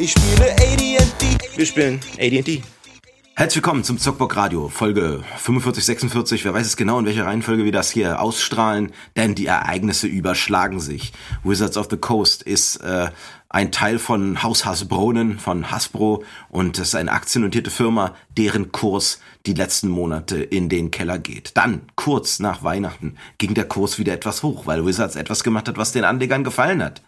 Ich spiele AD&D, wir spielen AD&D. Herzlich willkommen zum Zockbock Radio, Folge 45, 46. Wer weiß es genau, in welcher Reihenfolge wir das hier ausstrahlen, denn die Ereignisse überschlagen sich. Wizards of the Coast ist äh, ein Teil von Haus Hasbronen, von Hasbro und es ist eine aktiennotierte Firma, deren Kurs die letzten Monate in den Keller geht. Dann, kurz nach Weihnachten, ging der Kurs wieder etwas hoch, weil Wizards etwas gemacht hat, was den Anlegern gefallen hat.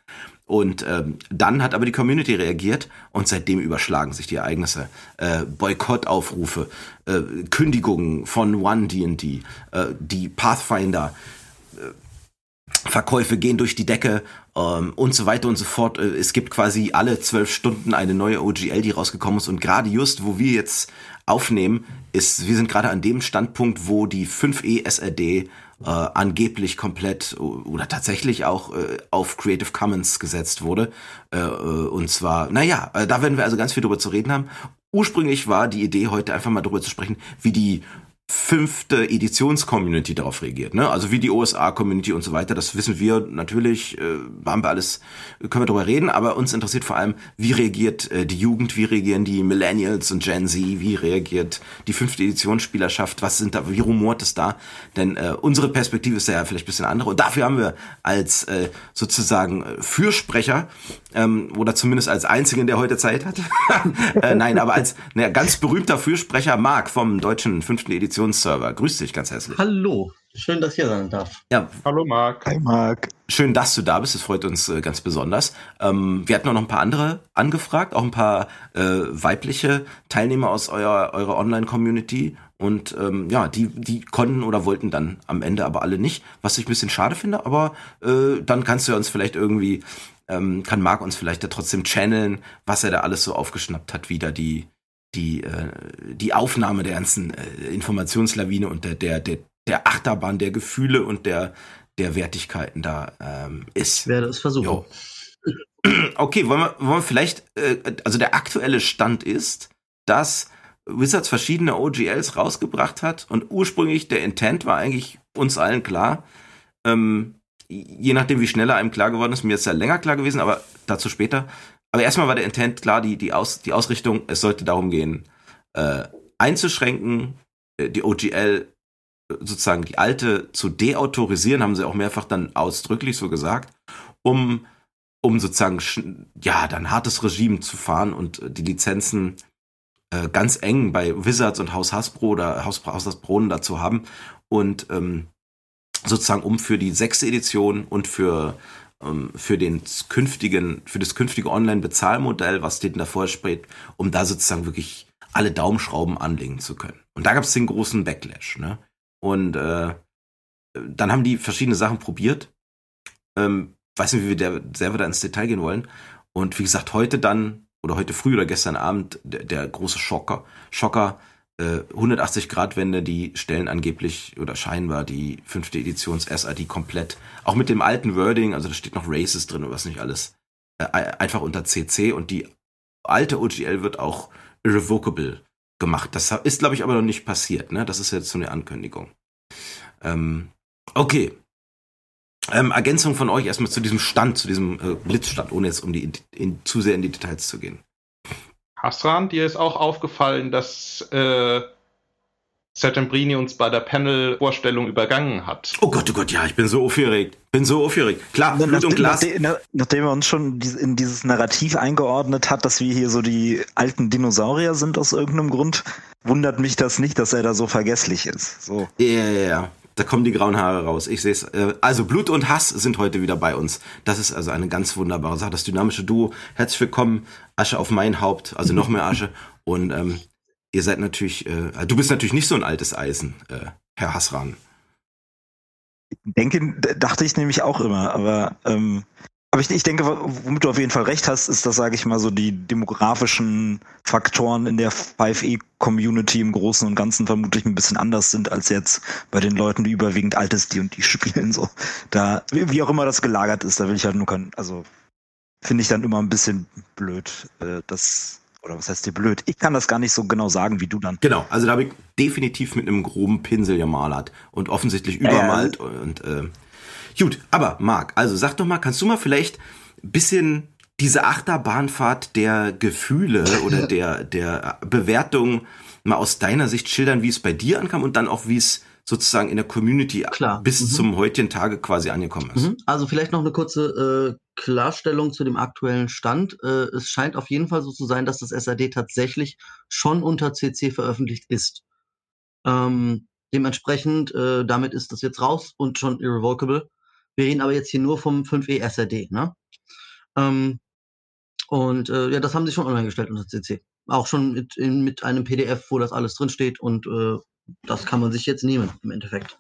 Und ähm, dann hat aber die Community reagiert und seitdem überschlagen sich die Ereignisse. Äh, Boykottaufrufe, äh, Kündigungen von One D&D, äh, die Pathfinder, äh, Verkäufe gehen durch die Decke ähm, und so weiter und so fort. Äh, es gibt quasi alle zwölf Stunden eine neue OGL, die rausgekommen ist. Und gerade just, wo wir jetzt aufnehmen, ist, wir sind gerade an dem Standpunkt, wo die 5e SRD äh, angeblich komplett oder tatsächlich auch äh, auf Creative Commons gesetzt wurde. Äh, äh und zwar, naja, äh, da werden wir also ganz viel drüber zu reden haben. Ursprünglich war die Idee, heute einfach mal drüber zu sprechen, wie die fünfte Editions-Community darauf reagiert. Ne? Also wie die OSA-Community und so weiter. Das wissen wir natürlich, äh, haben wir alles, können wir darüber reden, aber uns interessiert vor allem, wie reagiert äh, die Jugend, wie reagieren die Millennials und Gen Z, wie reagiert die fünfte Editionsspielerschaft, was sind da, wie rumort es da? Denn äh, unsere Perspektive ist ja vielleicht ein bisschen andere und dafür haben wir als äh, sozusagen äh, Fürsprecher ähm, oder zumindest als einzigen, der heute Zeit hat. äh, nein, aber als ne, ganz berühmter Fürsprecher Marc vom deutschen fünften Editionsserver. Grüß dich ganz herzlich. Hallo, schön, dass ich hier sein darf. Ja. Hallo Marc. Hi Marc. Schön, dass du da bist. Es freut uns äh, ganz besonders. Ähm, wir hatten auch noch ein paar andere angefragt, auch ein paar äh, weibliche Teilnehmer aus eurer, eurer Online-Community. Und ähm, ja, die, die konnten oder wollten dann am Ende aber alle nicht, was ich ein bisschen schade finde, aber äh, dann kannst du uns vielleicht irgendwie ähm, kann Marc uns vielleicht ja trotzdem channeln, was er da alles so aufgeschnappt hat, wie da die, die, äh, die Aufnahme der ganzen äh, Informationslawine und der, der, der, der Achterbahn der Gefühle und der, der Wertigkeiten da ähm, ist. Ich werde es versuchen. Jo. Okay, wollen wir, wollen wir vielleicht, äh, also der aktuelle Stand ist, dass Wizards verschiedene OGLs rausgebracht hat und ursprünglich der Intent war eigentlich uns allen klar, ähm, je nachdem, wie schneller einem klar geworden ist, mir ist ja länger klar gewesen, aber dazu später. Aber erstmal war der Intent klar, die, die, Aus, die Ausrichtung, es sollte darum gehen, äh, einzuschränken, äh, die OGL äh, sozusagen die alte zu deautorisieren, haben sie auch mehrfach dann ausdrücklich so gesagt, um, um sozusagen, ja, dann hartes Regime zu fahren und äh, die Lizenzen äh, ganz eng bei Wizards und Haus Hasbro oder Haus, Haus Hasbro dazu haben und ähm, sozusagen um für die sechste Edition und für für den künftigen für das künftige Online-Bezahlmodell, was denen davor spricht, um da sozusagen wirklich alle Daumenschrauben anlegen zu können. Und da gab es den großen Backlash. Ne? Und äh, dann haben die verschiedene Sachen probiert. Ähm, weiß nicht, wie wir der, selber da ins Detail gehen wollen. Und wie gesagt, heute dann, oder heute früh oder gestern Abend, der, der große Schocker, Schocker, 180-Grad-Wende, äh, die stellen angeblich oder scheinbar die fünfte Editions SID komplett, auch mit dem alten Wording, also da steht noch Races drin und was nicht alles, äh, einfach unter CC und die alte OGL wird auch irrevocable gemacht. Das ist, glaube ich, aber noch nicht passiert, ne? Das ist jetzt so eine Ankündigung. Ähm, okay. Ähm, Ergänzung von euch erstmal zu diesem Stand, zu diesem äh, Blitzstand, ohne jetzt um die in, in, zu sehr in die Details zu gehen. Hasran, dir ist auch aufgefallen, dass äh, Settembrini uns bei der Panel-Vorstellung übergangen hat. Oh Gott, oh Gott, ja, ich bin so aufgeregt. Bin so aufgeregt. Klar, Blut nach, und Glas. Nachdem, nachdem er uns schon in dieses Narrativ eingeordnet hat, dass wir hier so die alten Dinosaurier sind aus irgendeinem Grund, wundert mich das nicht, dass er da so vergesslich ist. So. Ja, ja, ja. Da kommen die grauen Haare raus. Ich sehe es. Äh, also Blut und Hass sind heute wieder bei uns. Das ist also eine ganz wunderbare Sache. Das dynamische Duo. Herzlich willkommen. Asche auf mein Haupt. Also noch mehr Asche. Und ähm, ihr seid natürlich. Äh, du bist natürlich nicht so ein altes Eisen, äh, Herr Hassran. Denke, dachte ich nämlich auch immer. Aber ähm, aber ich, ich denke, womit du auf jeden Fall recht hast, ist, dass, sage ich mal, so die demografischen Faktoren in der 5e-Community im Großen und Ganzen vermutlich ein bisschen anders sind als jetzt bei den Leuten, die überwiegend altes D&D spielen. So, da wie auch immer das gelagert ist, da will ich halt nur kein, also finde ich dann immer ein bisschen blöd, äh, das Oder was heißt dir blöd? Ich kann das gar nicht so genau sagen wie du dann. Genau, also da habe ich definitiv mit einem groben Pinsel gemalert und offensichtlich übermalt äh. und äh, gut, aber Marc, also sag doch mal, kannst du mal vielleicht ein bisschen diese Achterbahnfahrt der Gefühle oder der der Bewertung mal aus deiner Sicht schildern, wie es bei dir ankam und dann auch wie es sozusagen in der Community Klar. bis Mhm. zum heutigen Tage quasi angekommen ist. Mhm. Also vielleicht noch eine kurze äh, Klarstellung zu dem aktuellen Stand. Äh, es scheint auf jeden Fall so zu sein, dass das SAD tatsächlich schon unter CC veröffentlicht ist. Ähm, dementsprechend, äh, damit ist das jetzt raus und schon irrevocable. Wir reden aber jetzt hier nur vom 5e SRD, ne? Ähm, und äh, ja, das haben sie schon online gestellt unter CC. Auch schon mit, in, mit einem PDF, wo das alles drinsteht und äh, das kann man sich jetzt nehmen im Endeffekt.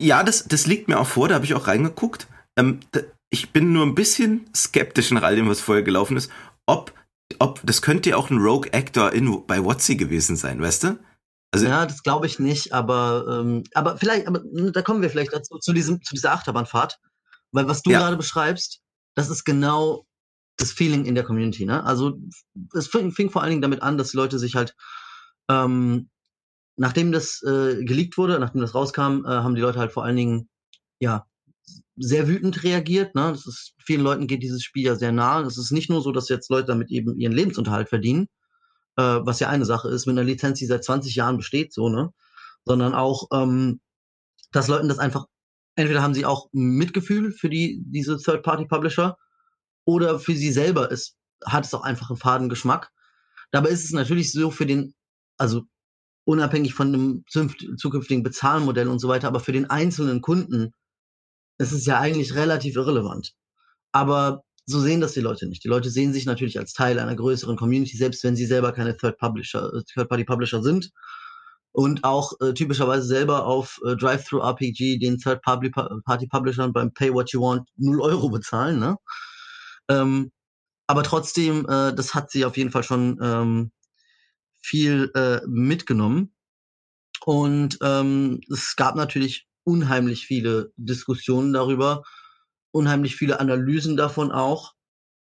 Ja, das, das liegt mir auch vor, da habe ich auch reingeguckt. Ähm, da, ich bin nur ein bisschen skeptisch nach all dem, was vorher gelaufen ist, ob, ob das könnte ja auch ein Rogue Actor in, bei WotC gewesen sein, weißt du? Also, ja, das glaube ich nicht, aber, ähm, aber vielleicht, aber mh, da kommen wir vielleicht dazu, zu, diesem, zu dieser Achterbahnfahrt. Weil was du Ja. gerade beschreibst, das ist genau das Feeling in der Community. Ne? Also es fing, fing vor allen Dingen damit an, dass die Leute sich halt, ähm, nachdem das äh, geleakt wurde, nachdem das rauskam, äh, haben die Leute halt vor allen Dingen, ja, sehr wütend reagiert. Ne? Das ist, vielen Leuten geht dieses Spiel ja sehr nah. Es ist nicht nur so, dass jetzt Leute damit eben ihren Lebensunterhalt verdienen, äh, was ja eine Sache ist, mit einer Lizenz, die seit 20 Jahren besteht, so, ne? Sondern auch, ähm, dass Leuten das einfach, entweder haben sie auch Mitgefühl für die, diese Third-Party-Publisher oder für sie selber ist, hat es auch einfach einen faden Geschmack. Dabei ist es natürlich so für den, also unabhängig von dem zukünftigen Bezahlmodell und so weiter, aber für den einzelnen Kunden ist es ja eigentlich relativ irrelevant. Aber so sehen das die Leute nicht. Die Leute sehen sich natürlich als Teil einer größeren Community, selbst wenn sie selber keine Third-Party-Publisher sind und auch äh, typischerweise selber auf äh, Drive-Thru-RPG den Third-Party-Publishern beim Pay What You Want 0 Euro bezahlen. Ne? Ähm, aber trotzdem, äh, das hat sie auf jeden Fall schon ähm, viel äh, mitgenommen. Und ähm, es gab natürlich unheimlich viele Diskussionen darüber, unheimlich viele Analysen davon auch.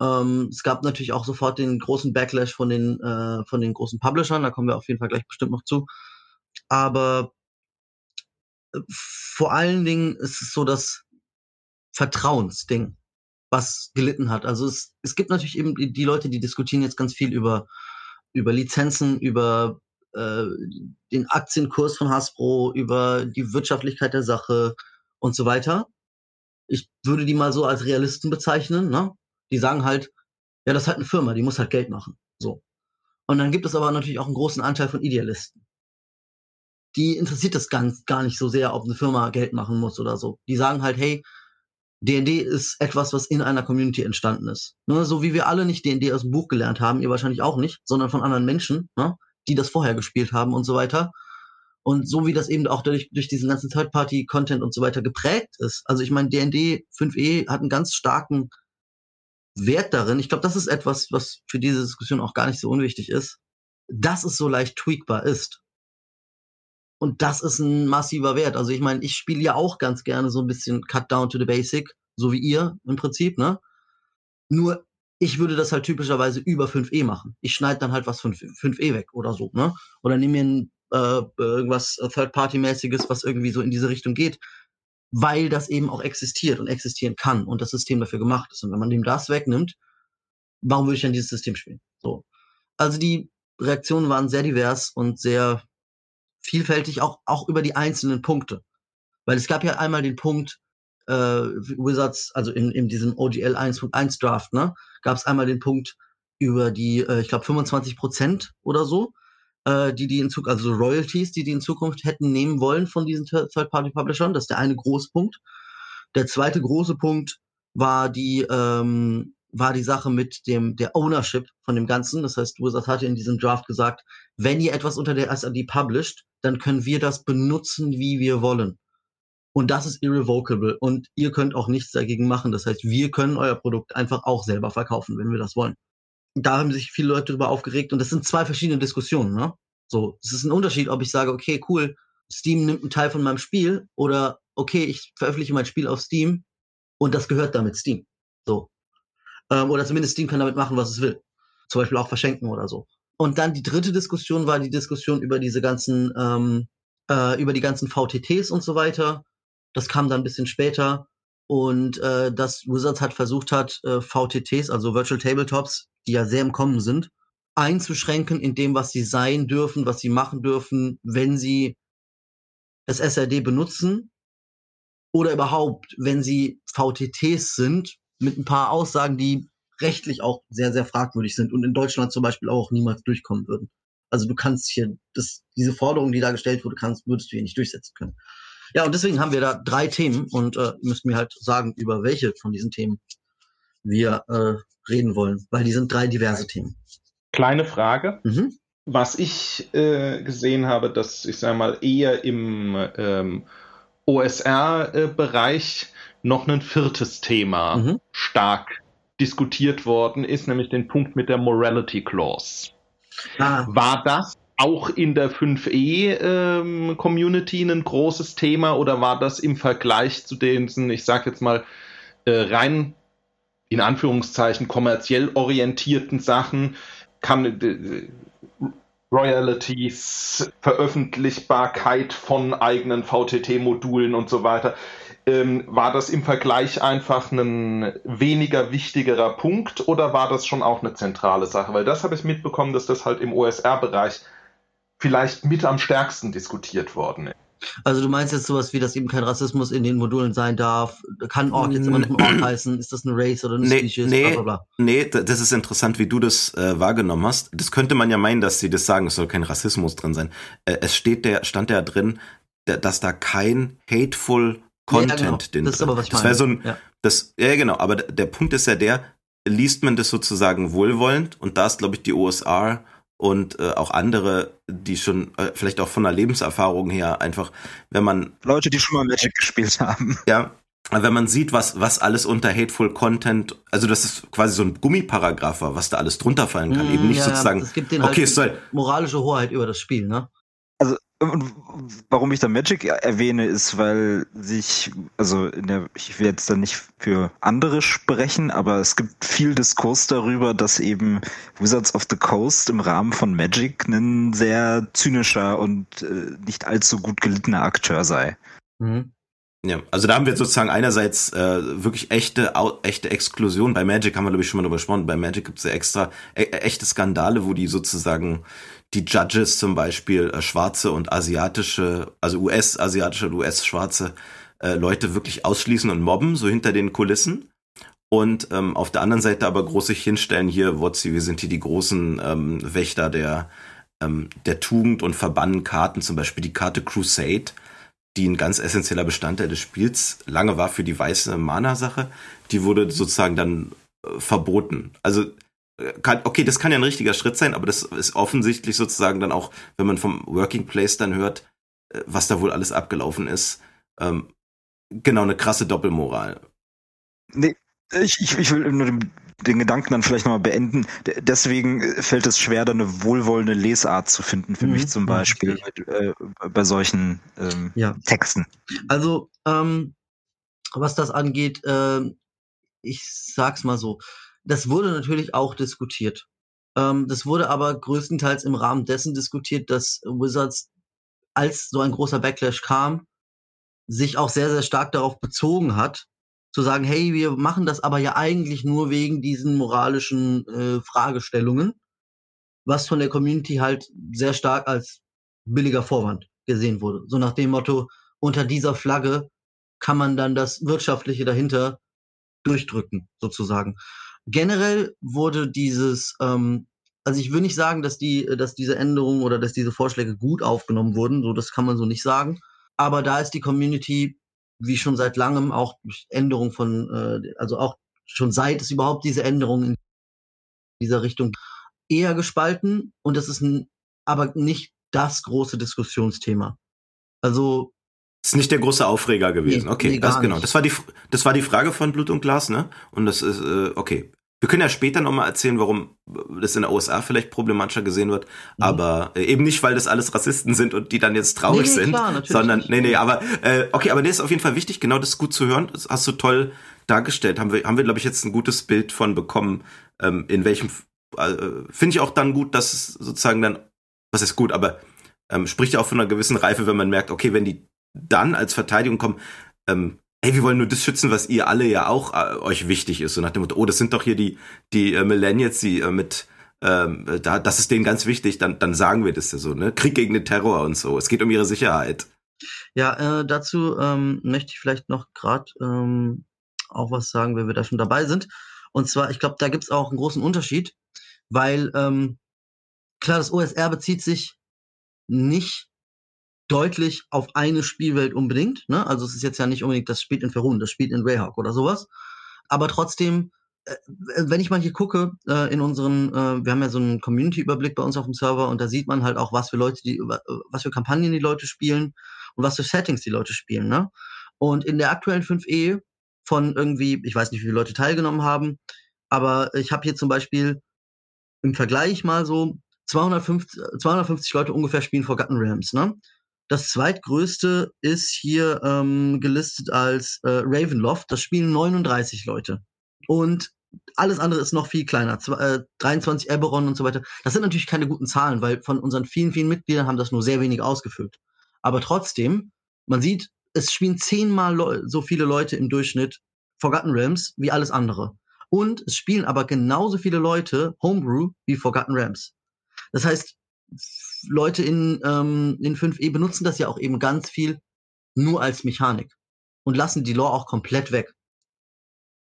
Ähm, es gab natürlich auch sofort den großen Backlash von den, äh, von den großen Publishern, da kommen wir auf jeden Fall gleich bestimmt noch zu. Aber äh, vor allen Dingen ist es so das Vertrauensding, was gelitten hat. Also es, es gibt natürlich eben die, Leute, die diskutieren jetzt ganz viel über, über Lizenzen, über äh, den Aktienkurs von Hasbro, über die Wirtschaftlichkeit der Sache und so weiter. Ich würde die mal so als Realisten bezeichnen. Ne? Die sagen halt, ja, das ist halt eine Firma, die muss halt Geld machen. So. Und dann gibt es aber natürlich auch einen großen Anteil von Idealisten. Die interessiert das ganz, gar nicht so sehr, ob eine Firma Geld machen muss oder so. Die sagen halt, hey, D&D ist etwas, was in einer Community entstanden ist. Ne? So wie wir alle nicht D&D aus dem Buch gelernt haben, ihr wahrscheinlich auch nicht, sondern von anderen Menschen, ne? die das vorher gespielt haben und so weiter. Und so wie das eben auch durch, durch diesen ganzen Third-Party-Content und so weiter geprägt ist. Also ich meine, D&D 5e hat einen ganz starken Wert darin. Ich glaube, das ist etwas, was für diese Diskussion auch gar nicht so unwichtig ist, dass es so leicht tweakbar ist. Und das ist ein massiver Wert. Also ich meine, ich spiele ja auch ganz gerne so ein bisschen Cut Down to the Basic, so wie ihr im Prinzip, ne? Nur ich würde das halt typischerweise über 5e machen. Ich schneide dann halt was von 5e weg oder so, ne? Oder nehme mir ein, äh, irgendwas Third-Party-mäßiges, was irgendwie so in diese Richtung geht, weil das eben auch existiert und existieren kann und das System dafür gemacht ist. Und wenn man dem das wegnimmt, warum würde ich dann dieses System spielen? So. Also die Reaktionen waren sehr divers und sehr vielfältig, auch, auch über die einzelnen Punkte. Weil es gab ja einmal den Punkt, äh, Wizards, also in, in diesem OGL 1.1 Draft, ne, gab es einmal den Punkt über die, äh, ich glaube, 25 Prozent oder so, äh, die die in Zukunft, also Royalties, die die in Zukunft hätten nehmen wollen von diesen Third-Party-Publishern. Das ist der eine große Punkt. Der zweite große Punkt war die, ähm, war die Sache mit dem, der Ownership von dem Ganzen. Das heißt, Wizards hatte in diesem Draft gesagt, wenn ihr etwas unter der SAD published, dann können wir das benutzen, wie wir wollen. Und das ist irrevocable. Und ihr könnt auch nichts dagegen machen. Das heißt, wir können euer Produkt einfach auch selber verkaufen, wenn wir das wollen. Da haben sich viele Leute darüber aufgeregt. Und das sind zwei verschiedene Diskussionen. Ne? So, es ist ein Unterschied, ob ich sage, okay, cool, Steam nimmt einen Teil von meinem Spiel oder okay, ich veröffentliche mein Spiel auf Steam und das gehört damit Steam. So. Ähm, oder zumindest Steam kann damit machen, was es will. Zum Beispiel auch verschenken oder so. Und dann die dritte Diskussion war die Diskussion über diese ganzen, ähm, äh, über die ganzen VTTs und so weiter. Das kam dann ein bisschen später. Und äh, dass Wizards halt versucht hat, äh, VTTs, also Virtual Tabletops, die ja sehr im Kommen sind, einzuschränken in dem, was sie sein dürfen, was sie machen dürfen, wenn sie das SRD benutzen oder überhaupt, wenn sie VTTs sind, mit ein paar Aussagen, die rechtlich auch sehr, sehr fragwürdig sind und in Deutschland zum Beispiel auch niemals durchkommen würden. Also du kannst hier, das, diese Forderung, die da gestellt wurde, kannst, würdest du hier nicht durchsetzen können. Ja, und deswegen haben wir da drei Themen und äh, müssen mir halt sagen, über welche von diesen Themen wir äh, reden wollen, weil die sind drei diverse Themen. Kleine Frage. Mhm. Was ich äh, gesehen habe, dass ich sage mal eher im ähm, OSR-Bereich noch ein viertes Thema Mhm. stark diskutiert worden ist, nämlich den Punkt mit der Morality Clause. Ah, War das auch in der 5e-Community ein großes Thema oder war das im Vergleich zu den, ich sag jetzt mal, äh, rein in Anführungszeichen kommerziell orientierten Sachen, kann äh, Royalties, Veröffentlichbarkeit von eigenen VTT-Modulen und so weiter, ähm, war das im Vergleich einfach ein weniger wichtigerer Punkt oder war das schon auch eine zentrale Sache? Weil das habe ich mitbekommen, dass das halt im OSR-Bereich vielleicht mit am stärksten diskutiert worden ist. also du meinst jetzt sowas wie, dass eben kein Rassismus in den Modulen sein darf? Kann Ork jetzt immer noch ein Ork heißen? Ist das eine Race oder eine Nee, Species? nee. Bla, bla, bla. Nee, das ist interessant, wie du das äh, wahrgenommen hast. Das könnte man ja meinen, dass sie das sagen, es soll kein Rassismus drin sein. Äh, es steht der, stand ja drin, dass da kein hateful Content Ja, genau. drin Das ist aber, was ich Das wäre meine. so ein, Ja. das, ja genau, aber der Punkt ist ja der, liest man das sozusagen wohlwollend und da ist, glaube ich, die OSR und äh, auch andere, die schon äh, vielleicht auch von der Lebenserfahrung her einfach, wenn man Leute, die schon mal Magic gespielt haben. ja, wenn man sieht, was, was alles unter Hateful Content, also das ist quasi so ein Gummiparagraph war, was da alles drunter fallen kann. Mm, Eben nicht ja, sozusagen, Es gibt den okay, halt soll, moralische Hoheit über das Spiel, ne? Also, und warum ich da Magic erwähne, ist, weil sich, also in der, ich will jetzt da nicht für andere sprechen, aber es gibt viel Diskurs darüber, dass eben Wizards of the Coast im Rahmen von Magic ein sehr zynischer und äh, nicht allzu gut gelittener Akteur sei. Mhm. ja, also da haben wir sozusagen einerseits äh, wirklich echte, echte Exklusion. Bei Magic haben wir, glaube ich, schon mal drüber gesprochen. Bei Magic gibt es ja extra e echte Skandale, wo die sozusagen die Judges zum Beispiel äh, schwarze und asiatische, also US-asiatische und US-schwarze äh, Leute wirklich ausschließen und mobben, so hinter den Kulissen. Und ähm, auf der anderen Seite aber groß sich hinstellen, hier, Wotzi, wir sind hier die großen ähm, Wächter der, ähm, der Tugend und verbannen Karten, zum Beispiel die Karte Crusade, die ein ganz essentieller Bestandteil des Spiels lange war für die weiße Mana-Sache. Die wurde sozusagen dann äh, verboten. Also kann, okay, das kann ja ein richtiger Schritt sein, aber das ist offensichtlich sozusagen dann auch, wenn man vom Working Place dann hört, äh, was da wohl alles abgelaufen ist, ähm, genau eine krasse Doppelmoral. Nee, ich, ich, ich will nur den, den Gedanken dann vielleicht nochmal beenden. D- Deswegen fällt es schwer, da eine wohlwollende Lesart zu finden, für Mhm. mich zum Beispiel, äh, bei solchen ähm, Ja. Texten. Also, ähm, was das angeht, ähm, ich sag's mal so, das wurde natürlich auch diskutiert. Ähm, das wurde aber größtenteils im Rahmen dessen diskutiert, dass Wizards, als so ein großer Backlash kam, sich auch sehr, sehr stark darauf bezogen hat, zu sagen, hey, wir machen das aber ja eigentlich nur wegen diesen moralischen äh, Fragestellungen, was von der Community halt sehr stark als billiger Vorwand gesehen wurde. So nach dem Motto, unter dieser Flagge kann man dann das Wirtschaftliche dahinter durchdrücken, sozusagen. Generell wurde dieses, ähm, also ich will nicht sagen, dass die, dass diese Änderungen oder dass diese Vorschläge gut aufgenommen wurden, so das kann man so nicht sagen. Aber da ist die Community, wie schon seit langem, auch durch Änderung von, äh, also auch schon seit es überhaupt diese Änderungen in dieser Richtung eher gespalten und das ist ein, aber nicht das große Diskussionsthema. Also Ist nicht der große Aufreger gewesen. Nee, okay, nee, das genau. nicht. Das war die das war die Frage von Blut und Glas, ne? Und das ist äh, okay. Wir können ja später nochmal erzählen, warum das in der USA vielleicht problematischer gesehen wird, Mhm. aber äh, eben nicht, weil das alles Rassisten sind und die dann jetzt traurig Nee, sind, klar, sondern nicht. nee, nee, aber äh, okay, aber der ist auf jeden Fall wichtig, genau das ist gut zu hören. Das hast du toll dargestellt. Haben wir haben wir glaube ich jetzt ein gutes Bild von bekommen, ähm, in welchem äh, finde ich auch dann gut, dass es sozusagen dann, was ist gut, aber ähm, spricht ja auch von einer gewissen Reife, wenn man merkt, okay, wenn die dann als Verteidigung kommen, ähm, hey, wir wollen nur das schützen, was ihr alle ja auch äh, euch wichtig ist. So nach dem Motto, oh, das sind doch hier die, die äh, Millennials, die äh, mit ähm, da, das ist denen ganz wichtig, dann, dann sagen wir das ja so, ne? Krieg gegen den Terror und so. Es geht um ihre Sicherheit. Ja, äh, dazu ähm, möchte ich vielleicht noch gerade ähm, auch was sagen, wenn wir da schon dabei sind. Und zwar, ich glaube, da gibt es auch einen großen Unterschied, weil ähm, klar, das OSR bezieht sich nicht deutlich auf eine Spielwelt unbedingt. Ne? Also es ist jetzt ja nicht unbedingt, das spielt in Ferun, das spielt in Greyhawk oder sowas. Aber trotzdem, äh, wenn ich mal hier gucke, äh, in unseren, äh, wir haben ja so einen Community-Überblick bei uns auf dem Server und da sieht man halt auch, was für Leute, die, was für Kampagnen die Leute spielen und was für Settings die Leute spielen. Ne? Und in der aktuellen 5e von irgendwie, ich weiß nicht, wie viele Leute teilgenommen haben, aber ich habe hier zum Beispiel im Vergleich mal so 250, 250 Leute ungefähr spielen Forgotten Realms, ne? Das zweitgrößte ist hier ähm, gelistet als äh, Ravenloft. Das spielen 39 Leute. Und alles andere ist noch viel kleiner. Zwei, äh, 23 Eberron und so weiter. Das sind natürlich keine guten Zahlen, weil von unseren vielen, vielen Mitgliedern haben das nur sehr wenig ausgefüllt. Aber trotzdem, man sieht, es spielen zehnmal so viele Leute im Durchschnitt Forgotten Realms wie alles andere. Und es spielen aber genauso viele Leute Homebrew wie Forgotten Realms. Das heißt, Leute in, ähm, in 5e benutzen das ja auch eben ganz viel nur als Mechanik und lassen die Lore auch komplett weg.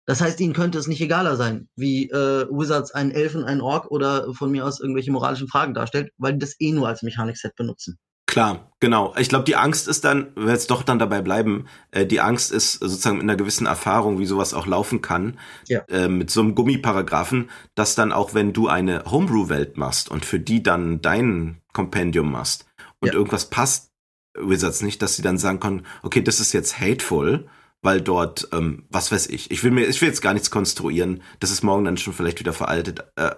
Das heißt, ihnen könnte es nicht egaler sein, wie äh, Wizards einen Elfen, einen Ork oder von mir aus irgendwelche moralischen Fragen darstellt, weil die das eh nur als Mechanik-Set benutzen. Klar, genau. Ich glaube, die Angst ist dann, wenn wir jetzt doch dann dabei bleiben, äh, die Angst ist sozusagen mit einer gewissen Erfahrung, wie sowas auch laufen kann, ja. äh, mit so einem Gummiparagraphen, dass dann auch, wenn du eine Homebrew-Welt machst und für die dann dein Kompendium machst und ja. irgendwas passt Wizards nicht, dass sie dann sagen können, okay, das ist jetzt hateful, weil dort, ähm, was weiß ich, ich will mir, ich will jetzt gar nichts konstruieren, das ist morgen dann schon vielleicht wieder veraltet. Äh,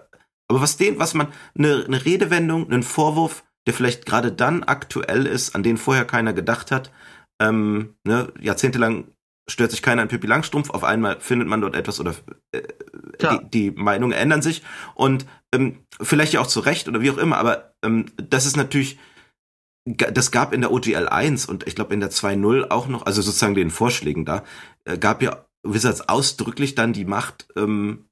aber was den, was man, eine, eine Redewendung, einen Vorwurf, der vielleicht gerade dann aktuell ist, an den vorher keiner gedacht hat. Ähm, ne, jahrzehntelang stört sich keiner an Pippi Langstrumpf, auf einmal findet man dort etwas oder äh, die, die Meinungen ändern sich. Und ähm, vielleicht ja auch zu Recht oder wie auch immer, aber ähm, das ist natürlich, das gab in der OGL 1 und ich glaube in der 2.0 auch noch, also sozusagen den Vorschlägen da, äh, gab ja Wizards ausdrücklich dann die Macht, ähm, äh,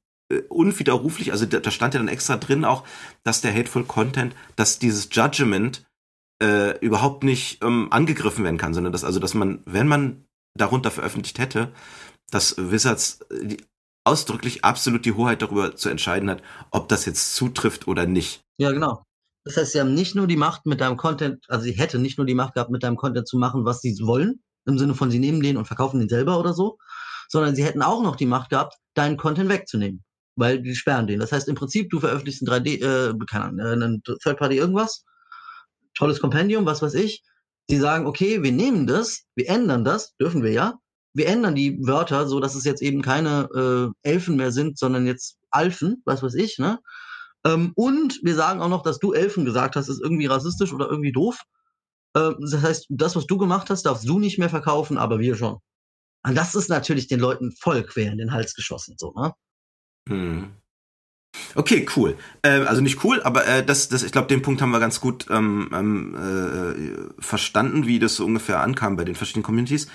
unwiderruflich, also da, da, stand ja dann extra drin auch, dass der Hateful Content, dass dieses Judgment äh, überhaupt nicht ähm, angegriffen werden kann, sondern dass also, dass man, wenn man darunter veröffentlicht hätte, dass Wizards äh, die, ausdrücklich absolut die Hoheit darüber zu entscheiden hat, ob das jetzt zutrifft oder nicht. Ja, genau. Das heißt, sie haben nicht nur die Macht mit deinem Content, also sie hätte nicht nur die Macht gehabt, mit deinem Content zu machen, was sie wollen, im Sinne von sie nehmen den und verkaufen den selber oder so, sondern sie hätten auch noch die Macht gehabt, deinen Content wegzunehmen weil die sperren den. Das heißt im Prinzip, du veröffentlichst ein 3D, äh, keine Ahnung, äh, ein Third Party irgendwas, tolles Kompendium, was weiß ich. Sie sagen, okay, wir nehmen das, wir ändern das, dürfen wir ja. Wir ändern die Wörter, so dass es jetzt eben keine äh, Elfen mehr sind, sondern jetzt Alfen, was weiß ich, ne? Ähm, und wir sagen auch noch, dass du Elfen gesagt hast, ist irgendwie rassistisch oder irgendwie doof. Äh, das heißt, das, was du gemacht hast, darfst du nicht mehr verkaufen, aber wir schon. Und das ist natürlich den Leuten voll quer in den Hals geschossen, so, ne? Hm. Okay, cool. Äh, also nicht cool, aber äh, das, das, ich glaube, den Punkt haben wir ganz gut ähm, ähm, äh, verstanden, wie das so ungefähr ankam bei den verschiedenen Communities.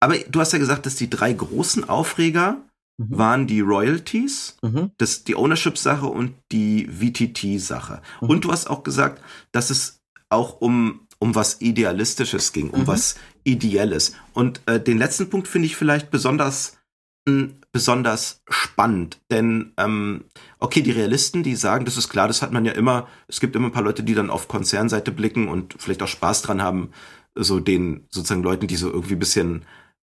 Aber du hast ja gesagt, dass die drei großen Aufreger mhm. waren die Royalties, mhm. das, die Ownership-Sache und die VTT-Sache. Mhm. Und du hast auch gesagt, dass es auch um, um was Idealistisches ging, um mhm. was Ideelles. Und äh, den letzten Punkt finde ich vielleicht besonders besonders spannend, denn ähm, okay, die Realisten, die sagen, das ist klar, das hat man ja immer, es gibt immer ein paar Leute, die dann auf Konzernseite blicken und vielleicht auch Spaß dran haben, so den sozusagen Leuten, die so irgendwie ein bisschen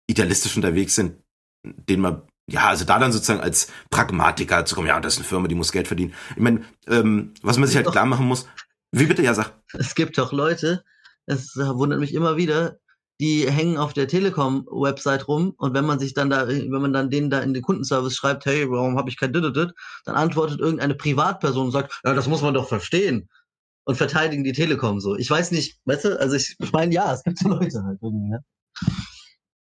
idealistisch unterwegs sind, denen man ja, also da dann sozusagen als Pragmatiker zu kommen, ja, das ist eine Firma, die muss Geld verdienen. Ich meine, ähm, was man sich halt klar machen muss, wie bitte, ja, sag. Es gibt doch Leute, es wundert mich immer wieder, die hängen auf der Telekom-Website rum und wenn man sich dann da, wenn man dann denen da in den Kundenservice schreibt, hey, warum habe ich kein Dididid, dann antwortet irgendeine Privatperson und sagt, ja, das muss man doch verstehen und verteidigen die Telekom so. Ich weiß nicht, weißt du, also ich, ich meine, ja, es gibt so Leute halt irgendwie, ne?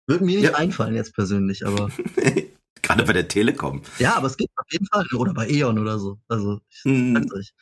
Würde mir nicht ja. einfallen jetzt persönlich, aber. Gerade bei der Telekom. Ja, aber es gibt auf jeden Fall, oder bei E.ON oder so. Also, ich Mhm. sag's euch.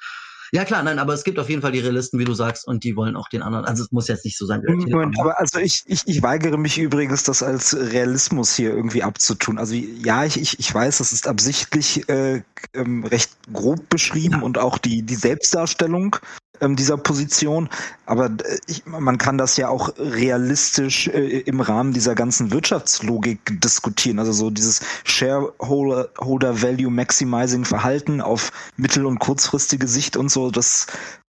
Ja, klar, nein, aber es gibt auf jeden Fall die Realisten, wie du sagst, und die wollen auch den anderen. Also, es muss jetzt nicht so sein. der Moment, aber also ich, ich, ich weigere mich übrigens, das als Realismus hier irgendwie abzutun. Also ja, ich, ich, ich weiß, das ist absichtlich äh, ähm, recht grob beschrieben und auch die, die Selbstdarstellung ähm, dieser Position. Aber äh, ich, man kann das ja auch realistisch äh, im Rahmen dieser ganzen Wirtschaftslogik diskutieren. Also so dieses Shareholder Holder Value Maximizing Verhalten auf mittel- und kurzfristige Sicht und so, das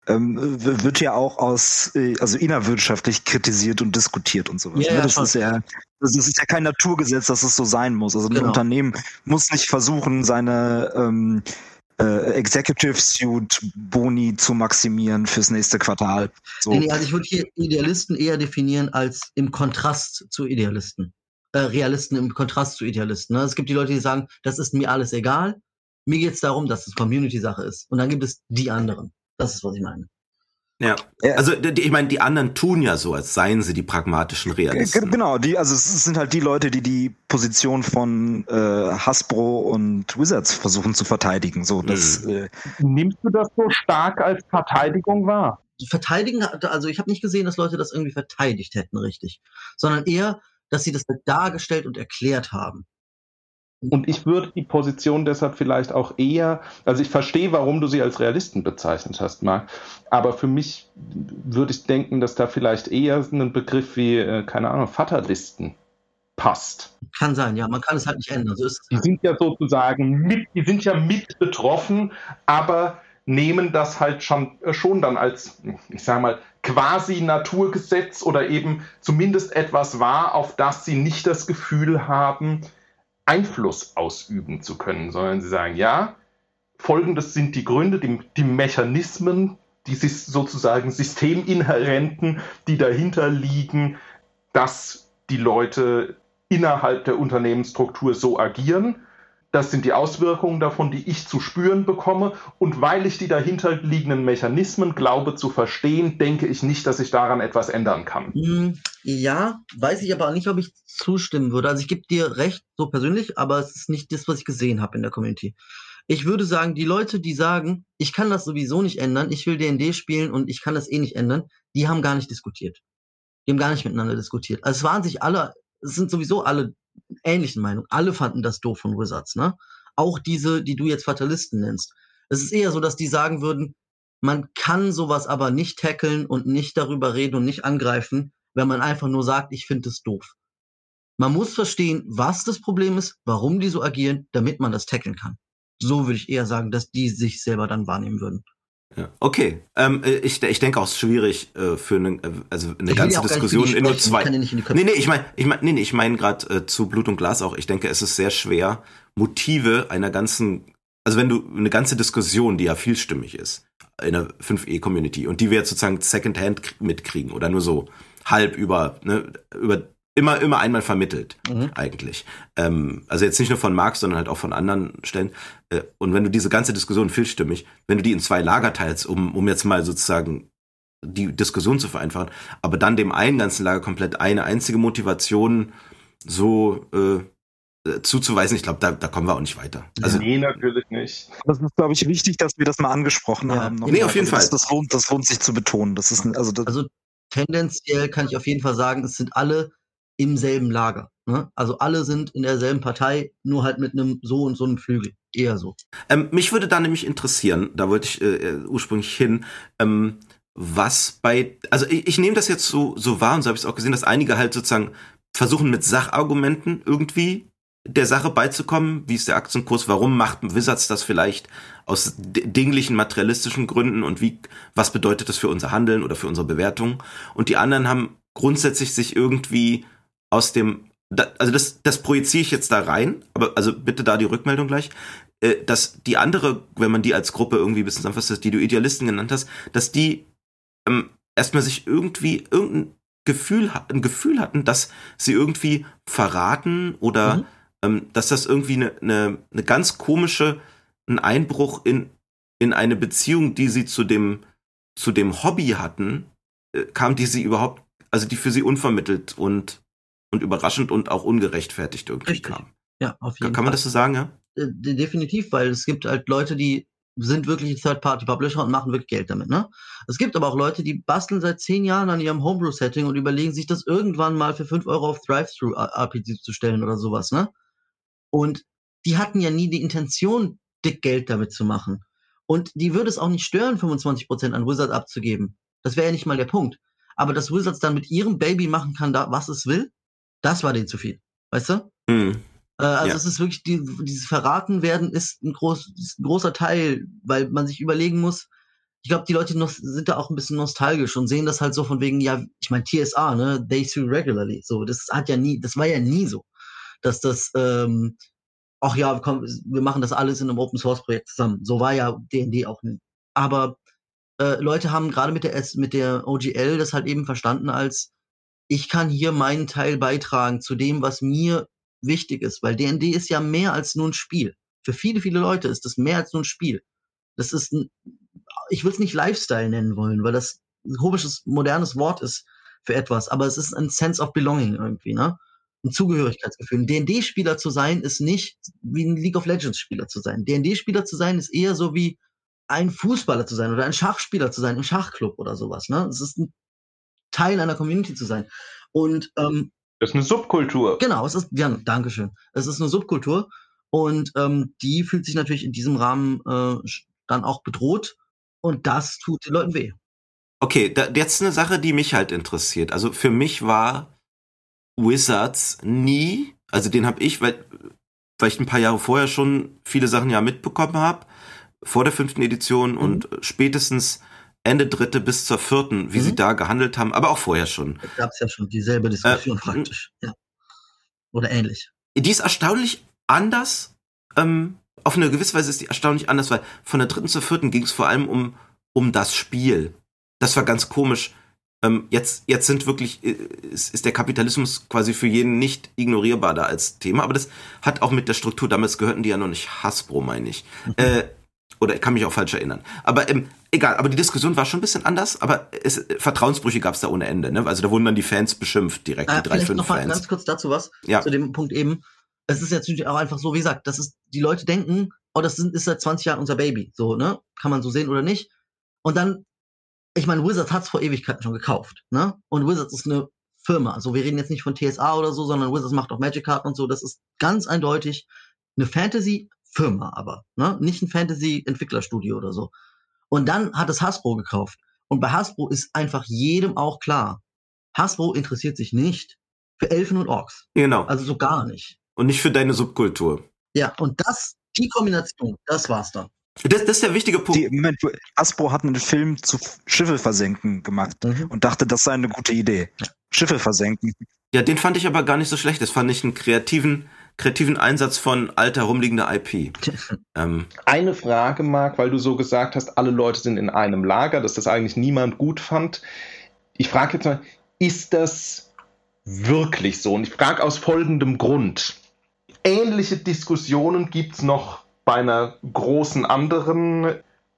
ähm, wird ja auch aus, äh, also innerwirtschaftlich kritisiert und diskutiert und sowas. Ja, ne? das schon. ist ja, das ist ja kein Naturgesetz, dass es so sein muss. Also ein Genau. Unternehmen muss nicht versuchen, seine ähm, äh, Executive Suite Boni zu maximieren fürs nächste Quartal. So. Nee, also ich würde hier Idealisten eher definieren als im Kontrast zu Idealisten. Äh, Realisten im Kontrast zu Idealisten. Ne? Es gibt die Leute, die sagen, das ist mir alles egal. Mir geht es darum, dass es Community-Sache ist. Und dann gibt es die anderen. Das ist, was ich meine. Ja. Ja. Also die, ich meine, die anderen tun ja so, als seien sie die pragmatischen Realisten. Genau, die, also es sind halt die Leute, die die Position von äh, Hasbro und Wizards versuchen zu verteidigen. So, das, äh, Nimmst du das so stark als Verteidigung wahr? Die Verteidigen, also ich habe nicht gesehen, dass Leute das irgendwie verteidigt hätten, richtig. Sondern eher, dass sie das dargestellt und erklärt haben. Und ich würde die Position deshalb vielleicht auch eher, also ich verstehe, warum du sie als Realisten bezeichnet hast, Marc, aber für mich würde ich denken, dass da vielleicht eher ein Begriff wie, äh, keine Ahnung, Fatalisten passt. Kann sein, ja, man kann es halt nicht ändern. So. Die sind ja sozusagen mit, die sind ja mit betroffen, aber nehmen das halt schon, äh, schon dann als, ich sag mal, quasi Naturgesetz oder eben zumindest etwas wahr, auf das sie nicht das Gefühl haben, Einfluss ausüben zu können, sondern sie sagen, ja, folgendes sind die Gründe, die, die Mechanismen, die sozusagen systeminhärenten, die dahinter liegen, dass die Leute innerhalb der Unternehmensstruktur so agieren. Das sind die Auswirkungen davon, die ich zu spüren bekomme. Und weil ich die dahinter liegenden Mechanismen glaube zu verstehen, denke ich nicht, dass ich daran etwas ändern kann. Hm, Ja, weiß ich aber nicht, ob ich zustimmen würde. Also ich gebe dir recht, so persönlich, aber es ist nicht das, was ich gesehen habe in der Community. Ich würde sagen, die Leute, die sagen, ich kann das sowieso nicht ändern, ich will D&D spielen und ich kann das eh nicht ändern, die haben gar nicht diskutiert. Die haben gar nicht miteinander diskutiert. Also es waren sich alle, es sind sowieso alle ähnlichen Meinungen. Alle fanden das doof von Wizards, ne? Auch diese, die du jetzt Fatalisten nennst. Es ist eher so, dass die sagen würden, man kann sowas aber nicht tackeln und nicht darüber reden und nicht angreifen, wenn man einfach nur sagt, ich finde es doof. Man muss verstehen, was das Problem ist, warum die so agieren, damit man das tackeln kann. So würde ich eher sagen, dass die sich selber dann wahrnehmen würden. Ja. Okay, ähm, äh, ich, ich denke auch es ist schwierig äh, für eine, äh, also eine Ich ganze Diskussion in nur zwei. kann ja nicht in die Nee, nee, ich meine, ich meine, nee, nee, ich meine gerade äh, zu Blut und Glas auch. Ich denke, es ist sehr schwer, Motive einer ganzen, also wenn du eine ganze Diskussion, die ja vielstimmig ist, in der 5e-Community und die wir jetzt sozusagen Secondhand mitkriegen oder nur so halb über, ne, über immer, immer einmal vermittelt, Mhm. eigentlich. Ähm, also jetzt nicht nur von Marx, sondern halt auch von anderen Stellen. Äh, und wenn du diese ganze Diskussion vielstimmig, wenn du die in zwei Lager teilst, um, um jetzt mal sozusagen die Diskussion zu vereinfachen, aber dann dem einen ganzen Lager komplett eine einzige Motivation so äh, äh, zuzuweisen, ich glaube, da, da kommen wir auch nicht weiter. Also nee, natürlich nicht. das ist, glaube ich, wichtig, dass wir das mal angesprochen Ja. haben. Nee, auf jeden das, Fall. Das lohnt, das lohnt sich zu betonen. Das ist, also das, Also tendenziell kann ich auf jeden Fall sagen, es sind alle im selben Lager. Ne? Also alle sind in derselben Partei, nur halt mit einem so und so einem Flügel. Eher so. Ähm, mich würde da nämlich interessieren, da wollte ich äh, äh, ursprünglich hin, ähm, was bei, also ich, ich nehme das jetzt so, so wahr und so habe ich es auch gesehen, dass einige halt sozusagen versuchen mit Sachargumenten irgendwie der Sache beizukommen, wie ist der Aktienkurs, warum macht Wizards das vielleicht aus dinglichen materialistischen Gründen und wie, was bedeutet das für unser Handeln oder für unsere Bewertung und die anderen haben grundsätzlich sich irgendwie aus dem, also das, das projiziere ich jetzt da rein, aber also bitte da die Rückmeldung gleich, äh, dass die andere, wenn man die als Gruppe irgendwie ein bisschen zusammenfasst, die du Idealisten genannt hast, dass die ähm, erstmal sich irgendwie irgendein Gefühl, ein Gefühl hatten, dass sie irgendwie verraten oder Mhm. ähm, dass das irgendwie eine, eine, eine ganz komische, ein Einbruch in, in eine Beziehung, die sie zu dem, zu dem Hobby hatten, äh, kam, die sie überhaupt, also die für sie unvermittelt und, und überraschend und auch ungerechtfertigt irgendwie Richtig. kam. Ja, auf Kann, jeden kann man Fall. das so sagen, ja? Äh, de- definitiv, weil es gibt halt Leute, die sind wirklich Third-Party-Publisher und machen wirklich Geld damit, ne? Es gibt aber auch Leute, die basteln seit zehn Jahren an ihrem Homebrew-Setting und überlegen sich das irgendwann mal für 5 Euro auf Drive-Thru-RPG zu stellen oder sowas, ne? Und die hatten ja nie die Intention, dick Geld damit zu machen. Und die würde es auch nicht stören, 25% an Wizard abzugeben. Das wäre ja nicht mal der Punkt. Aber dass Wizards dann mit ihrem Baby machen kann, da, was es will, das war denen zu viel. Weißt du? Hm. Äh, also Ja. es ist wirklich, die, dieses Verraten werden ist ein, groß, ist ein großer Teil, weil man sich überlegen muss, ich glaube, die Leute noch, sind da auch ein bisschen nostalgisch und sehen das halt so von wegen, ja, ich meine, TSA, ne, they sue regularly. So, das hat ja nie, das war ja nie so, dass das, ähm, ach ja, komm, wir machen das alles in einem Open Source Projekt zusammen. So war ja D&D auch nie. Aber äh, Leute haben gerade mit der S, mit der OGL das halt eben verstanden als ich kann hier meinen Teil beitragen zu dem, was mir wichtig ist, weil D&D ist ja mehr als nur ein Spiel. Für viele, viele Leute ist das mehr als nur ein Spiel. Das ist ein, ich will es nicht Lifestyle nennen wollen, weil das ein komisches, modernes Wort ist für etwas, aber es ist ein Sense of Belonging irgendwie, ne? Ein Zugehörigkeitsgefühl. Ein D&D-Spieler zu sein ist nicht wie ein League of Legends-Spieler zu sein. D&D-Spieler zu sein ist eher so wie ein Fußballer zu sein oder ein Schachspieler zu sein im Schachclub oder sowas, ne? Es ist ein Teil einer Community zu sein. Und ähm, Das ist eine Subkultur. Genau, es ist, ja, Dankeschön. Es ist eine Subkultur und ähm, die fühlt sich natürlich in diesem Rahmen äh, dann auch bedroht und das tut den Leuten weh. Okay, da, jetzt eine Sache, die mich halt interessiert. Also für mich war Wizards nie, also den habe ich, weil, weil ich ein paar Jahre vorher schon viele Sachen ja mitbekommen habe, vor der fünften Edition und spätestens Ende dritte bis zur vierten, wie Mhm. sie da gehandelt haben, aber auch vorher schon. Da gab es ja schon dieselbe Diskussion praktisch. Ja. Oder ähnlich. Die ist erstaunlich anders. Ähm, auf eine gewisse Weise ist die erstaunlich anders, weil von der dritten zur vierten ging es vor allem um, um das Spiel. Das war ganz komisch. Ähm, jetzt, jetzt sind wirklich, äh, ist, ist der Kapitalismus quasi für jeden nicht ignorierbar da als Thema, aber das hat auch mit der Struktur, damals gehörten die ja noch nicht Hasbro, meine ich. Äh, oder ich kann mich auch falsch erinnern. Aber ähm, egal, aber die Diskussion war schon ein bisschen anders, aber es, Vertrauensbrüche gab es da ohne Ende. Ne? Also da wurden dann die Fans beschimpft, direkt Äh, die drei, fünf noch mal Fans. ganz kurz dazu was, Ja. zu dem Punkt eben. Es ist jetzt natürlich auch einfach so, wie gesagt, das ist, die Leute denken, oh, das ist seit 20 Jahren unser Baby. So, ne? Kann man so sehen oder nicht. Und dann, ich meine, Wizards hat's vor Ewigkeiten schon gekauft, ne? Und Wizards ist eine Firma. Also wir reden jetzt nicht von TSA oder so, sondern Wizards macht auch Magic-Karten und so. Das ist ganz eindeutig eine Fantasy-Firma aber, ne? Nicht ein Fantasy-Entwicklerstudio oder so. Und dann hat es Hasbro gekauft. Und bei Hasbro ist einfach jedem auch klar, Hasbro interessiert sich nicht für Elfen und Orks. Genau. Also so gar nicht. Und nicht für deine Subkultur. Ja, und das, die Kombination, das war's dann. Das, das ist der wichtige Punkt. Die, Moment, Hasbro hat einen Film zu Schiffe versenken gemacht Mhm. und dachte, das sei eine gute Idee. Schiffe versenken. Ja, den fand ich aber gar nicht so schlecht. Das fand ich einen kreativen, kreativen Einsatz von alter rumliegender IP. ähm, Eine Frage, Marc, weil du so gesagt hast, alle Leute sind in einem Lager, dass das eigentlich niemand gut fand. Ich frage jetzt mal, ist das wirklich so? Und ich frage aus folgendem Grund. Ähnliche Diskussionen gibt es noch bei einer großen anderen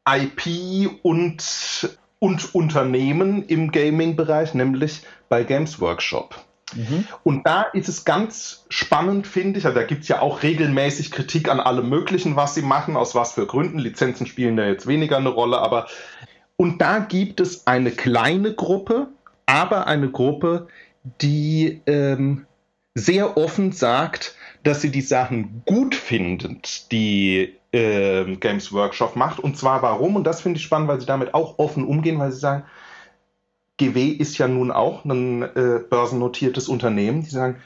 IP und, und Unternehmen im Gaming-Bereich, nämlich bei Games Workshop. Mhm. Und da ist es ganz spannend, finde ich. Also da gibt es ja auch regelmäßig Kritik an allem Möglichen, was sie machen, aus was für Gründen. Lizenzen spielen da jetzt weniger eine Rolle, aber und da gibt es eine kleine Gruppe, aber eine Gruppe, die ähm, sehr offen sagt, dass sie die Sachen gut findet, die ähm, Games Workshop macht. Und zwar warum? Und das finde ich spannend, weil sie damit auch offen umgehen, weil sie sagen, GW ist ja nun auch ein äh, börsennotiertes Unternehmen. Die sagen,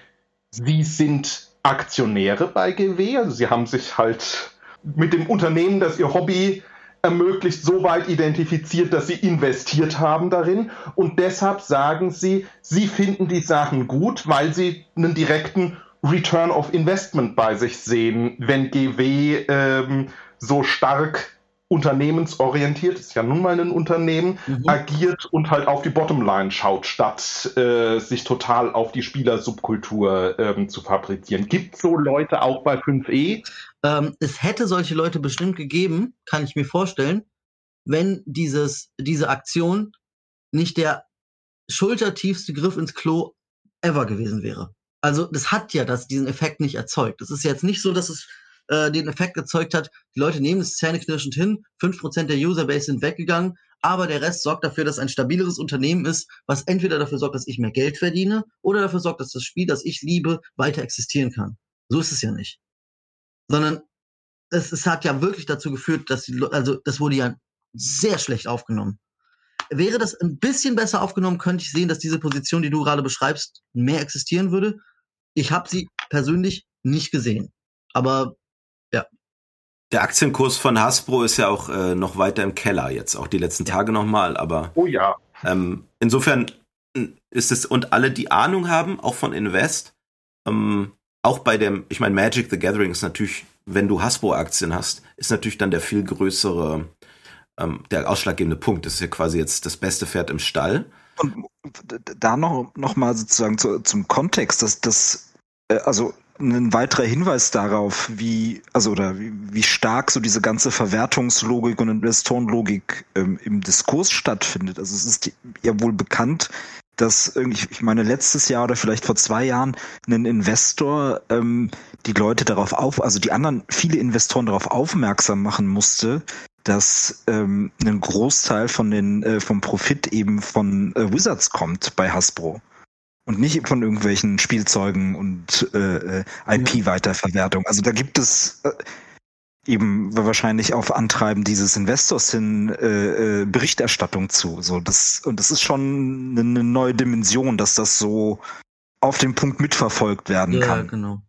sie sind Aktionäre bei GW, also sie haben sich halt mit dem Unternehmen, das ihr Hobby ermöglicht, so weit identifiziert, dass sie investiert haben darin. Und deshalb sagen sie, sie finden die Sachen gut, weil sie einen direkten Return of Investment bei sich sehen, wenn GW ähm, so stark unternehmensorientiert, ist ja nun mal ein Unternehmen, Mhm. agiert und halt auf die Bottomline schaut, statt äh, sich total auf die Spielersubkultur ähm, zu fabrizieren. Gibt so Leute auch bei 5e? Ähm, es hätte solche Leute bestimmt gegeben, kann ich mir vorstellen, wenn dieses, diese Aktion nicht der schultertiefste Griff ins Klo ever gewesen wäre. Also das hat ja das, diesen Effekt nicht erzeugt. Es ist jetzt nicht so, dass es äh, den Effekt erzeugt hat, die Leute nehmen es zähneknirschend hin, 5% der Userbase sind weggegangen, aber der Rest sorgt dafür, dass ein stabileres Unternehmen ist, was entweder dafür sorgt, dass ich mehr Geld verdiene oder dafür sorgt, dass das Spiel, das ich liebe, weiter existieren kann. So ist es ja nicht. Sondern es, es hat ja wirklich dazu geführt, dass die, Le- also das wurde ja sehr schlecht aufgenommen. Wäre das ein bisschen besser aufgenommen, könnte ich sehen, dass diese Position, die du gerade beschreibst, mehr existieren würde. Ich habe sie persönlich nicht gesehen. Aber Der Aktienkurs von Hasbro ist ja auch äh, noch weiter im Keller jetzt, auch die letzten Tage nochmal, aber Oh ja. ähm, insofern ist es, und alle, die Ahnung haben, auch von Invest, ähm, auch bei dem, ich meine, Magic the Gathering ist natürlich, wenn du Hasbro-Aktien hast, ist natürlich dann der viel größere, ähm, der ausschlaggebende Punkt. Das ist ja quasi jetzt das beste Pferd im Stall. Und da noch, noch mal sozusagen zu, zum Kontext, dass das, äh, also ein weiterer Hinweis darauf, wie, also oder wie, wie stark so diese ganze Verwertungslogik und Investorenlogik ähm, im Diskurs stattfindet. Also es ist ja wohl bekannt, dass irgendwie, ich meine, letztes Jahr oder vielleicht vor zwei Jahren ein Investor ähm, die Leute darauf auf, also die anderen, viele Investoren darauf aufmerksam machen musste, dass ähm, ein Großteil von den äh, vom Profit eben von äh, Wizards kommt bei Hasbro und nicht von irgendwelchen Spielzeugen und äh, äh, IP-Weiterverwertung. Also da gibt es äh, eben wahrscheinlich auf Antreiben dieses Investors hin äh, äh, Berichterstattung zu. So das und das ist schon eine, neue Dimension, dass das so auf den Punkt mitverfolgt werden ja, kann. genau.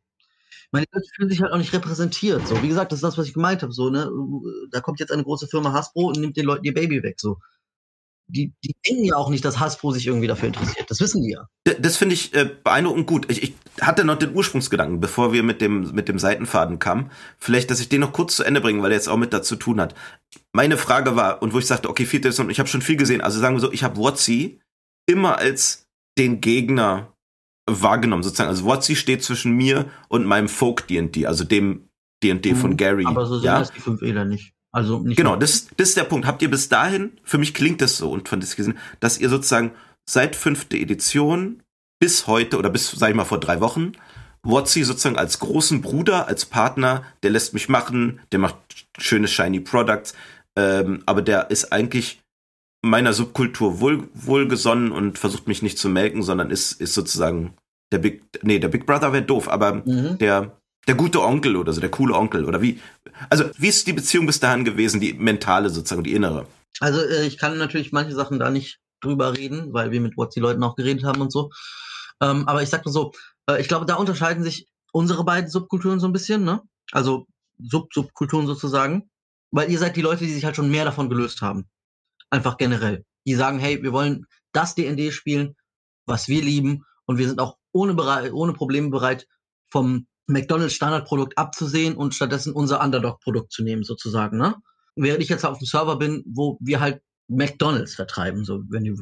Meine Leute fühlen sich halt auch nicht repräsentiert. So, wie gesagt, das ist das, was ich gemeint habe. So, ne, da kommt jetzt eine große Firma Hasbro und nimmt den Leuten ihr Baby weg. So, die, die denken ja auch nicht, dass Hasbro sich irgendwie dafür interessiert. Das wissen die ja. D- Das finde ich äh, beeindruckend gut. Ich, ich hatte noch den Ursprungsgedanken, bevor wir mit dem, mit dem Seitenfaden kamen. Vielleicht, dass ich den noch kurz zu Ende bringe, weil er jetzt auch mit dazu tun hat. Meine Frage war, und wo ich sagte, okay, vierte Edition, ich habe schon viel gesehen. Also sagen wir so, ich habe WotC immer als den Gegner wahrgenommen, sozusagen. Also WotC steht zwischen mir und meinem Folk D&D, also dem D&D von Mhm. Gary. Aber so sind ja? das die fünf Eder nicht. Also nicht Genau, das, das ist der Punkt. Habt ihr bis dahin, für mich klingt das so und von das gesehen, dass ihr sozusagen seit fünfte Edition bis heute oder bis, sag ich mal, vor drei Wochen, WotC sozusagen als großen Bruder, als Partner, der lässt mich machen, der macht schöne shiny Products, ähm, aber der ist eigentlich meiner Subkultur wohl, wohlgesonnen und versucht mich nicht zu melken, sondern ist, ist sozusagen der Big, nee, der Big Brother wäre doof, aber Mhm. der, der gute Onkel oder so, der coole Onkel oder wie, also wie ist die Beziehung bis dahin gewesen, die mentale sozusagen, die innere? Also äh, ich kann natürlich manche Sachen da nicht drüber reden, weil wir mit WhatsApp-Leuten auch geredet haben und so. Ähm, aber ich sag mal so, äh, ich glaube, da unterscheiden sich unsere beiden Subkulturen so ein bisschen, ne? Also Sub-Subkulturen sozusagen. Weil ihr seid die Leute, die sich halt schon mehr davon gelöst haben. Einfach generell. Die sagen, hey, wir wollen das D&D spielen, was wir lieben und wir sind auch ohne, ohne Probleme bereit, vom McDonalds Standardprodukt abzusehen und stattdessen unser Underdog-Produkt zu nehmen, sozusagen, ne? Während ich jetzt auf dem Server bin, wo wir halt McDonalds vertreiben, so wenn die,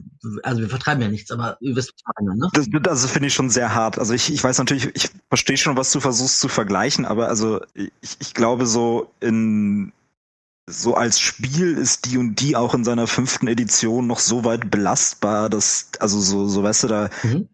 also wir vertreiben ja nichts, aber ihr wisst, was ich meine, ne? Das, das finde ich schon sehr hart. Also ich, ich weiß natürlich, ich verstehe schon, was du versuchst zu vergleichen, aber also ich, ich glaube so in so als Spiel ist die und die auch in seiner fünften Edition noch so weit belastbar, dass also so so weißt du da Mhm.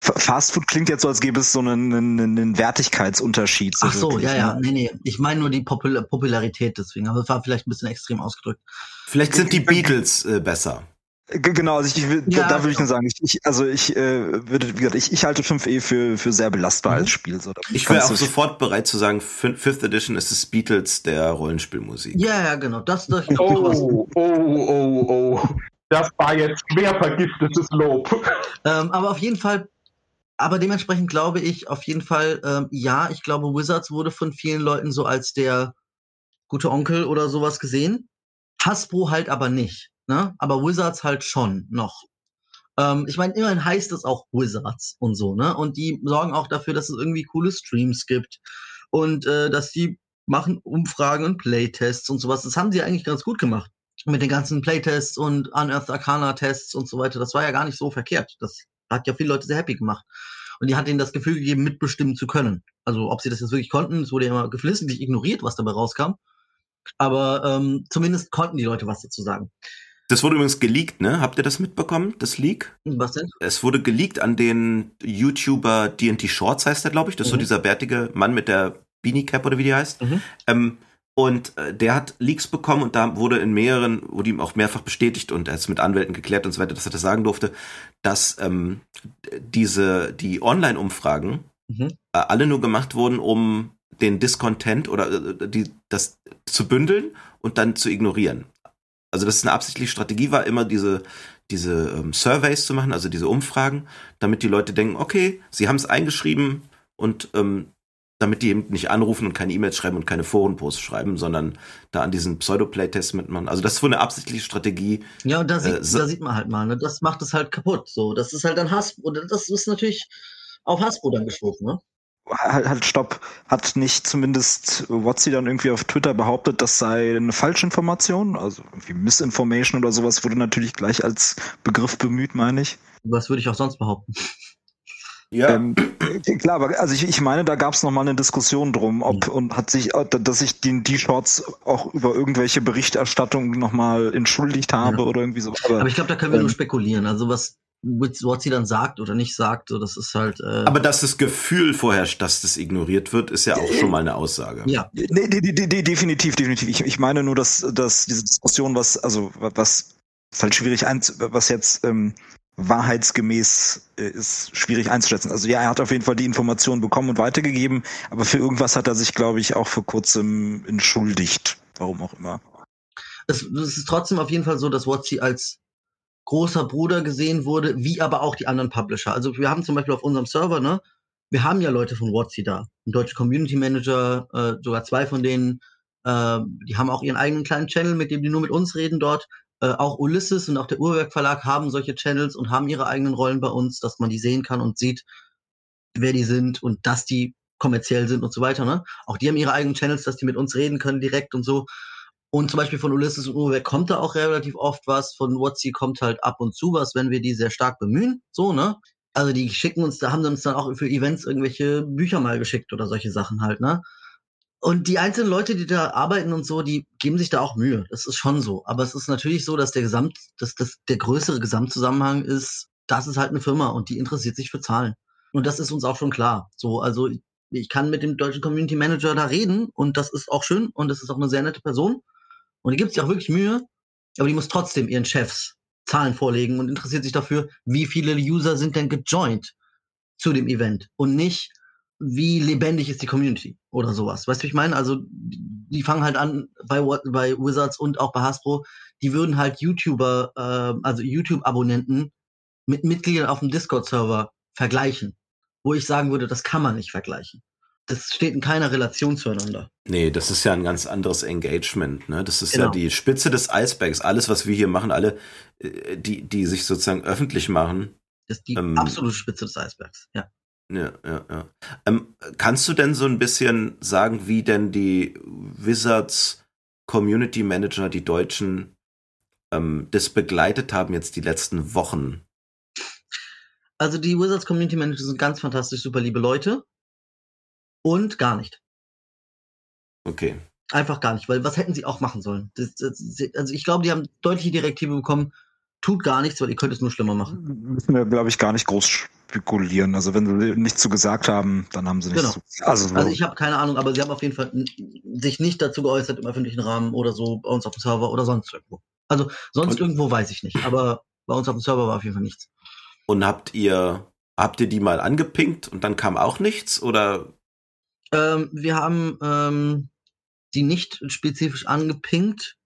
Fa- Fast Food klingt jetzt so, als gäbe es so einen, einen, einen Wertigkeitsunterschied. Ach so, wirklich, ja, ja, ne? nee, nee, ich meine nur die Popul Popularität deswegen, aber es war vielleicht ein bisschen extrem ausgedrückt. Vielleicht sind die Beatles äh, besser. Genau, also ich, ich Ja, da würde ich genau. nur sagen, ich, ich also ich äh, würde, wie gesagt, ich, ich halte 5e für, für sehr belastbar Mhm. als Spiel. So, Ich wäre auch sofort bereit zu sagen, Fifth Edition ist das Beatles der Rollenspielmusik. Ja, ja, genau, das, das. Oh, oh, oh, oh. Das war jetzt schwer vergiftetes Lob. Ähm, aber auf jeden Fall, aber dementsprechend glaube ich auf jeden Fall, ähm, ja, ich glaube, Wizards wurde von vielen Leuten so als der gute Onkel oder sowas gesehen. Hasbro halt aber nicht, ne? Aber Wizards halt schon noch. Ähm, ich meine, immerhin heißt es auch Wizards und so, ne? Und die sorgen auch dafür, dass es irgendwie coole Streams gibt und äh, dass die machen Umfragen und Playtests und sowas. Das haben sie eigentlich ganz gut gemacht. Mit den ganzen Playtests und Unearthed Arcana Tests und so weiter. Das war ja gar nicht so verkehrt. Das hat ja viele Leute sehr happy gemacht. Und die hat ihnen das Gefühl gegeben, mitbestimmen zu können. Also ob sie das jetzt wirklich konnten, es wurde ja immer geflissentlich ignoriert, was dabei rauskam. Aber ähm, zumindest konnten die Leute was dazu sagen. Das wurde übrigens geleakt, ne? Habt ihr das mitbekommen, das Leak? Was denn? Es wurde geleakt an den YouTuber D&T Shorts heißt der, glaube ich. Das ist so Mhm. dieser bärtige Mann mit der Beanie Cap oder wie die heißt. Mhm. Ähm, und äh, der hat Leaks bekommen und da wurde in mehreren, wurde ihm auch mehrfach bestätigt und er hat es mit Anwälten geklärt und so weiter, dass er das sagen durfte, dass ähm, diese, die Online-Umfragen Mhm. äh, alle nur gemacht wurden, um den Discontent oder äh, die, das zu bündeln und dann zu ignorieren. Also das ist eine absichtliche Strategie war, immer diese, diese ähm, Surveys zu machen, also diese Umfragen, damit die Leute denken, okay, sie haben es eingeschrieben und ähm, damit die eben nicht anrufen und keine E-Mails schreiben und keine Forenposts schreiben, sondern da an diesen Pseudo-Playtests mitmachen. Also das ist wohl eine absichtliche Strategie. Ja, und da sieht, Äh, so- da sieht man halt mal, ne? das macht es halt kaputt. So, das ist halt dann Hass. Und das ist natürlich auf Hasbro dann geschoben, ne? Halt, halt, stopp. Hat nicht zumindest Watsi dann irgendwie auf Twitter behauptet, das sei eine Falschinformation? Also irgendwie Misinformation oder sowas wurde natürlich gleich als Begriff bemüht, meine ich. Was würde ich auch sonst behaupten? Ja. Ähm, klar, aber also ich, ich meine, da gab es nochmal eine Diskussion drum, ob und hat sich, äh, dass ich die, die Shorts auch über irgendwelche Berichterstattung nochmal entschuldigt habe Ja. oder irgendwie so. Aber ich glaube, da können wir ähm, nur spekulieren. Also was Watsi dann sagt oder nicht sagt, so, das ist halt. Äh, Aber dass das Gefühl vorherrscht, dass das ignoriert wird, ist ja auch schon mal eine Aussage. ja, Nee, nee, nee, definitiv, definitiv. Ich, ich meine nur, dass, dass diese Diskussion, was, also was ist halt schwierig was jetzt ähm, wahrheitsgemäß äh, ist, schwierig einzuschätzen. Also ja, er hat auf jeden Fall die Informationen bekommen und weitergegeben, aber für irgendwas hat er sich, glaube ich, auch vor kurzem entschuldigt. Warum auch immer. es, es ist trotzdem auf jeden Fall so, dass Watsi als großer Bruder gesehen wurde, wie aber auch die anderen Publisher. Also wir haben zum Beispiel auf unserem Server, ne, wir haben ja Leute von Watsi da, ein deutscher Community Manager, äh, sogar zwei von denen, äh, die haben auch ihren eigenen kleinen Channel, mit dem die nur mit uns reden dort. Äh, auch Ulysses und auch der Uhrwerk Verlag haben solche Channels und haben ihre eigenen Rollen bei uns, dass man die sehen kann und sieht, wer die sind und dass die kommerziell sind und so weiter. Ne? Auch die haben ihre eigenen Channels, dass die mit uns reden können direkt und so. Und zum Beispiel von Ulysses und Uhrwerk kommt da auch relativ oft was, von Watsi kommt halt ab und zu was, wenn wir die sehr stark bemühen. So, ne? Also die schicken uns, da haben sie uns dann auch für Events irgendwelche Bücher mal geschickt oder solche Sachen halt, ne? Und die einzelnen Leute, die da arbeiten und so, die geben sich da auch Mühe. Das ist schon so. Aber es ist natürlich so, dass der Gesamt, dass das der größere Gesamtzusammenhang ist, das ist halt eine Firma und die interessiert sich für Zahlen. Und das ist uns auch schon klar. So, also ich kann mit dem deutschen Community Manager da reden und das ist auch schön und das ist auch eine sehr nette Person. Und die gibt sich auch wirklich Mühe, aber die muss trotzdem ihren Chefs Zahlen vorlegen und interessiert sich dafür, wie viele User sind denn gejoint zu dem Event und nicht, wie lebendig ist die Community oder sowas. Weißt du, ich meine? Also, die fangen halt an bei, bei Wizards und auch bei Hasbro, die würden halt YouTuber, äh, also YouTube-Abonnenten mit Mitgliedern auf dem Discord-Server vergleichen. Wo ich sagen würde, das kann man nicht vergleichen. Das steht in keiner Relation zueinander. Nee, das ist ja ein ganz anderes Engagement. Ne? Das ist ja Genau. die Spitze des Eisbergs. Alles, was wir hier machen, alle, äh, die, die sich sozusagen öffentlich machen. Das ist die Ähm, absolute Spitze des Eisbergs. Ja. Ja, ja, ja. Ähm, kannst du denn so ein bisschen sagen, wie denn die Wizards Community Manager, die Deutschen, ähm, das begleitet haben jetzt die letzten Wochen? Also die Wizards Community Manager sind ganz fantastisch, super liebe Leute. Und gar nicht. Okay. Einfach gar nicht, weil was hätten sie auch machen sollen? Das, das, also ich glaube, die haben deutliche Direktive bekommen, tut gar nichts, weil ihr könnt es nur schlimmer machen. Müssen wir, glaube ich, gar nicht groß spekulieren. Also wenn sie nichts zu gesagt haben, dann haben sie nichts Genau. zu Also, so. Also ich habe keine Ahnung, aber sie haben auf jeden Fall sich nicht dazu geäußert im öffentlichen Rahmen oder so bei uns auf dem Server oder sonst irgendwo. Also sonst Und- irgendwo weiß ich nicht, aber bei uns auf dem Server war auf jeden Fall nichts. Und habt ihr, habt ihr die mal angepinkt und dann kam auch nichts? Oder Ähm, wir haben ähm, die nicht spezifisch angepinkt.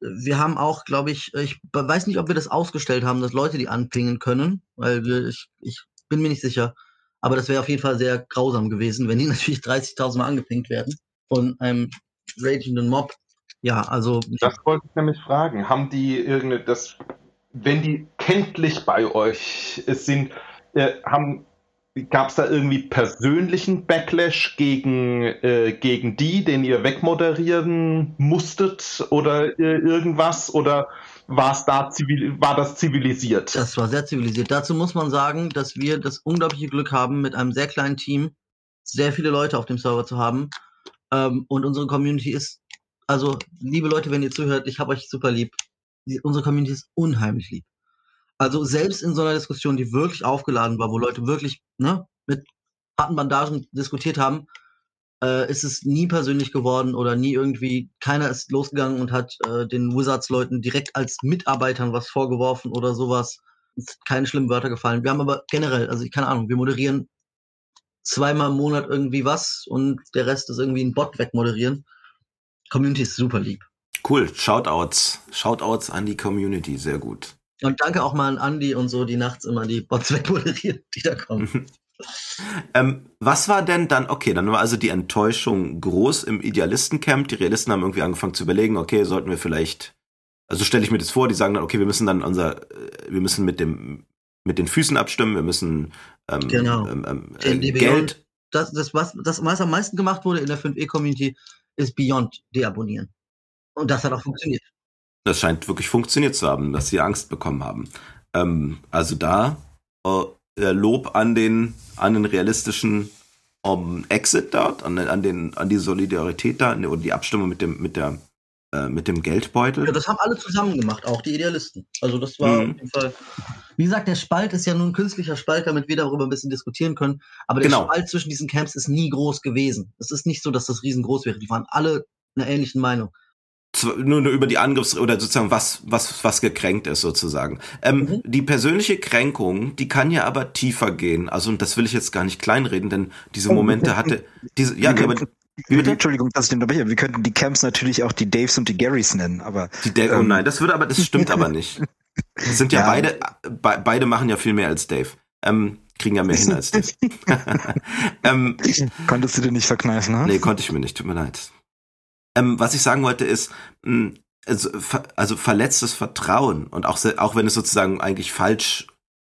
Wir haben auch, glaube ich, ich weiß nicht, ob wir das ausgestellt haben, dass Leute die anpingen können, weil wir, ich, ich bin mir nicht sicher. Aber das wäre auf jeden Fall sehr grausam gewesen, wenn die natürlich 30.000 Mal angepinkt werden von einem ragenden Mob. Ja, also Das wollte ich nämlich fragen. Haben die irgendeine, das, wenn die kenntlich bei euch sind, äh, haben, gab es da irgendwie persönlichen Backlash gegen, äh, gegen die, den ihr wegmoderieren musstet oder äh, irgendwas? Oder war's da zivil, war das zivilisiert? Das war sehr zivilisiert. Dazu muss man sagen, dass wir das unglaubliche Glück haben, mit einem sehr kleinen Team sehr viele Leute auf dem Server zu haben. Ähm, und unsere Community ist, also liebe Leute, wenn ihr zuhört, ich habe euch super lieb. die, unsere Community ist unheimlich lieb. Also selbst in so einer Diskussion, die wirklich aufgeladen war, wo Leute wirklich ne, mit harten Bandagen diskutiert haben, äh, ist es nie persönlich geworden oder nie irgendwie, keiner ist losgegangen und hat äh, den Wizards-Leuten direkt als Mitarbeitern was vorgeworfen oder sowas. Es keine schlimmen Wörter gefallen. Wir haben aber generell, also keine Ahnung, wir moderieren zweimal im Monat irgendwie was und der Rest ist irgendwie ein Bot wegmoderieren. Community ist super lieb. Cool, Shoutouts. Shoutouts an die Community, sehr gut. Und danke auch mal an Andy und so, die nachts immer die Bots wegmoderieren, die da kommen. ähm, was war denn dann, okay, dann war also die Enttäuschung groß im Idealistencamp. Die Realisten haben irgendwie angefangen zu überlegen, okay, sollten wir vielleicht, also stelle ich mir das vor, die sagen dann, okay, wir müssen dann unser, äh, wir müssen mit dem, mit den Füßen abstimmen, wir müssen ähm, Genau. ähm, ähm, äh, Geld, Das, das, was, das, was am meisten gemacht wurde in der 5e-Community, ist Beyond deabonnieren. Und das hat auch funktioniert. das scheint wirklich funktioniert zu haben, dass sie Angst bekommen haben. Ähm, also da äh, äh, Lob an den, an den realistischen um, Exit dort, an, an, den, an die Solidarität da und die Abstimmung mit dem, mit der, äh, mit dem Geldbeutel. Ja, das haben alle zusammen gemacht, auch die Idealisten. Also das war Mhm. auf jeden Fall. Wie gesagt, der Spalt ist ja nur ein künstlicher Spalt, damit wir darüber ein bisschen diskutieren können. Aber der Genau. Spalt zwischen diesen Camps ist nie groß gewesen. Es ist nicht so, dass das riesengroß wäre. Die waren alle einer ähnlichen Meinung. Nur, nur über die Angriffs- oder sozusagen was, was, was gekränkt ist sozusagen. Ähm, Mhm. Die persönliche Kränkung, die kann ja aber tiefer gehen. Also, und das will ich jetzt gar nicht kleinreden, denn diese Oh, Momente hatte, diese, ja, aber Wie bitte? Entschuldigung, dass ich den unterbreche. Wir könnten die Camps natürlich auch die Daves und die Garys nennen, aber die Dave, oh ähm, nein, das würde aber, das stimmt aber nicht. Das sind ja, Ja. beide, be, beide machen ja viel mehr als Dave. Ähm, kriegen ja mehr hin als Dave. ähm, konntest du dir nicht verkneifen, ne? Nee, konnte ich mir nicht, tut mir leid. Ähm, was ich sagen wollte ist, mh, also, also verletztes Vertrauen und auch, auch wenn es sozusagen eigentlich falsch,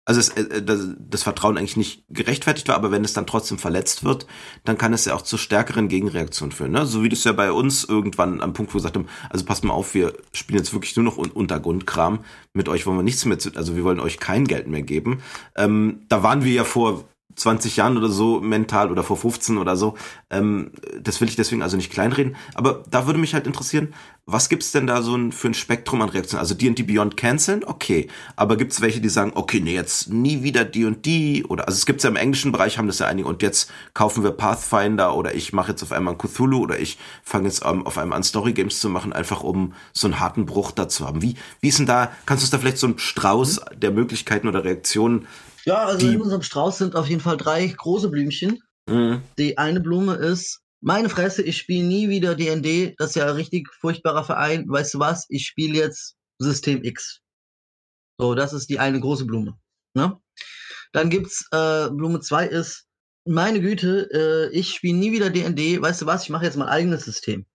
also es, äh, das, das Vertrauen eigentlich nicht gerechtfertigt war, aber wenn es dann trotzdem verletzt wird, dann kann es ja auch zu stärkeren Gegenreaktionen führen. Ne? So wie das ja bei uns irgendwann am Punkt, wo wir gesagt haben, also passt mal auf, wir spielen jetzt wirklich nur noch un Untergrundkram, mit euch wollen wir nichts mehr, zu, also wir wollen euch kein Geld mehr geben. Ähm, da waren wir ja vor 20 Jahren oder so mental oder vor 15 oder so. Ähm, das will ich deswegen also nicht kleinreden. Aber da würde mich halt interessieren, was gibt's denn da so ein, für ein Spektrum an Reaktionen? Also D&D Beyond canceln, okay. Aber gibt's welche, die sagen, okay, nee, jetzt nie wieder D&D oder, also es gibt's ja im englischen Bereich, haben das ja einige und jetzt kaufen wir Pathfinder oder ich mache jetzt auf einmal ein Cthulhu oder ich fange jetzt ähm, auf einmal an Story Games zu machen, einfach um so einen harten Bruch dazu haben. Wie, wie ist denn da, kannst du uns da vielleicht so einen Strauß der Möglichkeiten oder Reaktionen Ja, also Die- in unserem Strauß sind auf jeden Fall drei große Blümchen. Mhm. Die eine Blume ist, meine Fresse, ich spiele nie wieder D&D. Das ist ja ein richtig furchtbarer Verein. Weißt du was? Ich spiele jetzt System X. So, das ist die eine große Blume. Ne? Dann gibt's äh, Blume zwei ist, meine Güte, äh, ich spiele nie wieder D&D. Weißt du was? Ich mache jetzt mein eigenes System.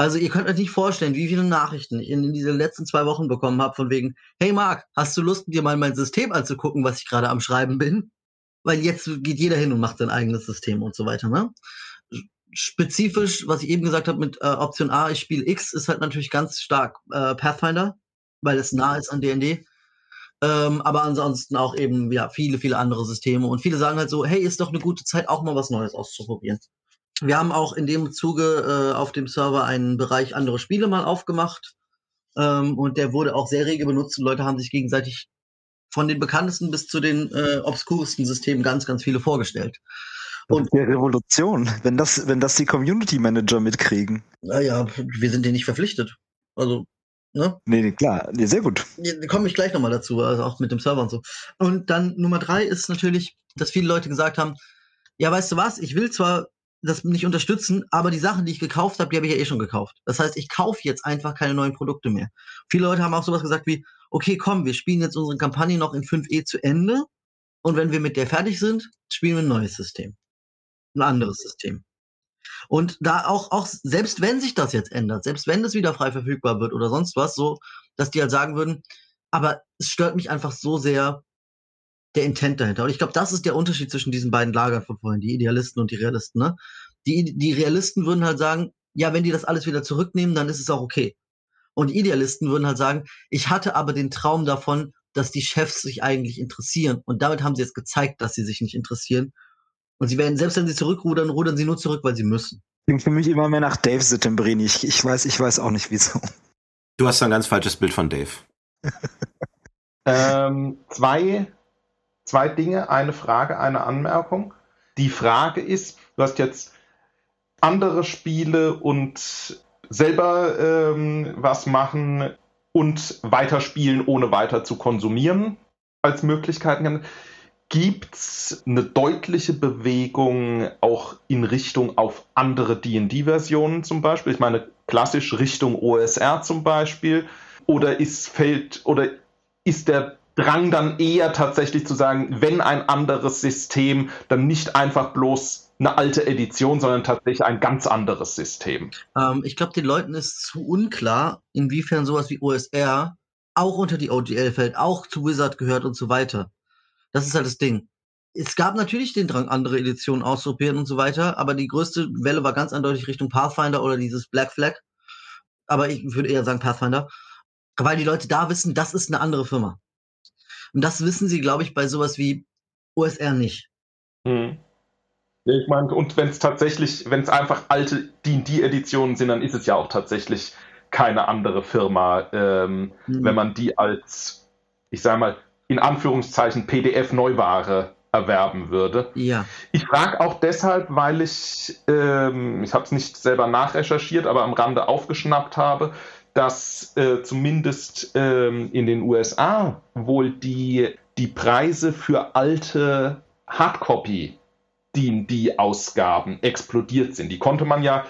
Also ihr könnt euch nicht vorstellen, wie viele Nachrichten ich in, in diesen letzten zwei Wochen bekommen habe von wegen, hey Marc, hast du Lust, dir mal mein System anzugucken, was ich gerade am Schreiben bin? Weil jetzt geht jeder hin und macht sein eigenes System und so weiter, ne? Spezifisch, was ich eben gesagt habe mit äh, Option A, ich spiele X, ist halt natürlich ganz stark äh, Pathfinder, weil es nah ist an D&D. Ähm, aber ansonsten auch eben, ja, viele, viele andere Systeme. Und viele sagen halt so, hey, ist doch eine gute Zeit, auch mal was Neues auszuprobieren. Wir haben auch in dem Zuge äh, auf dem Server einen Bereich andere Spiele mal aufgemacht. Ähm, und der wurde auch sehr rege benutzt und Leute haben sich gegenseitig von den bekanntesten bis zu den äh, obskuresten Systemen ganz, ganz viele vorgestellt. Ist ja Revolution, wenn das, wenn das die Community Manager mitkriegen. Naja, wir sind denen nicht verpflichtet. Also, ne? Nee, nee, klar, nee, sehr gut. Da komme ich gleich nochmal dazu, also auch mit dem Server und so. Und dann Nummer drei ist natürlich, dass viele Leute gesagt haben, ja, weißt du was, ich will zwar das nicht unterstützen, aber die Sachen, die ich gekauft habe, die habe ich ja eh schon gekauft. Das heißt, ich kaufe jetzt einfach keine neuen Produkte mehr. Viele Leute haben auch sowas gesagt wie, okay, komm, wir spielen jetzt unsere Kampagne noch in 5e zu Ende und wenn wir mit der fertig sind, spielen wir ein neues System. Ein anderes System. Und da auch, auch, selbst wenn sich das jetzt ändert, selbst wenn es wieder frei verfügbar wird oder sonst was, so, dass die halt sagen würden, aber es stört mich einfach so sehr der Intent dahinter. Und ich glaube, das ist der Unterschied zwischen diesen beiden Lagern von vorhin, die Idealisten und die Realisten. Ne? Die, die Realisten würden halt sagen, ja, wenn die das alles wieder zurücknehmen, dann ist es auch okay. Und die Idealisten würden halt sagen, ich hatte aber den Traum davon, dass die Chefs sich eigentlich interessieren. Und damit haben sie jetzt gezeigt, dass sie sich nicht interessieren. Und sie werden, selbst wenn sie zurückrudern, rudern sie nur zurück, weil sie müssen. Klingt für mich immer mehr nach Dave Sittenbrini. Ich, ich weiß, ich weiß auch nicht wieso. Du hast ein ganz falsches Bild von Dave. ähm, zwei, zwei Dinge, eine Frage, eine Anmerkung. Die Frage ist, du hast jetzt andere Spiele und selber ähm, was machen und weiterspielen, ohne weiter zu konsumieren als Möglichkeiten. Gibt es eine deutliche Bewegung auch in Richtung auf andere DD-Versionen zum Beispiel? Ich meine, klassisch Richtung OSR zum Beispiel. Oder ist, fällt, oder ist der Drang dann eher tatsächlich zu sagen, wenn ein anderes System, dann nicht einfach bloß eine alte Edition, sondern tatsächlich ein ganz anderes System. Ähm, ich glaube, den Leuten ist zu unklar, inwiefern sowas wie OSR auch unter die OGL fällt, auch zu Wizard gehört und so weiter. Das ist halt das Ding. Es gab natürlich den Drang, andere Editionen auszuprobieren und so weiter, aber die größte Welle war ganz eindeutig Richtung Pathfinder oder dieses Black Flag. Aber ich würde eher sagen Pathfinder, weil die Leute da wissen, das ist eine andere Firma. Und das wissen sie, glaube ich, bei sowas wie OSR nicht. Hm. Ich meine, und wenn es tatsächlich, wenn es einfach alte D&D-Editionen sind, dann ist es ja auch tatsächlich keine andere Firma, ähm, mhm. wenn man die als, ich sage mal, in Anführungszeichen PDF-Neuware erwerben würde. Ja. Ich frage auch deshalb, weil ich, ähm, ich habe es nicht selber nachrecherchiert, aber am Rande aufgeschnappt habe, dass äh, zumindest ähm, in den USA wohl die, die Preise für alte Hardcopy D&D-Ausgaben explodiert sind. Die konnte man ja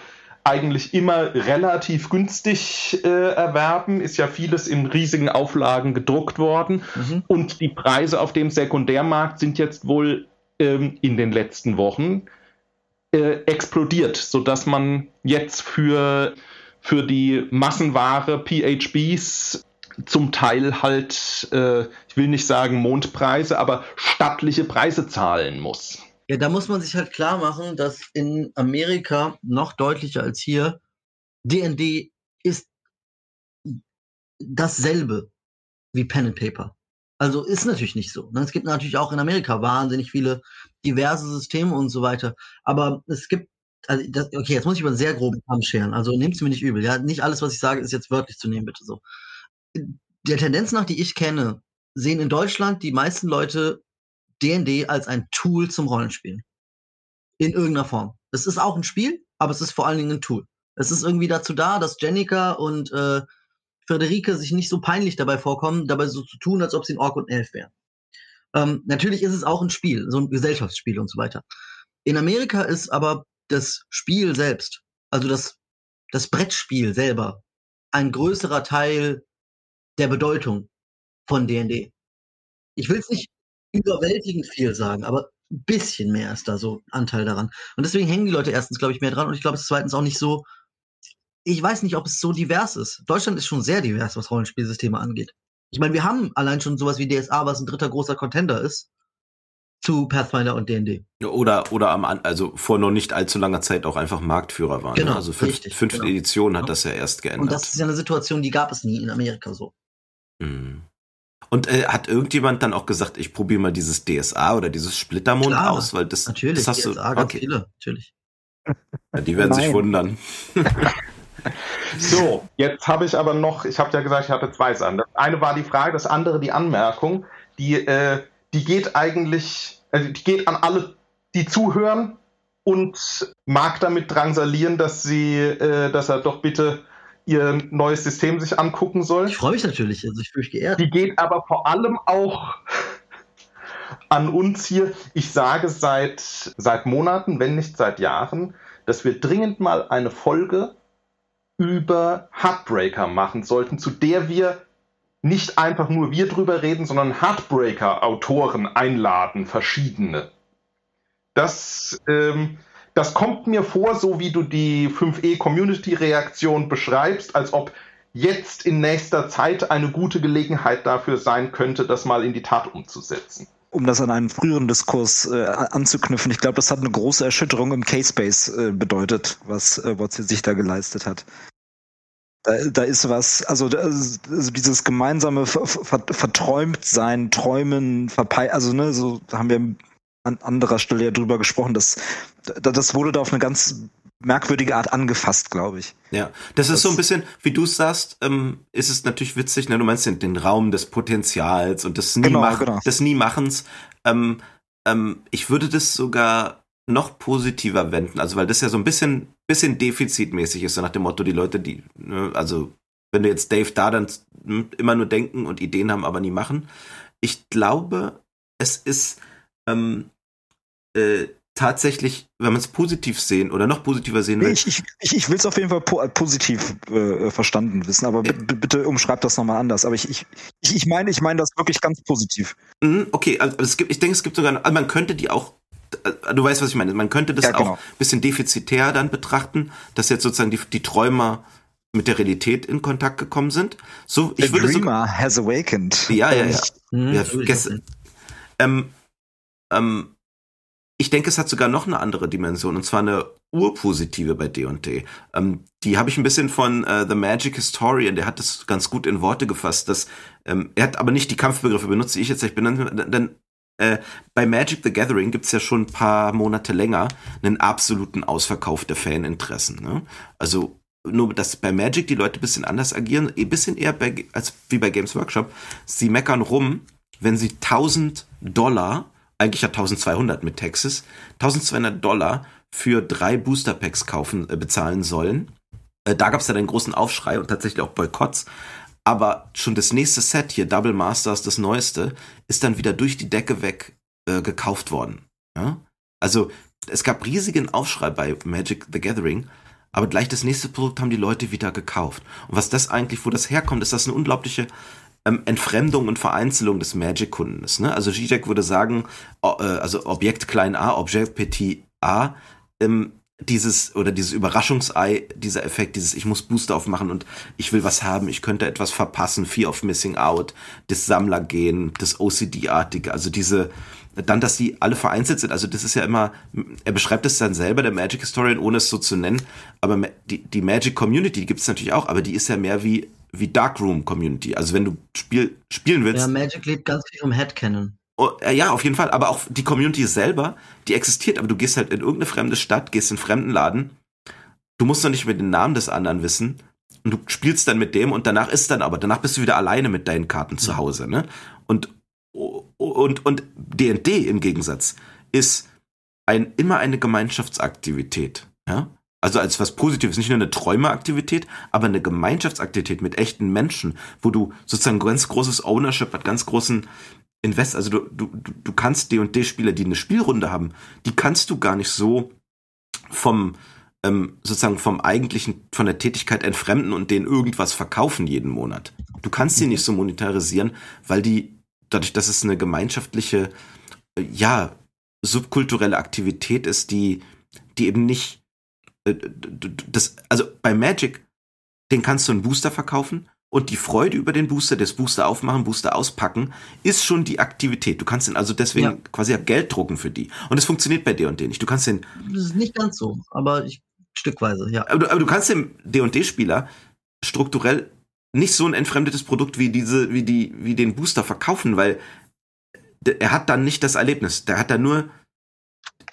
eigentlich immer relativ günstig äh, erwerben, ist ja vieles in riesigen Auflagen gedruckt worden. Mhm. Und die Preise auf dem Sekundärmarkt sind jetzt wohl ähm, in den letzten Wochen äh, explodiert, sodass man jetzt für, für die Massenware PHBs zum Teil halt, äh, ich will nicht sagen Mondpreise, aber stattliche Preise zahlen muss. Ja, da muss man sich halt klar machen, dass in Amerika noch deutlicher als hier D&D ist dasselbe wie Pen and Paper. Also ist natürlich nicht so. Ne? Es gibt natürlich auch in Amerika wahnsinnig viele diverse Systeme und so weiter. Aber es gibt, also das, okay, jetzt muss ich über einen sehr groben Kamm scheren. Also nehmt es mir nicht übel. Ja, nicht alles, was ich sage, ist jetzt wörtlich zu nehmen, bitte so. Der Tendenz nach, die ich kenne, sehen in Deutschland die meisten Leute D&D als ein Tool zum Rollenspielen. In irgendeiner Form. Es ist auch ein Spiel, aber es ist vor allen Dingen ein Tool. Es ist irgendwie dazu da, dass Jennika und äh, Friederike sich nicht so peinlich dabei vorkommen, dabei so zu tun, als ob sie ein Ork und Elf wären. Ähm, natürlich ist es auch ein Spiel, so ein Gesellschaftsspiel und so weiter. In Amerika ist aber das Spiel selbst, also das, das Brettspiel selber, ein größerer Teil der Bedeutung von D&D. Ich will es nicht überwältigend viel sagen, aber ein bisschen mehr ist da so Anteil daran. Und deswegen hängen die Leute erstens, glaube ich, mehr dran und ich glaube, es ist zweitens auch nicht so, ich weiß nicht, ob es so divers ist. Deutschland ist schon sehr divers, was Rollenspielsysteme angeht. Ich meine, wir haben allein schon sowas wie DSA, was ein dritter großer Contender ist zu Pathfinder und D&D. Oder, oder am, also vor noch nicht allzu langer Zeit auch einfach Marktführer waren. Ne? Genau, ne? Also fünf, richtig, fünfte genau. Edition hat das ja erst geändert. Und das ist ja eine Situation, die gab es nie in Amerika so. Mhm. Und äh, hat irgendjemand dann auch gesagt, ich probiere mal dieses DSA oder dieses Splittermond Klar, aus, weil das, Natürlich, das hast du. DSA, ganz Okay. viele, natürlich. Ja, die werden sich Nein. wundern. So, jetzt habe ich aber noch, ich habe ja gesagt, ich hatte zwei Sachen. Das eine war die Frage, das andere die Anmerkung. Die, äh, die geht eigentlich, also die geht an alle, die zuhören und mag damit drangsalieren, dass sie, äh, dass er doch bitte ihr neues System sich angucken soll. Ich freue mich natürlich, also ich fühle mich geehrt. Die geht aber vor allem auch an uns hier. Ich sage seit, seit Monaten, wenn nicht seit Jahren, dass wir dringend mal eine Folge über Heartbreaker machen sollten, zu der wir nicht einfach nur wir drüber reden, sondern Heartbreaker-Autoren einladen, verschiedene. Das, ähm, das kommt mir vor, so wie du die 5e-Community-Reaktion beschreibst, als ob jetzt in nächster Zeit eine gute Gelegenheit dafür sein könnte, das mal in die Tat umzusetzen. Um das an einen früheren Diskurs äh, anzuknüpfen, ich glaube, das hat eine große Erschütterung im K-Space äh, bedeutet, was äh, Wotzi sich da geleistet hat. Da, da ist was, also, also dieses gemeinsame Ver Ver Verträumtsein, Träumen, Verpei also ne, so haben wir an anderer Stelle ja drüber gesprochen, dass da- das wurde da auf eine ganz merkwürdige Art angefasst, glaube ich. Ja, das, das ist so ein bisschen, wie du es sagst, ähm, ist es natürlich witzig, ne? du meinst den, den Raum des Potenzials und des, Genau, Niemach genau. des Niemachens. Ähm, ähm, ich würde das sogar noch positiver wenden, also weil das ja so ein bisschen, bisschen defizitmäßig ist, so nach dem Motto, die Leute, die, ne, also wenn du jetzt Dave da dann immer nur denken und Ideen haben, aber nie machen. Ich glaube, es ist ähm, äh, tatsächlich, wenn man es positiv sehen oder noch positiver sehen will, ich ich, ich, will es auf jeden Fall po positiv äh, verstanden wissen, aber bitte umschreib das nochmal anders. Aber ich, ich, ich meine, ich meine das wirklich ganz positiv. Mhm, Okay, also es gibt, ich denke, es gibt sogar, also man könnte die auch, äh, du weißt, was ich meine, man könnte das Ja, genau. auch ein bisschen defizitär dann betrachten, dass jetzt sozusagen die, die Träumer mit der Realität in Kontakt gekommen sind. So, ich The würde so, Dreamer has awakened. ja, ja, ja. Hm, Ja, würde ich gest- auch sehen. Ähm, ähm, ich denke, es hat sogar noch eine andere Dimension, und zwar eine urpositive bei D&D. Ähm, die habe ich ein bisschen von äh, The Magic Historian, der hat das ganz gut in Worte gefasst. Dass, ähm, er hat aber nicht die Kampfbegriffe benutzt, die ich jetzt nicht benannt denn äh, bei Magic the Gathering gibt's ja schon ein paar Monate länger einen absoluten Ausverkauf der Faninteressen. Ne? Also nur, dass bei Magic die Leute ein bisschen anders agieren, ein bisschen eher bei, als wie bei Games Workshop. Sie meckern rum, wenn sie 1000 Dollar, eigentlich ja 1200 mit Texas, 1200 Dollar für drei Booster Packs kaufen, äh, bezahlen sollen. Äh, da gab es ja einen großen Aufschrei und tatsächlich auch Boykotts. Aber schon das nächste Set hier, Double Masters, das neueste, ist dann wieder durch die Decke weg äh, gekauft worden. Ja? Also es gab riesigen Aufschrei bei Magic the Gathering, aber gleich das nächste Produkt haben die Leute wieder gekauft. Und was das eigentlich, wo das herkommt, ist das eine unglaubliche ähm, Entfremdung und Vereinzelung des Magic-Kunden ist. Ne? Also Zizek würde sagen, o- äh, also Objekt klein a, Objekt petit a, ähm, dieses oder dieses Überraschungsei, dieser Effekt, dieses ich muss Booster aufmachen und ich will was haben, ich könnte etwas verpassen, Fear of Missing Out, das Sammlergehen, das OCD-artige, also diese dann, dass die alle vereinzelt sind, also das ist ja immer, er beschreibt es dann selber, der Magic Historian, ohne es so zu nennen, aber die, die Magic Community, die gibt es natürlich auch, aber die ist ja mehr wie, wie Darkroom Community. Also wenn du Spiel, spielen willst, Ja, Magic lebt ganz viel vom Headcanon. Oh, äh, ja, auf jeden Fall. Aber auch die Community selber, die existiert. Aber du gehst halt in irgendeine fremde Stadt, gehst in einen fremden Laden. Du musst noch nicht mehr den Namen des anderen wissen. Und du spielst dann mit dem und danach ist dann aber, danach bist du wieder alleine mit deinen Karten zu Hause, ne? Und, und, und D&D im Gegensatz ist ein, immer eine Gemeinschaftsaktivität, ja? Also als was Positives, nicht nur eine Träumeaktivität, aber eine Gemeinschaftsaktivität mit echten Menschen, wo du sozusagen ganz großes Ownership hat, ganz großen Invest, also du, du, du kannst D&D-Spieler, die eine Spielrunde haben, die kannst du gar nicht so vom, ähm, sozusagen vom eigentlichen, von der Tätigkeit entfremden und denen irgendwas verkaufen jeden Monat. Du kannst sie nicht so monetarisieren, weil die, dadurch, dass es eine gemeinschaftliche, äh, ja, subkulturelle Aktivität ist, die, die eben nicht, äh, das, also bei Magic, den kannst du einen Booster verkaufen und die Freude über den Booster, das Booster aufmachen, Booster auspacken, ist schon die Aktivität. Du kannst den also deswegen Ja. quasi Geld drucken für die. Und das funktioniert bei D&D nicht. Du kannst den Das ist nicht ganz so, aber ich, stückweise, ja. aber du, aber du kannst dem D&D-Spieler strukturell nicht so ein entfremdetes Produkt wie diese, wie die, wie den Booster verkaufen, weil er hat dann nicht das Erlebnis. Der hat dann nur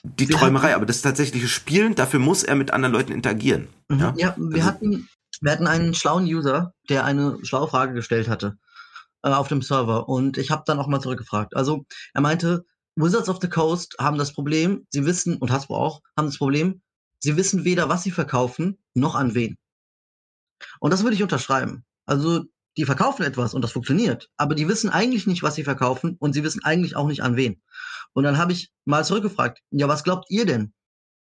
die Wir Träumerei, aber das tatsächliche Spielen, dafür muss er mit anderen Leuten interagieren. Mhm. Ja? Ja, wir Also- hatten, wir hatten einen schlauen User, der eine schlaue Frage gestellt hatte äh, auf dem Server und ich habe dann auch mal zurückgefragt. Also er meinte, Wizards of the Coast haben das Problem, sie wissen, und Hasbro auch, haben das Problem, sie wissen weder, was sie verkaufen, noch an wen. Und das würde ich unterschreiben. Also die verkaufen etwas und das funktioniert, aber die wissen eigentlich nicht, was sie verkaufen und sie wissen eigentlich auch nicht an wen. Und dann habe ich mal zurückgefragt, ja, was glaubt ihr denn,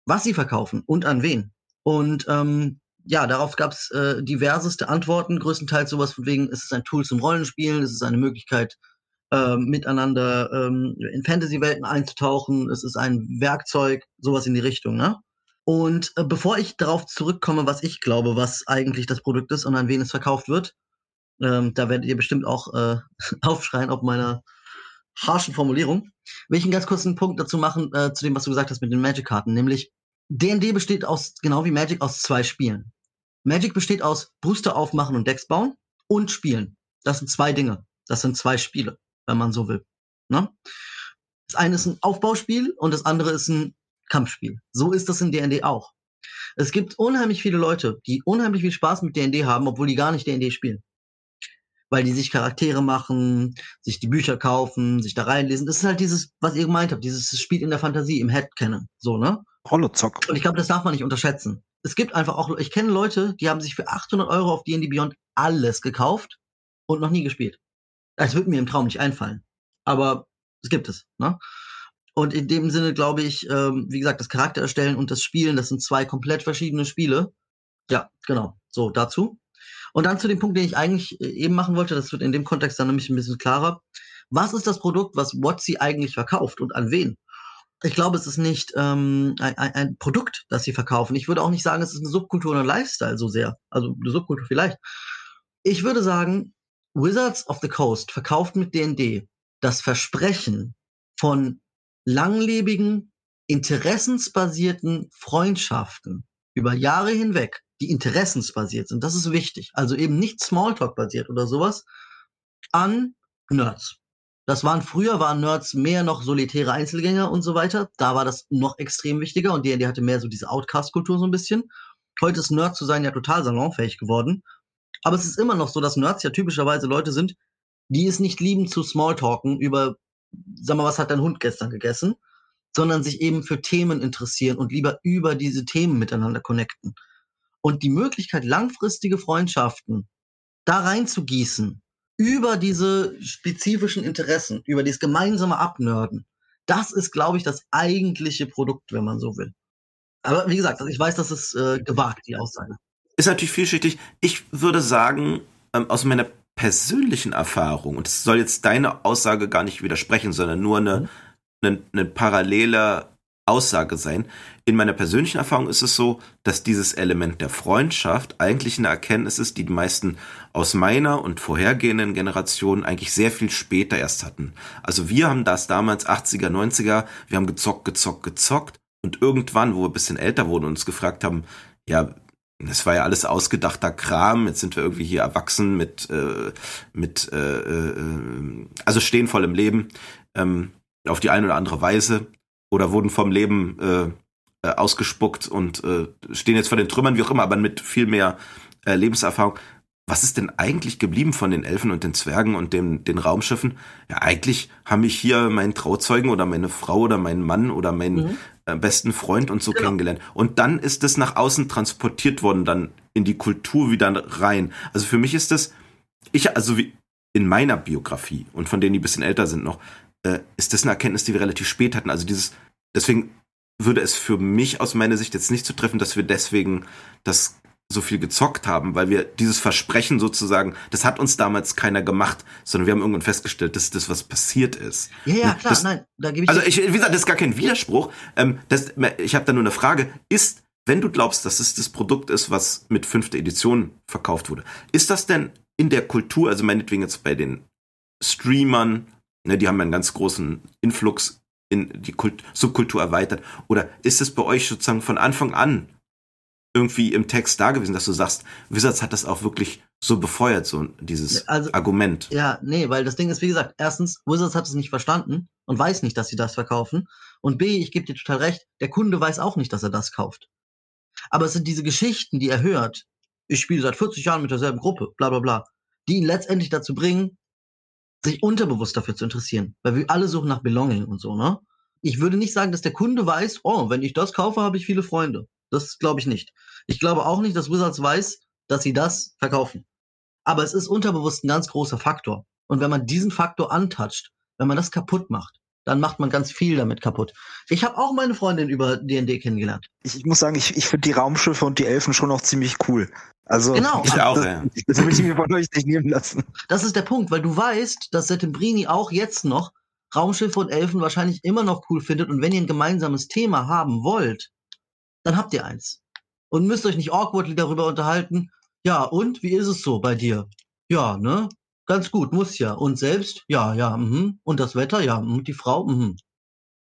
was sie verkaufen und an wen? Und ähm, ja, darauf gab es äh, diverseste Antworten, größtenteils sowas von wegen, es ist ein Tool zum Rollenspielen, es ist eine Möglichkeit, ähm, miteinander ähm, in Fantasy-Welten einzutauchen, es ist ein Werkzeug, sowas in die Richtung, ne? Und äh, bevor ich darauf zurückkomme, was ich glaube, was eigentlich das Produkt ist und an wen es verkauft wird, ähm, da werdet ihr bestimmt auch äh, aufschreien auf meiner harschen Formulierung, will ich einen ganz kurzen Punkt dazu machen, äh, zu dem, was du gesagt hast mit den Magic-Karten, nämlich D&D besteht aus, genau wie Magic, aus zwei Spielen. Magic besteht aus Booster aufmachen und Decks bauen und spielen. Das sind zwei Dinge. Das sind zwei Spiele, wenn man so will. Ne? Das eine ist ein Aufbauspiel und das andere ist ein Kampfspiel. So ist das in D&D auch. Es gibt unheimlich viele Leute, die unheimlich viel Spaß mit D&D haben, obwohl die gar nicht D&D spielen. Weil die sich Charaktere machen, sich die Bücher kaufen, sich da reinlesen. Das ist halt dieses, was ihr gemeint habt, dieses Spiel in der Fantasie, im Head kennen, so, ne? Rollozock. Und ich glaube, das darf man nicht unterschätzen. Es gibt einfach auch, ich kenne Leute, die haben sich für 800 Euro auf D&D Beyond alles gekauft und noch nie gespielt. Das wird mir im Traum nicht einfallen. Aber es gibt es, ne? Und in dem Sinne glaube ich, ähm, wie gesagt, das Charakter erstellen und das Spielen, das sind zwei komplett verschiedene Spiele. Ja, genau. So, dazu. Und dann zu dem Punkt, den ich eigentlich äh, eben machen wollte, das wird in dem Kontext dann nämlich ein bisschen klarer. Was ist das Produkt, was Watsi eigentlich verkauft und an wen? Ich glaube, es ist nicht ähm, ein, ein Produkt, das sie verkaufen. Ich würde auch nicht sagen, es ist eine Subkultur oder ein Lifestyle so sehr. Also eine Subkultur vielleicht. Ich würde sagen, Wizards of the Coast verkauft mit D&D das Versprechen von langlebigen, interessensbasierten Freundschaften über Jahre hinweg, die interessensbasiert sind, das ist wichtig. Also eben nicht Smalltalk basiert oder sowas, an Nerds. Das waren früher waren Nerds mehr noch solitäre Einzelgänger und so weiter. Da war das noch extrem wichtiger und D&D hatte mehr so diese Outcast-Kultur so ein bisschen. Heute ist Nerd zu sein ja total salonfähig geworden. Aber es ist immer noch so, dass Nerds ja typischerweise Leute sind, die es nicht lieben zu Smalltalken über sag mal, was hat dein Hund gestern gegessen, sondern sich eben für Themen interessieren und lieber über diese Themen miteinander connecten. Und die Möglichkeit, langfristige Freundschaften da reinzugießen, über diese spezifischen Interessen, über dieses gemeinsame Abnörden, das ist, glaube ich, das eigentliche Produkt, wenn man so will. Aber wie gesagt, ich weiß, das ist äh, gewagt, die Aussage. Ist natürlich vielschichtig. Ich würde sagen, ähm, aus meiner persönlichen Erfahrung, und es soll jetzt deine Aussage gar nicht widersprechen, sondern nur eine, mhm. eine, eine parallele Aussage sein. In meiner persönlichen Erfahrung ist es so, dass dieses Element der Freundschaft eigentlich eine Erkenntnis ist, die die meisten aus meiner und vorhergehenden Generationen eigentlich sehr viel später erst hatten. Also wir haben das damals 80er, 90er, wir haben gezockt, gezockt, gezockt und irgendwann, wo wir ein bisschen älter wurden und uns gefragt haben, ja, das war ja alles ausgedachter Kram. Jetzt sind wir irgendwie hier erwachsen mit, äh, mit äh, äh, also stehen voll im Leben ähm, auf die eine oder andere Weise oder wurden vom Leben äh, äh, ausgespuckt und äh, stehen jetzt vor den Trümmern, wie auch immer, aber mit viel mehr äh, Lebenserfahrung. Was ist denn eigentlich geblieben von den Elfen und den Zwergen und den, den Raumschiffen? Ja, eigentlich haben mich hier meinen Trauzeugen oder meine Frau oder meinen Mann oder meinen mhm. Äh, besten Freund und so genau. kennengelernt. Und dann ist das nach außen transportiert worden, dann in die Kultur wieder rein. Also für mich ist das, ich, also wie in meiner Biografie und von denen, die ein bisschen älter sind noch, äh, ist das eine Erkenntnis, die wir relativ spät hatten. Also dieses, deswegen würde es für mich aus meiner Sicht jetzt nicht zu treffen, dass wir deswegen das so viel gezockt haben, weil wir dieses Versprechen sozusagen, das hat uns damals keiner gemacht, sondern wir haben irgendwann festgestellt, dass das was passiert ist. Ja, ja, klar, das, nein, da gebe ich Also ich, wie gesagt, das ist gar kein Widerspruch. Ähm, das, ich habe da nur eine Frage. Ist, wenn du glaubst, dass es das Produkt ist, was mit fünfter Edition verkauft wurde, ist das denn in der Kultur, also meinetwegen jetzt bei den Streamern, ne, die haben einen ganz großen Influx in die Kult Subkultur erweitert, oder ist es bei euch sozusagen von Anfang an irgendwie im Text da gewesen, dass du sagst, Wizards hat das auch wirklich so befeuert, so dieses also, Argument. Ja, nee, weil das Ding ist, wie gesagt, erstens, Wizards hat es nicht verstanden und weiß nicht, dass sie das verkaufen. Und B, ich gebe dir total recht, der Kunde weiß auch nicht, dass er das kauft. Aber es sind diese Geschichten, die er hört. Ich spiele seit 40 Jahren mit derselben Gruppe, bla bla bla, die ihn letztendlich dazu bringen, sich unterbewusst dafür zu interessieren. Weil wir alle suchen nach Belonging und so, ne? Ich würde nicht sagen, dass der Kunde weiß, oh, wenn ich das kaufe, habe ich viele Freunde. Das glaube ich nicht. Ich glaube auch nicht, dass Wizards weiß, dass sie das verkaufen. Aber es ist unterbewusst ein ganz großer Faktor. Und wenn man diesen Faktor antatscht, wenn man das kaputt macht, dann macht man ganz viel damit kaputt. Ich habe auch meine Freundin über D&D kennengelernt. Ich, ich, muss sagen, ich, ich finde die Raumschiffe und die Elfen schon auch ziemlich cool. Also genau. ich auch, das, ja. das will ich mir von euch nicht nehmen lassen. Das ist der Punkt, weil du weißt, dass Settembrini auch jetzt noch Raumschiffe und Elfen wahrscheinlich immer noch cool findet und wenn ihr ein gemeinsames Thema haben wollt, dann habt ihr eins. Und müsst euch nicht awkwardly darüber unterhalten. Ja, und wie ist es so bei dir? Ja, ne? Ganz gut, muss ja. Und selbst? Ja, ja, mhm. Und das Wetter? Ja, und die Frau? Mhm.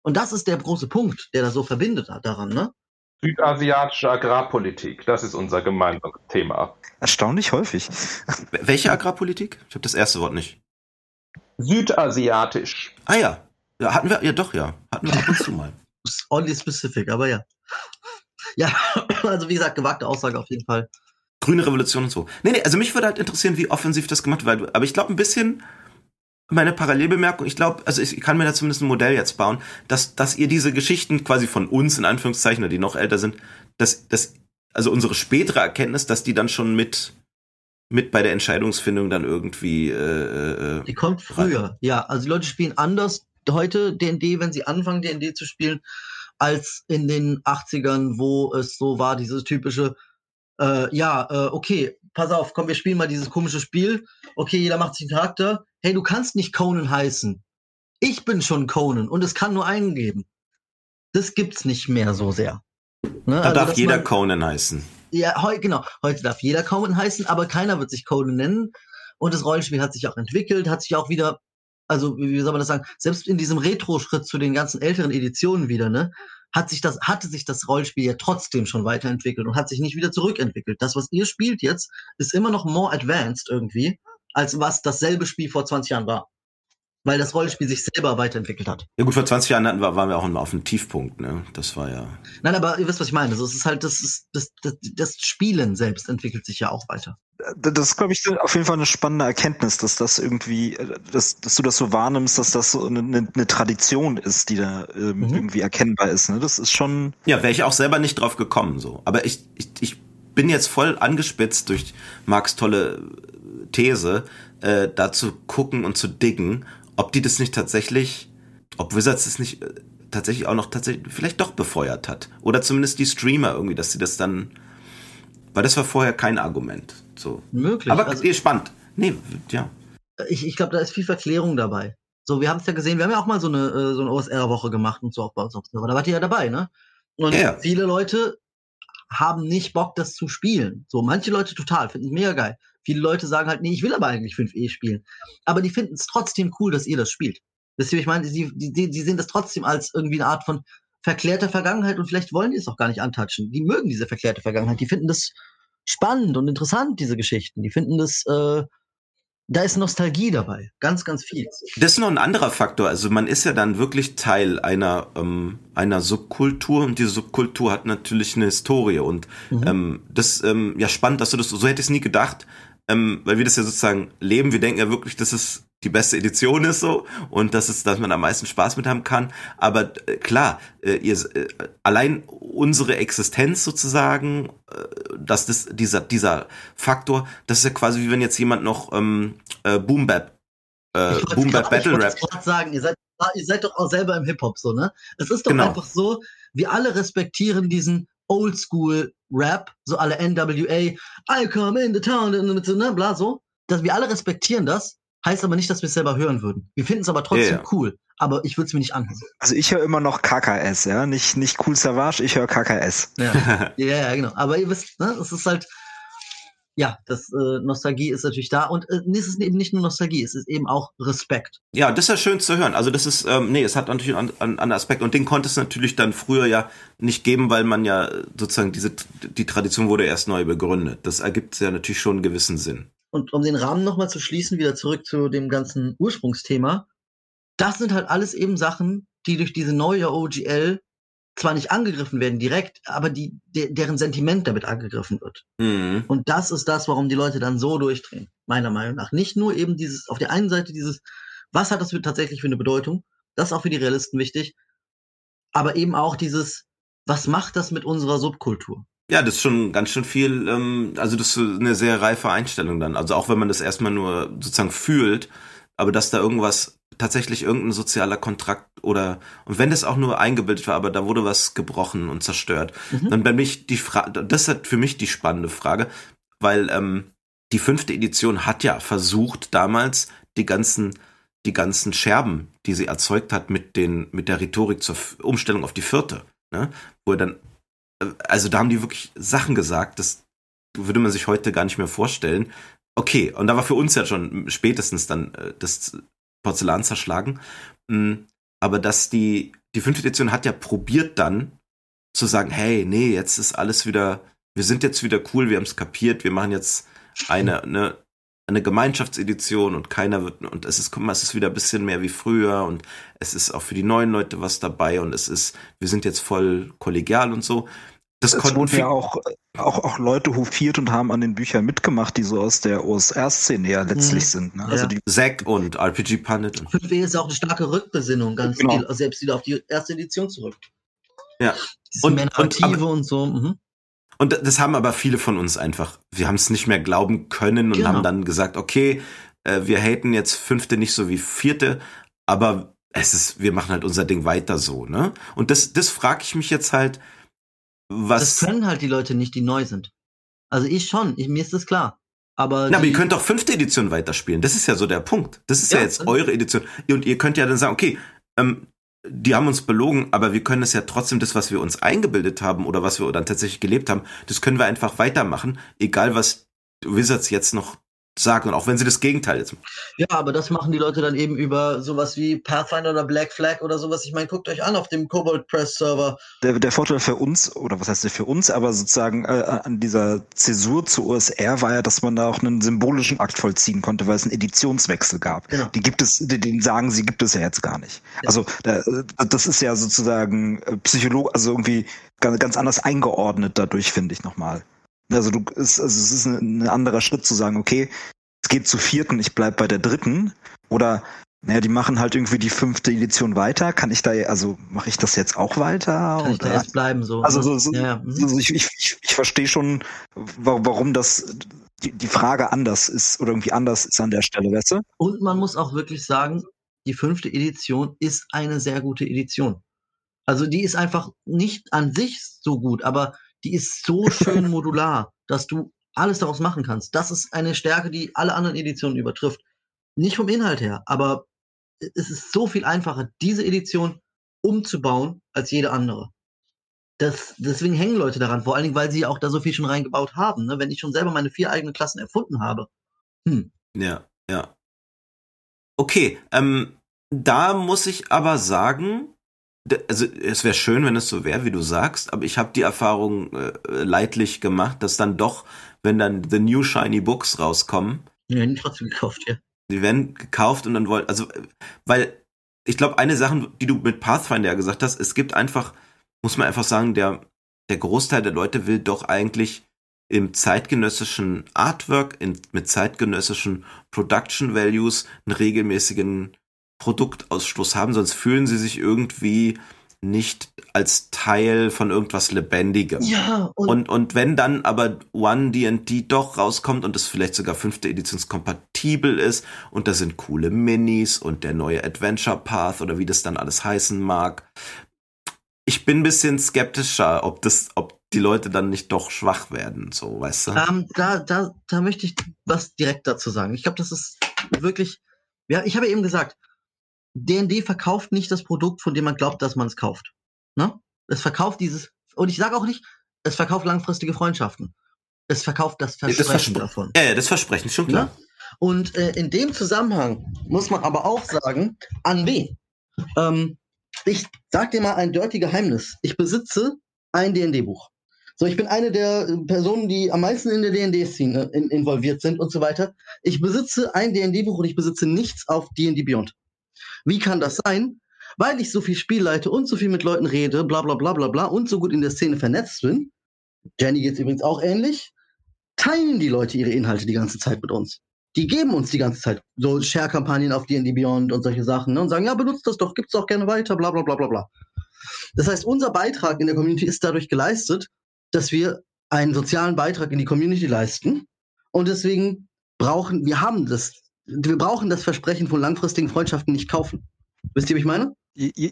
Und das ist der große Punkt, der da so verbindet hat daran, ne? Südasiatische Agrarpolitik, das ist unser gemeinsames Thema. Erstaunlich häufig. Welche Agrarpolitik? Ich habe das erste Wort nicht. Südasiatisch. Ah ja. ja. Hatten wir, ja doch, ja. Hatten wir ab und zu mal. Only specific, aber ja. Ja, also wie gesagt, gewagte Aussage auf jeden Fall. Grüne Revolution und so. Nee, nee, also mich würde halt interessieren, wie offensiv das gemacht wird. Aber ich glaube ein bisschen, meine Parallelbemerkung, ich glaube, also ich kann mir da zumindest ein Modell jetzt bauen, dass, dass ihr diese Geschichten quasi von uns, in Anführungszeichen, die noch älter sind, dass, dass, also unsere spätere Erkenntnis, dass die dann schon mit, mit bei der Entscheidungsfindung dann irgendwie. Äh, äh, Die kommt früher, ja. Also die Leute spielen anders heute D&D, wenn sie anfangen D&D zu spielen, als in den 80ern, wo es so war, dieses typische, äh, ja, äh, okay, pass auf, komm, wir spielen mal dieses komische Spiel. Okay, jeder macht sich einen Charakter. Hey, du kannst nicht Conan heißen. Ich bin schon Conan und es kann nur einen geben. Das gibt's nicht mehr so sehr. Ne? da Also, darf jeder man- Conan heißen. ja, heu, genau. Heute darf jeder Conan heißen, aber keiner wird sich Conan nennen. Und das Rollenspiel hat sich auch entwickelt, hat sich auch wieder, also wie soll man das sagen, selbst in diesem Retro-Schritt zu den ganzen älteren Editionen wieder, ne, hat sich das, hatte sich das Rollenspiel ja trotzdem schon weiterentwickelt und hat sich nicht wieder zurückentwickelt. Das, was ihr spielt jetzt, ist immer noch more advanced irgendwie, als was dasselbe Spiel vor 20 Jahren war. Weil das Rollenspiel sich selber weiterentwickelt hat. Ja gut, vor 20 Jahren hatten wir, waren wir auch immer auf dem Tiefpunkt, ne? Das war ja. Nein, aber ihr wisst, was ich meine. Also es ist halt, das ist, das, das, das Spielen selbst entwickelt sich ja auch weiter. Das ist, glaube ich, auf jeden Fall eine spannende Erkenntnis, dass das irgendwie, äh, dass, dass du das so wahrnimmst, dass das so eine, eine Tradition ist, die da ähm, Mhm. irgendwie erkennbar ist. Ne? Das ist schon. Ja, wäre ich auch selber nicht drauf gekommen, so. Aber ich, ich, ich bin jetzt voll angespitzt durch Marks tolle These, äh, da zu gucken und zu diggen, ob die das nicht tatsächlich, ob Wizards das nicht äh, tatsächlich auch noch tatsächlich vielleicht doch befeuert hat. Oder zumindest die Streamer irgendwie, dass sie das dann, weil das war vorher kein Argument, so. Möglich. Aber also, spannend. Nee, ja. ich, ich glaube, da ist viel Verklärung dabei. So, wir haben es ja gesehen, wir haben ja auch mal so eine, äh, so eine OSR-Woche gemacht und so auch bei uns auf Server. Da wart ihr ja dabei, ne? Und Ja, viele Leute haben nicht Bock, das zu spielen. So, manche Leute total, finden es mega geil. Viele Leute sagen halt, nee, ich will aber eigentlich 5e spielen. Aber die finden es trotzdem cool, dass ihr das spielt. Deswegen, ich meine, die, die, die sehen das trotzdem als irgendwie eine Art von verklärter Vergangenheit und vielleicht wollen die es auch gar nicht antatschen. Die mögen diese verklärte Vergangenheit. Die finden das spannend und interessant, diese Geschichten. Die finden das, äh, da ist Nostalgie dabei. Ganz, ganz viel. Das ist noch ein anderer Faktor. Also man ist ja dann wirklich Teil einer, ähm, einer Subkultur und diese Subkultur hat natürlich eine Historie und Mhm. ähm, das ähm, ja spannend, dass du das so hätte ich es nie gedacht, ähm, weil wir das ja sozusagen leben. Wir denken ja wirklich, dass es die beste Edition ist so und dass es, dass man am meisten Spaß mit haben kann. Aber äh, klar, äh, ihr, äh, allein unsere Existenz sozusagen, äh, dass das dieser dieser Faktor, das ist ja quasi wie wenn jetzt jemand noch ähm, äh, Boom Bap äh, Ich Boom Bap ich Battle Rap grad sagen, ihr seid, ihr seid doch auch selber im Hip-Hop so, ne? Es ist doch Genau. einfach so, wir alle respektieren diesen Oldschool-Rap, so alle NWA, I come in the town, und so, ne, bla, so. Dass wir alle respektieren das, heißt aber nicht, dass wir es selber hören würden. Wir finden es aber trotzdem ja. cool. Aber ich würde es mir nicht anhören. Also ich höre immer noch KKS, ja. Nicht, nicht Cool Savage, ich höre KKS. Ja. ja, ja, genau. Aber ihr wisst, ne, es ist halt, ja, das äh, Nostalgie ist natürlich da. Und äh, es ist eben nicht nur Nostalgie, es ist eben auch Respekt. Ja, das ist ja schön zu hören. Also das ist, ähm, nee, es hat natürlich einen an, anderen Aspekt und den konnte es natürlich dann früher ja nicht geben, weil man ja sozusagen diese, die Tradition wurde erst neu begründet. Das ergibt ja natürlich schon einen gewissen Sinn. Und um den Rahmen nochmal zu schließen, wieder zurück zu dem ganzen Ursprungsthema. Das sind halt alles eben Sachen, die durch diese neue OGL zwar nicht angegriffen werden direkt, aber die, de, deren Sentiment damit angegriffen wird. Mhm. Und das ist das, warum die Leute dann so durchdrehen, meiner Meinung nach. Nicht nur eben dieses, auf der einen Seite dieses, was hat das für, tatsächlich für eine Bedeutung? Das ist auch für die Realisten wichtig. Aber eben auch dieses, was macht das mit unserer Subkultur? Ja, das ist schon ganz schön viel, ähm, also das ist eine sehr reife Einstellung dann. Also auch wenn man das erstmal nur sozusagen fühlt, aber dass da irgendwas tatsächlich irgendein sozialer Kontrakt oder und wenn das auch nur eingebildet war, aber da wurde was gebrochen und zerstört, Mhm. dann bin ich die Frage, das ist für mich die spannende Frage, weil ähm, die fünfte Edition hat ja versucht damals die ganzen die ganzen Scherben, die sie erzeugt hat mit den mit der Rhetorik zur Umstellung auf die vierte, ne? wo er dann also da haben die wirklich Sachen gesagt, das würde man sich heute gar nicht mehr vorstellen. Okay, und da war für uns ja schon spätestens dann äh, das Porzellan zerschlagen. Mm, Aber dass die, die fünfte Edition hat ja probiert dann zu sagen, hey, nee, jetzt ist alles wieder, wir sind jetzt wieder cool, wir haben es kapiert, wir machen jetzt eine, eine, eine Gemeinschaftsedition und keiner wird, und es ist, guck mal, es ist wieder ein bisschen mehr wie früher und es ist auch für die neuen Leute was dabei und es ist, wir sind jetzt voll kollegial und so. Das es konnten wurden ja auch, auch, auch Leute hofiert und haben an den Büchern mitgemacht, die so aus der OSR-Szene ja letztlich Mhm. sind. Ne? Also Ja. die, Zack und RPG Pundit. Und, 5e ist auch eine starke Rückbesinnung, ganz Genau. viel, selbst wieder auf die erste Edition zurück. Ja. Diese Und- mehr und- Narrative und, so. Mhm. und das haben aber viele von uns einfach. Wir haben es nicht mehr glauben können und Genau. haben dann gesagt, okay, äh, wir haten jetzt fünfte nicht so wie vierte, aber es ist, wir machen halt unser Ding weiter so, ne? Und das, das frage ich mich jetzt halt, was. Das können halt die Leute nicht, die neu sind. Also ich schon, ich, mir ist das klar. Aber, Na, aber ihr könnt doch fünfte Edition weiterspielen. Das ist ja so der Punkt. Das ist ja, Ja, jetzt eure Edition. Und ihr könnt ja dann sagen, okay, ähm, die haben uns belogen, aber wir können es ja trotzdem das, was wir uns eingebildet haben oder was wir dann tatsächlich gelebt haben, das können wir einfach weitermachen, egal was Wizards jetzt noch sagen und auch wenn sie das Gegenteil jetzt machen. ja, aber das machen die Leute dann eben über sowas wie Pathfinder oder Black Flag oder sowas. Ich meine, guckt euch an auf dem Cobalt Press Server. der, der Vorteil für uns, oder was heißt der für uns, aber sozusagen äh, an dieser Zäsur zu OSR war ja, dass man da auch einen symbolischen Akt vollziehen konnte, weil es einen Editionswechsel gab. Genau. Die gibt es, die- den sagen sie, gibt es ja jetzt gar nicht. Ja. Also da, das ist ja sozusagen äh, Psycholog, also irgendwie ganz, ganz anders eingeordnet dadurch, finde ich nochmal. Also du ist, also es ist ein, anderer Schritt zu sagen, okay, es geht zu vierten, ich bleib bei der dritten. Oder naja, die machen halt irgendwie die fünfte Edition weiter. Kann ich da, also mache ich das jetzt auch weiter? Kann ich da oder? erst bleiben so. Also ne? so, so, ja, ja. mhm. also ich, ich, ich, ich verstehe schon, wa- warum das die, die Frage anders ist oder irgendwie anders ist an der Stelle, weißt du? Und man muss auch wirklich sagen, die fünfte Edition ist eine sehr gute Edition. Also die ist einfach nicht an sich so gut, aber die ist so schön modular, dass du alles daraus machen kannst. Das ist eine Stärke, die alle anderen Editionen übertrifft. Nicht vom Inhalt her, aber es ist so viel einfacher, diese Edition umzubauen als jede andere. Das, deswegen hängen Leute daran, vor allen Dingen, weil sie auch da so viel schon reingebaut haben. Ne? Wenn ich schon selber meine vier eigenen Klassen erfunden habe, hm, Ja, ja. Okay, ähm, da muss ich aber sagen, also es wäre schön, wenn es so wäre, wie du sagst, aber ich habe die Erfahrung äh, leidlich gemacht, dass dann doch, wenn dann The New Shiny Books rauskommen, die werden trotzdem gekauft, ja. die werden gekauft und dann wollen, also, weil ich glaube, eine Sache, die du mit Pathfinder ja gesagt hast, es gibt einfach, muss man einfach sagen, der, der Großteil der Leute will doch eigentlich im zeitgenössischen Artwork, in, mit zeitgenössischen Production Values einen regelmäßigen Produktausstoß haben, sonst fühlen sie sich irgendwie nicht als Teil von irgendwas Lebendigem. Ja, und, Und, und wenn dann aber One D&D doch rauskommt und es vielleicht sogar fünfte Editionskompatibel ist und da sind coole Minis und der neue Adventure Path oder wie das dann alles heißen mag. Ich bin ein bisschen skeptischer, ob das, ob die Leute dann nicht doch schwach werden, so, weißt du? ähm, da, da, da möchte ich was direkt dazu sagen. Ich glaube, das ist wirklich, ja, ich habe eben gesagt, D&D verkauft nicht das Produkt, von dem man glaubt, dass man es kauft. Ne? Es verkauft dieses, und ich sage auch nicht, es verkauft langfristige Freundschaften. Es verkauft das das Versprechen Verspre- davon. Ja, ja, das Versprechen schon klar. Ne? Und äh, in dem Zusammenhang muss man aber auch sagen, an wen? Ähm, ich sag dir mal ein dirty Geheimnis. Ich besitze ein D&D-Buch. So, ich bin eine der Personen, die am meisten in der D&D-Szene in, involviert sind und so weiter. Ich besitze ein D&D-Buch und ich besitze nichts auf D&D Beyond. Wie kann das sein? Weil ich so viel Spiel leite und so viel mit Leuten rede, bla bla bla bla bla und so gut in der Szene vernetzt bin. Jenny geht's übrigens auch ähnlich. Teilen die Leute ihre Inhalte die ganze Zeit mit uns die geben uns die ganze Zeit so Share-Kampagnen auf D&D Beyond und solche Sachen ne, und sagen, ja, benutzt das doch, gibt's auch gerne weiter, bla bla bla bla bla. Das heißt, unser Beitrag in der Community ist dadurch geleistet, dass wir einen sozialen Beitrag in die Community leisten und deswegen brauchen, wir haben das, wir brauchen das Versprechen von langfristigen Freundschaften nicht kaufen. Wisst ihr, wie ich meine? Ihr, ihr,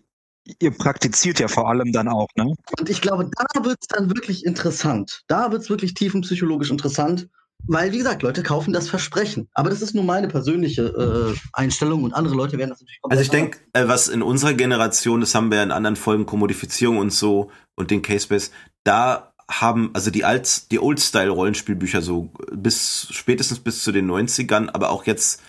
ihr praktiziert ja vor allem dann auch, ne? Und ich glaube, da wird's dann wirklich interessant. Da wird's wirklich tiefenpsychologisch interessant, weil, wie gesagt, Leute kaufen das Versprechen. Aber das ist nur meine persönliche äh, Einstellung und andere Leute werden das natürlich komplett Also ich denke, äh, was in unserer Generation, das haben wir ja in anderen Folgen, Kommodifizierung und so und den Casebase, da haben, also die Alt, die Old-Style-Rollenspielbücher so bis, spätestens bis zu den 90ern, aber auch jetzt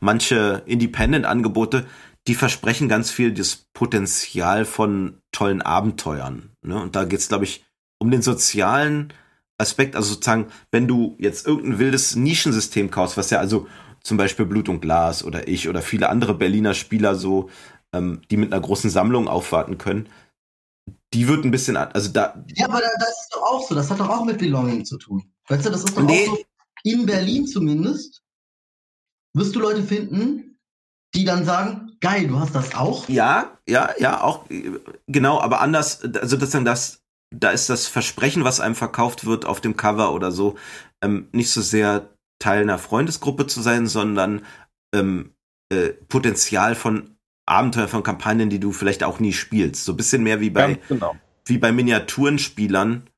manche Independent-Angebote, die versprechen ganz viel das Potenzial von tollen Abenteuern. Ne? Und da geht's, glaube ich, um den sozialen Aspekt, also sozusagen, wenn du jetzt irgendein wildes Nischensystem kaufst, was ja also zum Beispiel Blut und Glas oder ich oder viele andere Berliner Spieler so, ähm, die mit einer großen Sammlung aufwarten können, die wird ein bisschen, also da. Ja, aber das ist doch auch so. Das hat doch auch mit Belonging zu tun. Weißt du, das ist doch nee. auch so. In Berlin zumindest wirst du Leute finden, die dann sagen, geil, du hast das auch. Ja, ja, ja, auch genau, aber anders, also dann das, da ist das Versprechen, was einem verkauft wird auf dem Cover oder so, ähm, nicht so sehr Teil einer Freundesgruppe zu sein, sondern ähm, äh, Potenzial von Abenteuer, von Kampagnen, die du vielleicht auch nie spielst. So ein bisschen mehr wie bei, genau. wie bei Miniaturenspielern,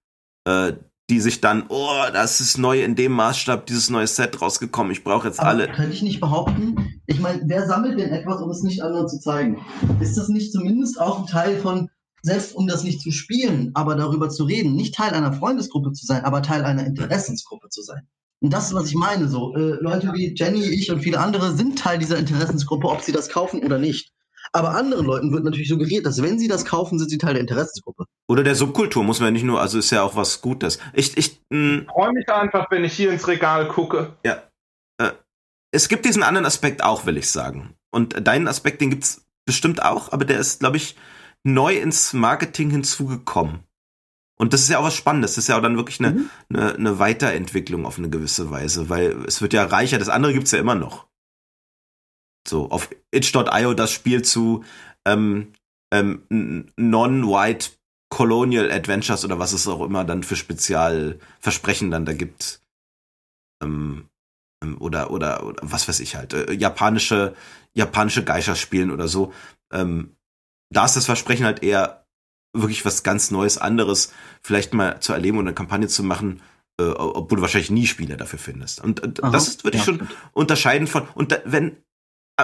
äh, die sich dann, oh, das ist neu in dem Maßstab, dieses neue Set rausgekommen, ich brauche jetzt Aber alle. Könnte ich nicht behaupten, ich meine, wer sammelt denn etwas, um es nicht anderen zu zeigen? Ist das nicht zumindest auch ein Teil von, selbst um das nicht zu spielen, aber darüber zu reden, nicht Teil einer Freundesgruppe zu sein, aber Teil einer Interessensgruppe zu sein? Und das ist, was ich meine. So, äh, Leute wie Jenny, ich und viele andere sind Teil dieser Interessensgruppe, ob sie das kaufen oder nicht. Aber anderen Leuten wird natürlich suggeriert, dass wenn sie das kaufen, sind sie Teil der Interessensgruppe. Oder der Subkultur, muss man ja nicht nur, also ist ja auch was Gutes. Ich, ich, hm. freue mich einfach, wenn ich hier ins Regal gucke. Ja. Äh, es gibt diesen anderen Aspekt auch, will ich sagen. Und deinen Aspekt, den gibt's bestimmt auch, aber der ist, glaube ich, neu ins Marketing hinzugekommen. Und das ist ja auch was Spannendes. Das ist ja auch dann wirklich eine, mhm. eine, eine Weiterentwicklung auf eine gewisse Weise, weil es wird ja reicher. Das andere gibt's ja immer noch. So, auf itch.io das Spiel zu ähm, ähm, Non-White Colonial Adventures oder was es auch immer dann für Spezialversprechen dann da gibt. Ähm, ähm, oder, oder, oder was weiß ich halt, äh, japanische, japanische Geisha spielen oder so. Ähm, da ist das Versprechen halt eher wirklich was ganz Neues, anderes, vielleicht mal zu erleben und eine Kampagne zu machen, äh, obwohl du wahrscheinlich nie Spiele dafür findest. Und äh, das würde ich ja. schon unterscheiden von, und da, wenn,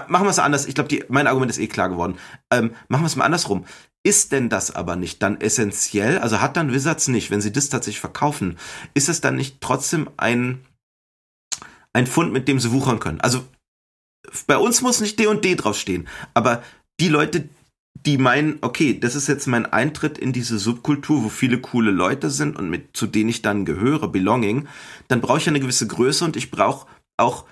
machen wir es anders. Ich glaube, mein Argument ist eh klar geworden. Ähm, machen wir es mal andersrum. Ist denn das aber nicht dann essentiell? Also hat dann Wizards nicht, wenn sie das tatsächlich verkaufen, ist es dann nicht trotzdem ein, ein Fund, mit dem sie wuchern können? Also bei uns muss nicht D und D draufstehen, aber die Leute, die meinen, okay, das ist jetzt mein Eintritt in diese Subkultur, wo viele coole Leute sind und mit zu denen ich dann gehöre, Belonging, dann brauche ich eine gewisse Größe und ich brauche auch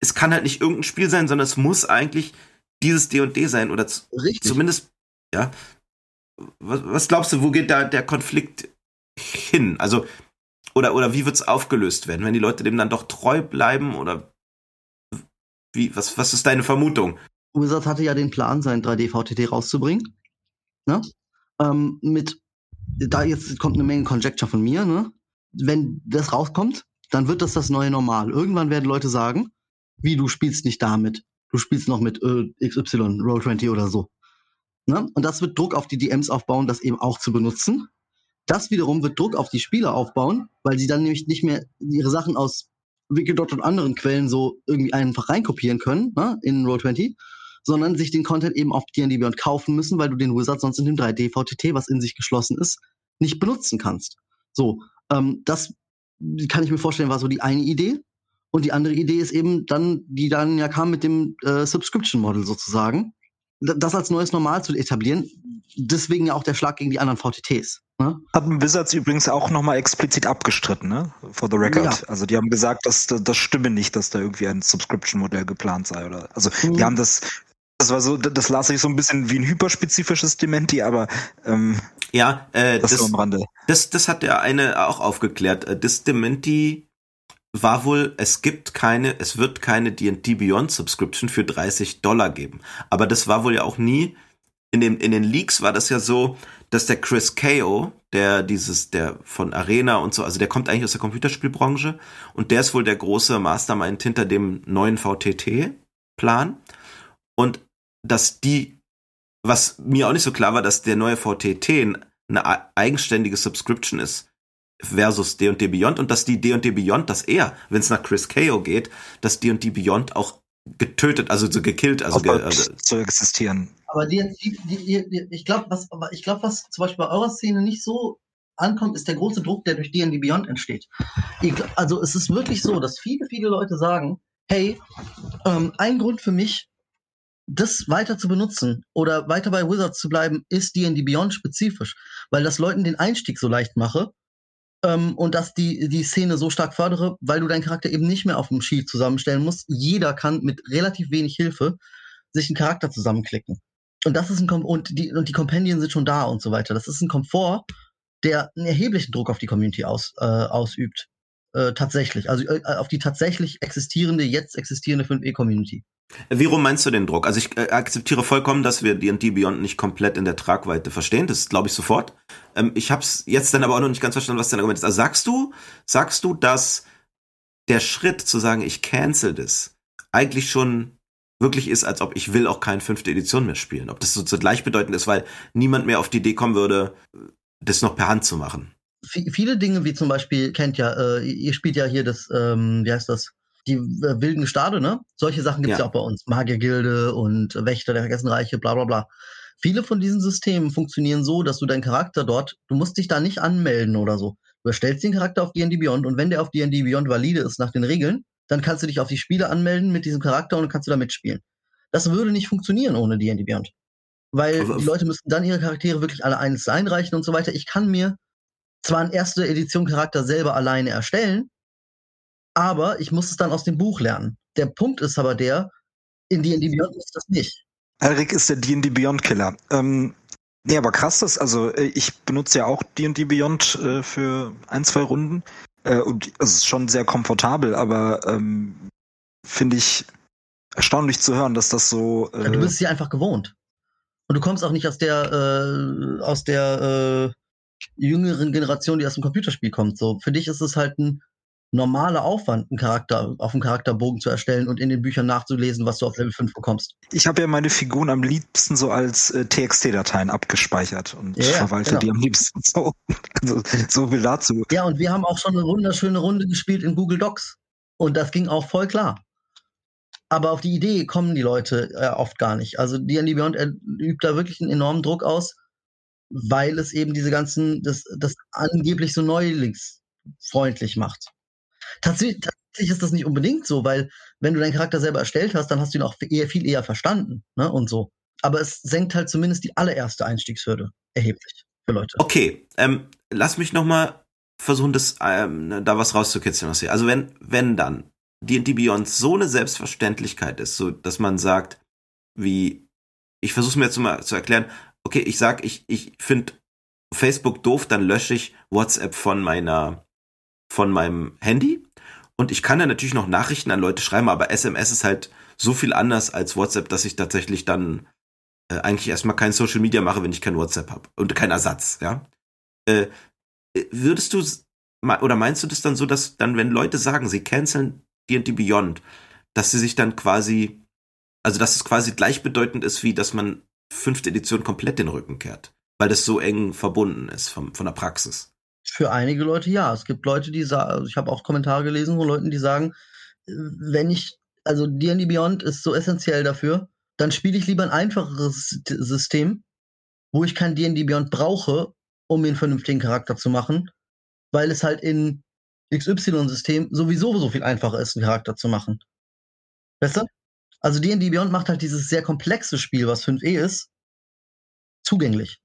es es kann halt nicht irgendein Spiel sein, sondern es muss eigentlich dieses D&D &D sein oder Richtig. zumindest, ja. Was, was, glaubst du, wo geht da der Konflikt hin? Also, oder, oder wie wird's aufgelöst werden, wenn die Leute dem dann doch treu bleiben oder wie, was, was ist deine Vermutung? Wizards hatte ja den Plan, sein 3D-VTT rauszubringen. Ne? Ähm, mit, da jetzt kommt eine Menge Conjecture von mir, ne? Wenn das rauskommt, dann wird das das neue Normal. Irgendwann werden Leute sagen, wie du spielst nicht damit. Du spielst noch mit äh, XY, Roll20 oder so. Ne? Und das wird Druck auf die DMs aufbauen, das eben auch zu benutzen. Das wiederum wird Druck auf die Spieler aufbauen, weil sie dann nämlich nicht mehr ihre Sachen aus Wikidot und anderen Quellen so irgendwie einfach reinkopieren können ne, in Roll20, sondern sich den Content eben auf D&D Beyond kaufen müssen, weil du den Wizard sonst in dem 3D-VTT, was in sich geschlossen ist, nicht benutzen kannst. So, ähm, das kann ich mir vorstellen, war so die eine Idee. Und die andere Idee ist eben dann, die dann ja kam mit dem äh, Subscription Model sozusagen, das als neues Normal zu etablieren. Deswegen ja auch der Schlag gegen die anderen VTTs. Ne? Haben Wizards übrigens auch nochmal explizit abgestritten, ne? For the record. Ja. Also die haben gesagt, dass das stimme nicht, dass da irgendwie ein Subscription-Modell geplant sei. Oder also mhm. die haben das, das war so, das las ich so ein bisschen wie ein hyperspezifisches Dementi, aber ähm, ja, äh, das, das, am Rande. das, das hat der eine auch aufgeklärt. Äh, das Dementi war wohl, es gibt keine, es wird keine D&D Beyond Subscription für 30 Dollar geben. Aber das war wohl ja auch nie, in, dem, in den Leaks war das ja so, dass der Chris Ko, der dieses, der von Arena und so, also der kommt eigentlich aus der Computerspielbranche und der ist wohl der große Mastermind hinter dem neuen VTT-Plan. Und dass die, was mir auch nicht so klar war, dass der neue VTT eine eigenständige Subscription ist, versus D&D Beyond und dass die D&D Beyond, dass er, wenn es nach Chris Ko geht, dass D&D Beyond auch getötet, also so gekillt, also ge, also zu existieren. Aber die, die, die, ich glaube, was, aber ich glaube, was zum Beispiel bei eurer Szene nicht so ankommt, ist der große Druck, der durch D&D Beyond entsteht. Ich, also es ist wirklich so, dass viele, viele Leute sagen, hey, ähm, ein Grund für mich, das weiter zu benutzen oder weiter bei Wizards zu bleiben, ist D&D Beyond spezifisch, weil das Leuten den Einstieg so leicht mache ähm, und dass die, die Szene so stark fördere, weil du deinen Charakter eben nicht mehr auf dem Sheet zusammenstellen musst. Jeder kann mit relativ wenig Hilfe sich einen Charakter zusammenklicken. Und das ist ein Kom und die und die Companion sind schon da und so weiter. Das ist ein Komfort, der einen erheblichen Druck auf die Community aus, äh, ausübt. Äh, tatsächlich. Also äh, auf die tatsächlich existierende, jetzt existierende 5e-Community. Wie rum meinst du den Druck? Also ich äh, akzeptiere vollkommen, dass wir D&D Beyond nicht komplett in der Tragweite verstehen. Das glaube ich sofort. Ähm, ich habe es jetzt dann aber auch noch nicht ganz verstanden, was dein Argument ist. Also sagst du, sagst du, dass der Schritt zu sagen, ich cancel das, eigentlich schon wirklich ist, als ob ich will auch keine fünfte Edition mehr spielen. Ob das so, gleichbedeutend ist, weil niemand mehr auf die Idee kommen würde, das noch per Hand zu machen. V viele Dinge, wie zum Beispiel, kennt ja, äh, ihr spielt ja hier das, ähm, wie heißt das, die äh, wilden Gestade, ne? Solche Sachen gibt's ja. ja auch bei uns. Magiergilde und Wächter der Vergessenreiche, bla bla bla. Viele von diesen Systemen funktionieren so, dass du deinen Charakter dort, du musst dich da nicht anmelden oder so. Du erstellst den Charakter auf D&D Beyond und wenn der auf D&D Beyond valide ist nach den Regeln, dann kannst du dich auf die Spiele anmelden mit diesem Charakter und kannst du da mitspielen. Das würde nicht funktionieren ohne D&D Beyond. Weil also, die Leute müssten dann ihre Charaktere wirklich alle eins einreichen und so weiter. Ich kann mir zwar einen erste Edition Charakter selber alleine erstellen, aber ich muss es dann aus dem Buch lernen. Der Punkt ist aber der, in D&D Beyond ist das nicht. Alrik ist der D&D Beyond Killer. Ähm, nee, aber krass, das, also äh, ich benutze ja auch D&D Beyond äh, für ein, zwei Runden äh, und es ist schon sehr komfortabel, aber ähm, finde ich erstaunlich zu hören, dass das so. Äh, ja, du bist ja einfach gewohnt. Und du kommst auch nicht aus der äh, aus der äh, jüngeren Generation, die aus dem Computerspiel kommt. So für dich ist es halt ein normaler Aufwand, einen Charakter auf dem Charakterbogen zu erstellen und in den Büchern nachzulesen, was du auf Level 5 bekommst. Ich habe ja meine Figuren am liebsten so als äh, TXT-Dateien abgespeichert und ja, verwalte genau. die am liebsten so. Also, so viel dazu. Ja, und wir haben auch schon eine wunderschöne Runde gespielt in Google Docs. Und das ging auch voll klar. Aber auf die Idee kommen die Leute äh, oft gar nicht. Also D&D Beyond übt da wirklich einen enormen Druck aus, weil es eben diese ganzen, das, das angeblich so neulingsfreundlich macht. Tatsächlich, tatsächlich ist das nicht unbedingt so, weil wenn du deinen Charakter selber erstellt hast, dann hast du ihn auch eher, viel eher verstanden ne, und so. Aber es senkt halt zumindest die allererste Einstiegshürde erheblich für Leute. Okay, ähm, lass mich noch mal versuchen, das, ähm, da was rauszukitzeln aus hier. Also wenn, wenn dann D&D Beyond so eine Selbstverständlichkeit ist, so dass man sagt, wie, ich versuche es mir jetzt mal zu erklären, okay, ich sag, ich, ich finde Facebook doof, dann lösche ich WhatsApp von meiner von meinem Handy. Und ich kann ja natürlich noch Nachrichten an Leute schreiben, aber SMS ist halt so viel anders als WhatsApp, dass ich tatsächlich dann äh, eigentlich erstmal kein Social Media mache, wenn ich kein WhatsApp habe und kein Ersatz, ja. Äh, würdest du oder meinst du das dann so, dass dann, wenn Leute sagen, sie canceln D&D Beyond, dass sie sich dann quasi, also dass es quasi gleichbedeutend ist, wie dass man fünfte Edition komplett den Rücken kehrt, weil das so eng verbunden ist vom, von der Praxis? Für einige Leute ja. Es gibt Leute, die sagen, also ich habe auch Kommentare gelesen von Leuten, die sagen, wenn ich, also D&D Beyond ist so essentiell dafür, dann spiele ich lieber ein einfacheres System, wo ich kein D&D Beyond brauche, um mir einen vernünftigen Charakter zu machen, weil es halt in XY-System sowieso so viel einfacher ist, einen Charakter zu machen. Weißt du? Also D&D Beyond macht halt dieses sehr komplexe Spiel, was 5e ist, zugänglich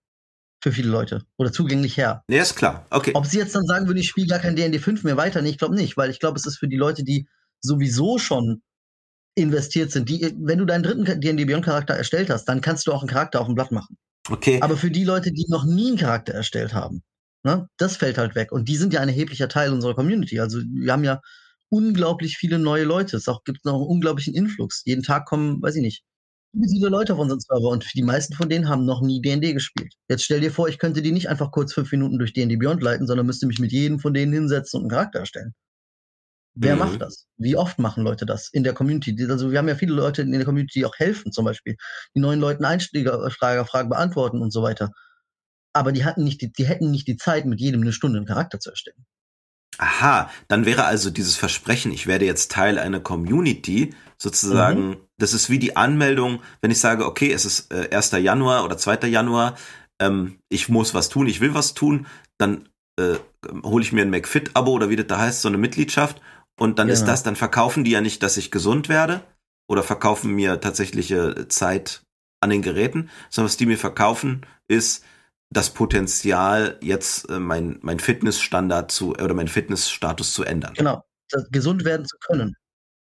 für viele Leute oder zugänglich her. Ja, ist klar. Okay. Ob sie jetzt dann sagen würden, ich spiele gar kein D&D 5 mehr weiter, nee, ich glaube nicht, weil ich glaube, es ist für die Leute, die sowieso schon investiert sind. Die, wenn du deinen dritten D&D Beyond Charakter erstellt hast, dann kannst du auch einen Charakter auf dem Blatt machen. Okay. Aber für die Leute, die noch nie einen Charakter erstellt haben, ne, das fällt halt weg. Und die sind ja ein erheblicher Teil unserer Community. Also wir haben ja unglaublich viele neue Leute. Es auch, gibt noch einen unglaublichen Influx. Jeden Tag kommen, weiß ich nicht, viele Leute auf unseren Server und die meisten von denen haben noch nie D&D gespielt. Jetzt stell dir vor, ich könnte die nicht einfach kurz fünf Minuten durch D&D Beyond leiten, sondern müsste mich mit jedem von denen hinsetzen und einen Charakter erstellen. Wer mhm. macht das? Wie oft machen Leute das in der Community? Also wir haben ja viele Leute in der Community, die auch helfen, zum Beispiel, die neuen Leuten Einsteigerfragen beantworten und so weiter. Aber die hatten nicht, die, die hätten nicht die Zeit, mit jedem eine Stunde einen Charakter zu erstellen. Aha, dann wäre also dieses Versprechen, ich werde jetzt Teil einer Community, sozusagen, mhm. das ist wie die Anmeldung, wenn ich sage, okay, es ist äh, 1. Januar oder 2. Januar, ähm, ich muss was tun, ich will was tun, dann äh, hole ich mir ein McFit-Abo oder wie das da heißt, so eine Mitgliedschaft und dann genau. ist das, dann verkaufen die ja nicht, dass ich gesund werde oder verkaufen mir tatsächliche Zeit an den Geräten, sondern was die mir verkaufen, ist, das Potenzial, jetzt äh, mein, mein Fitnessstandard zu oder mein Fitnessstatus zu ändern. Genau, gesund werden zu können.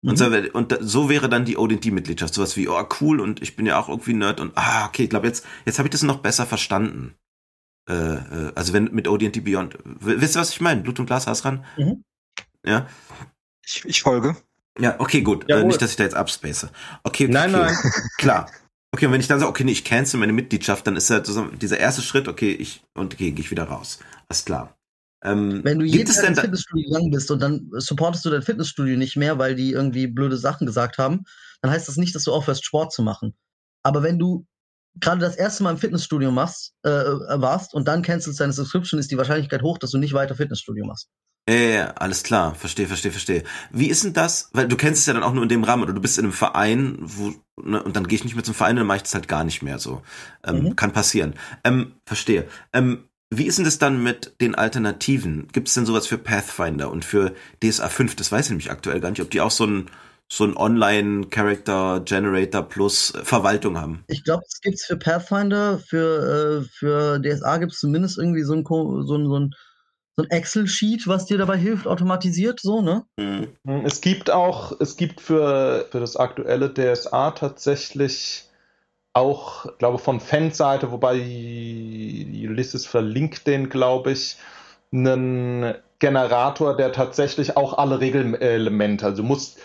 Und, so, und da- so wäre dann die ODT-Mitgliedschaft. Sowas wie, oh cool, und ich bin ja auch irgendwie Nerd und ah, okay, ich glaube, jetzt, jetzt habe ich das noch besser verstanden. Äh, äh, also wenn mit ODT Beyond. Wisst ihr, was ich meine? Blut und Glas, hast ran? Mhm. Ja. Ich, ich folge. Ja, okay, gut. Äh, nicht, dass ich da jetzt abspace. Okay, okay, Nein, okay. nein. Klar. Okay, und wenn ich dann sage, okay, nee, ich cancel meine Mitgliedschaft, dann ist halt so dieser erste Schritt, okay, ich, und okay, gehe ich wieder raus. Alles klar. Ähm, Wenn du gibt jeden es Tag denn ins Fitnessstudio gegangen bist und dann supportest du dein Fitnessstudio nicht mehr, weil die irgendwie blöde Sachen gesagt haben, dann heißt das nicht, dass du aufhörst, Sport zu machen. Aber wenn du gerade das erste Mal im Fitnessstudio machst, äh, warst und dann cancelst deine Subscription, ist die Wahrscheinlichkeit hoch, dass du nicht weiter Fitnessstudio machst. Ja, ja, alles klar, verstehe, verstehe, verstehe. Wie ist denn das? Weil du kennst es ja dann auch nur in dem Rahmen oder du bist in einem Verein, wo, ne, und dann gehe ich nicht mehr zum Verein und dann mache ich das halt gar nicht mehr so. Ähm, Mhm. Kann passieren. Ähm, verstehe. Ähm, wie ist denn das dann mit den Alternativen? Gibt es denn sowas für Pathfinder und für DSA 5? Das weiß ich nämlich aktuell gar nicht, ob die auch so ein so ein Online-Character-Generator plus äh, Verwaltung haben. Ich glaube, es gibt's für Pathfinder, für, äh, für DSA gibt es zumindest irgendwie so ein, so ein, so ein, so ein Excel-Sheet, was dir dabei hilft, automatisiert, so, ne? Mhm. Es gibt auch, es gibt für, für das aktuelle DSA tatsächlich auch, ich glaube, von Fanseite, wobei Ulysses verlinkt den, glaube ich, einen Generator, der tatsächlich auch alle Regelelemente, also du musst,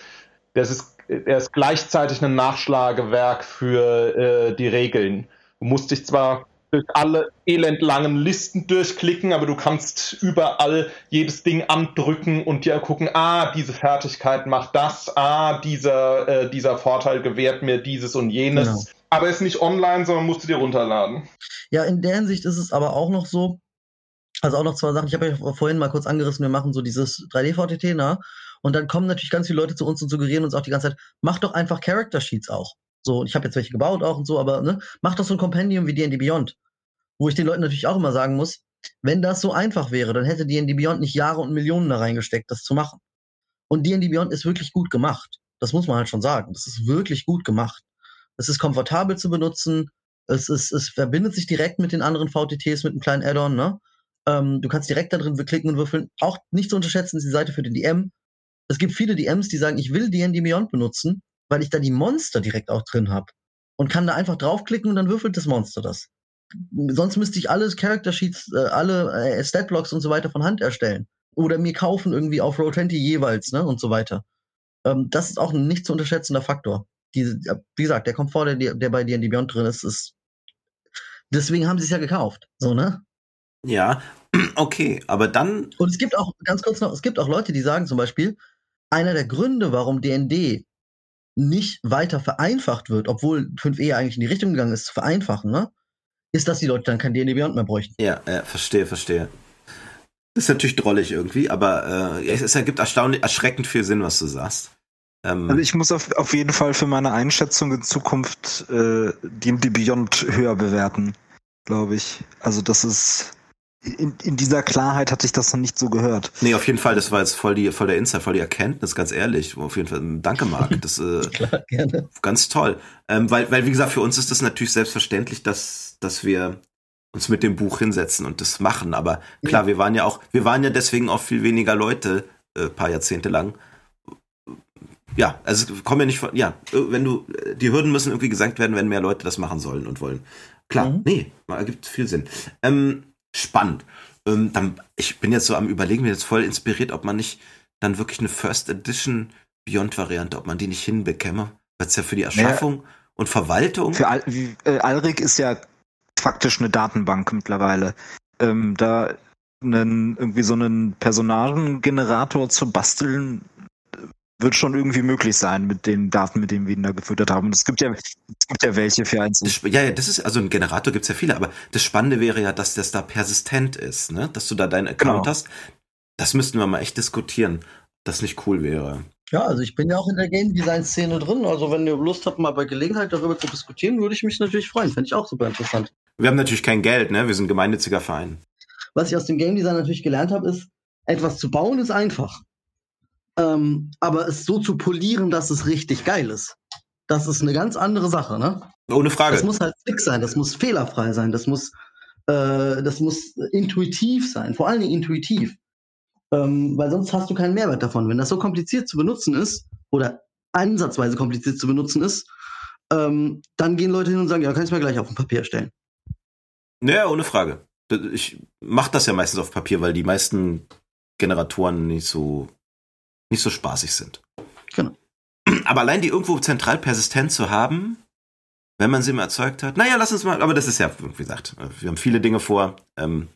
das ist, er ist gleichzeitig ein Nachschlagewerk für äh, die Regeln. Du musst dich zwar durch alle elendlangen Listen durchklicken, aber du kannst überall jedes Ding andrücken und dir gucken, ah, diese Fertigkeit macht das, ah, dieser, äh, dieser Vorteil gewährt mir dieses und jenes. Genau. Aber ist nicht online, sondern musst du dir runterladen. Ja, in der Hinsicht ist es aber auch noch so, also auch noch zwei Sachen, ich habe ja vorhin mal kurz angerissen, wir machen so dieses 3D-VTT, ne? Und dann kommen natürlich ganz viele Leute zu uns und suggerieren uns auch die ganze Zeit, mach doch einfach Character Sheets auch. So, ich habe jetzt welche gebaut auch und so, aber ne, mach doch so ein Compendium wie D&D Beyond. Wo ich den Leuten natürlich auch immer sagen muss, wenn das so einfach wäre, dann hätte D&D Beyond nicht Jahre und Millionen da reingesteckt, das zu machen. Und D&D Beyond ist wirklich gut gemacht. Das muss man halt schon sagen. Das ist wirklich gut gemacht. Es ist komfortabel zu benutzen. Es, ist, es verbindet sich direkt mit den anderen VTTs mit einem kleinen Add-on. Ne? Ähm, du kannst direkt da drin klicken und würfeln. Auch nicht zu unterschätzen ist die Seite für den DM. Es gibt viele DMs, die sagen, ich will D&D Beyond benutzen, weil ich da die Monster direkt auch drin habe. Und kann da einfach draufklicken und dann würfelt das Monster das. Sonst müsste ich alle Character Sheets, äh, alle äh, Statblocks und so weiter von Hand erstellen. Oder mir kaufen irgendwie auf Roll20 jeweils, ne? Und so weiter. Ähm, das ist auch ein nicht zu unterschätzender Faktor. Diese, ja, wie gesagt, der Komfort, der, der bei D&D Beyond drin ist, ist deswegen haben sie es ja gekauft. So, ne? Ja, okay, aber dann, Und es gibt auch, ganz kurz noch, es gibt auch Leute, die sagen zum Beispiel, einer der Gründe, warum D&D nicht weiter vereinfacht wird, obwohl 5e eigentlich in die Richtung gegangen ist, zu vereinfachen, ne? Ist, dass die Leute dann kein D&D Beyond mehr bräuchten. ja, ja, verstehe, verstehe. Das ist natürlich drollig irgendwie, aber äh, es, es ergibt erstaunlich, erschreckend viel Sinn, was du sagst. Ähm, Also ich muss auf, auf jeden Fall für meine Einschätzung in Zukunft äh, die, die Beyond höher bewerten, glaube ich. Also das ist in, in dieser Klarheit hatte ich das noch nicht so gehört. Nee, auf jeden Fall, das war jetzt voll, die, voll der Insight, voll die Erkenntnis, ganz ehrlich. Auf jeden Fall, danke, Marc. Das äh, Klar, gerne. ganz toll. Ähm, weil, weil, wie gesagt, für uns ist das natürlich selbstverständlich, dass, dass wir uns mit dem Buch hinsetzen und das machen. Aber klar, wir waren ja auch, wir waren ja deswegen auch viel weniger Leute, äh, paar Jahrzehnte lang. Ja, also kommen ja nicht von, ja, wenn du, die Hürden müssen irgendwie gesenkt werden, wenn mehr Leute das machen sollen und wollen. Klar, Mhm. nee, ergibt viel Sinn. Ähm, spannend. Ähm, dann, ich bin jetzt so am überlegen, bin jetzt voll inspiriert, ob man nicht dann wirklich eine First Edition Beyond-Variante, ob man die nicht hinbekäme. Weil es ja für die Erschaffung und Verwaltung. Für Al äh, Alrik ist ja faktisch eine Datenbank mittlerweile. Ähm, da einen, irgendwie so einen Personagengenerator zu basteln, wird schon irgendwie möglich sein mit den Daten, mit denen wir ihn da gefüttert haben. Und es gibt ja, es gibt ja welche für eins. Ja, ja, das ist, also ein Generator gibt's ja viele, aber das Spannende wäre ja, dass das da persistent ist, ne? Dass du da deinen Account Genau. hast. Das müssten wir mal echt diskutieren, ob das nicht cool wäre. Ja, also ich bin ja auch in der Game Design Szene drin. Also wenn ihr Lust habt, mal bei Gelegenheit darüber zu diskutieren, würde ich mich natürlich freuen. Fände ich auch super interessant. Wir haben natürlich kein Geld, ne? Wir sind ein gemeinnütziger Verein. Was ich aus dem Game Design natürlich gelernt habe, ist, etwas zu bauen ist einfach. Ähm, aber es so zu polieren, dass es richtig geil ist. Das ist eine ganz andere Sache, ne? Ohne Frage. Das muss halt fix sein, das muss fehlerfrei sein, das muss, äh, das muss intuitiv sein, vor allen Dingen intuitiv. Ähm, weil sonst hast du keinen Mehrwert davon. Wenn das so kompliziert zu benutzen ist oder ansatzweise kompliziert zu benutzen ist, ähm, dann gehen Leute hin und sagen, ja, kannst du mir gleich auf dem Papier stellen. Naja, ohne Frage. Ich mache das ja meistens auf Papier, weil die meisten Generatoren nicht so, nicht so spaßig sind. Genau. Aber allein die irgendwo zentral persistent zu haben, wenn man sie mal erzeugt hat, naja, lass uns mal, aber das ist ja, wie gesagt, wir haben viele Dinge vor. Ähm,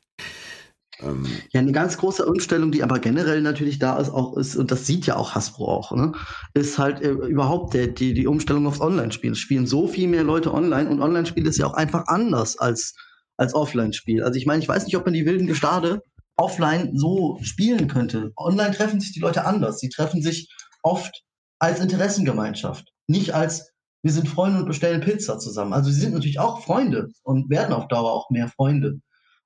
ähm, ja, eine ganz große Umstellung, die aber generell natürlich da ist, auch ist, und das sieht ja auch Hasbro auch, ne, ist halt äh, überhaupt der, die, die Umstellung aufs Online-Spiel. Es spielen so viel mehr Leute online und Online-Spiel ist ja auch einfach anders als, als Offline-Spiel. Also ich meine, ich weiß nicht, ob man die wilden Gestade offline so spielen könnte. Online treffen sich die Leute anders. Sie treffen sich oft als Interessengemeinschaft, nicht als wir sind Freunde und bestellen Pizza zusammen. Also sie sind natürlich auch Freunde und werden auf Dauer auch mehr Freunde.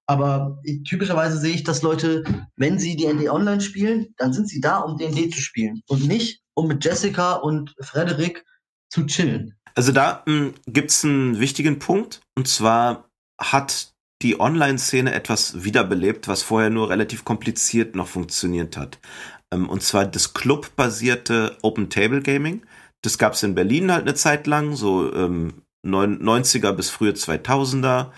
Aber typischerweise sehe ich, dass Leute, wenn sie D&D online spielen, dann sind sie da, um D&D zu spielen und nicht, um mit Jessica und Frederik zu chillen. Also da hm, gibt es einen wichtigen Punkt. Und zwar hat die Online-Szene etwas wiederbelebt, was vorher nur relativ kompliziert noch funktioniert hat. Ähm, und zwar das Club-basierte Open Table Gaming. Das gab es in Berlin halt eine Zeit lang, so ähm, 90er bis frühe 2000er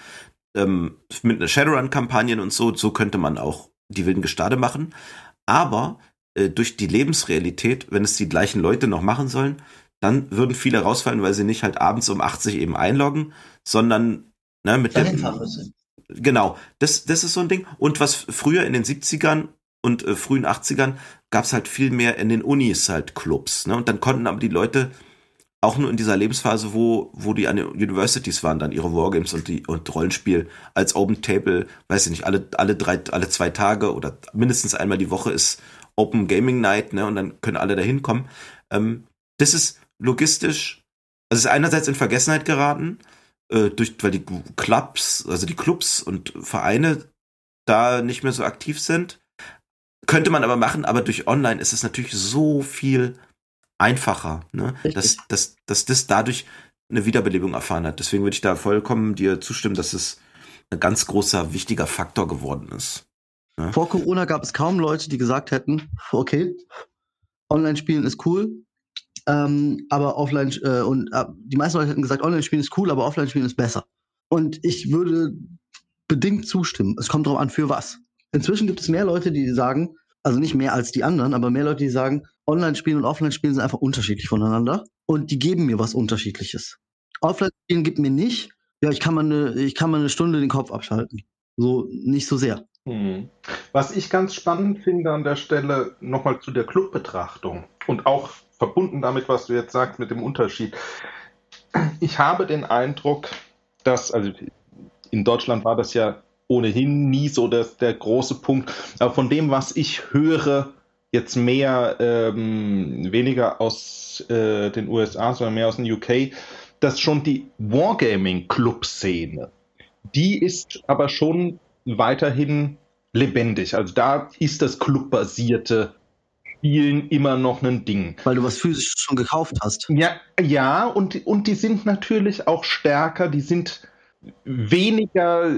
ähm, mit einer Shadowrun-Kampagnen und so, so könnte man auch die wilden Gestade machen. Aber äh, durch die Lebensrealität, wenn es die gleichen Leute noch machen sollen, dann würden viele rausfallen, weil sie nicht halt abends um 80 eben einloggen, sondern ne, mit dem. Genau, das, das ist so ein Ding. Und was früher in den 70ern und äh, frühen 80ern gab es halt viel mehr in den Unis halt Clubs. Ne? Und dann konnten aber die Leute auch nur in dieser Lebensphase, wo, wo die an den Universities waren, dann ihre Wargames und die und Rollenspiel als Open Table, weiß ich nicht, alle, alle drei, alle zwei Tage oder mindestens einmal die Woche ist Open Gaming Night, ne, und dann können alle da hinkommen. Ähm, das ist logistisch, also ist einerseits in Vergessenheit geraten, äh, durch, weil die Clubs, also die Clubs und Vereine da nicht mehr so aktiv sind. Könnte man aber machen, aber durch Online ist es natürlich so viel einfacher, ne? dass, dass, dass das dadurch eine Wiederbelebung erfahren hat. Deswegen würde ich da vollkommen dir zustimmen, dass es ein ganz großer, wichtiger Faktor geworden ist. Ne? Vor Corona gab es kaum Leute, die gesagt hätten, okay, Online-Spielen ist cool, ähm, aber Offline, äh, und äh, die meisten Leute hätten gesagt, Online-Spielen ist cool, aber Offline-Spielen ist besser. Und ich würde bedingt zustimmen. Es kommt darauf an, für was. Inzwischen gibt es mehr Leute, die sagen, also nicht mehr als die anderen, aber mehr Leute, die sagen, Online-Spielen und Offline-Spielen sind einfach unterschiedlich voneinander und die geben mir was Unterschiedliches. Offline-Spielen gibt mir nicht, ja, ich kann mal eine, ich kann mal eine Stunde den Kopf abschalten. So, nicht so sehr. Hm. Was ich ganz spannend finde an der Stelle, nochmal zu der Clubbetrachtung und auch verbunden damit, was du jetzt sagst mit dem Unterschied. Ich habe den Eindruck, dass, also in Deutschland war das ja ohnehin nie so das, der große Punkt. Aber von dem, was ich höre, jetzt mehr, ähm, weniger aus äh, den USA, sondern mehr aus den UK, dass schon die Wargaming-Club-Szene, die ist aber schon weiterhin lebendig. Also da ist das clubbasierte Spielen immer noch ein Ding. Weil du was physisch schon gekauft hast. Ja, ja und, und die sind natürlich auch stärker, die sind weniger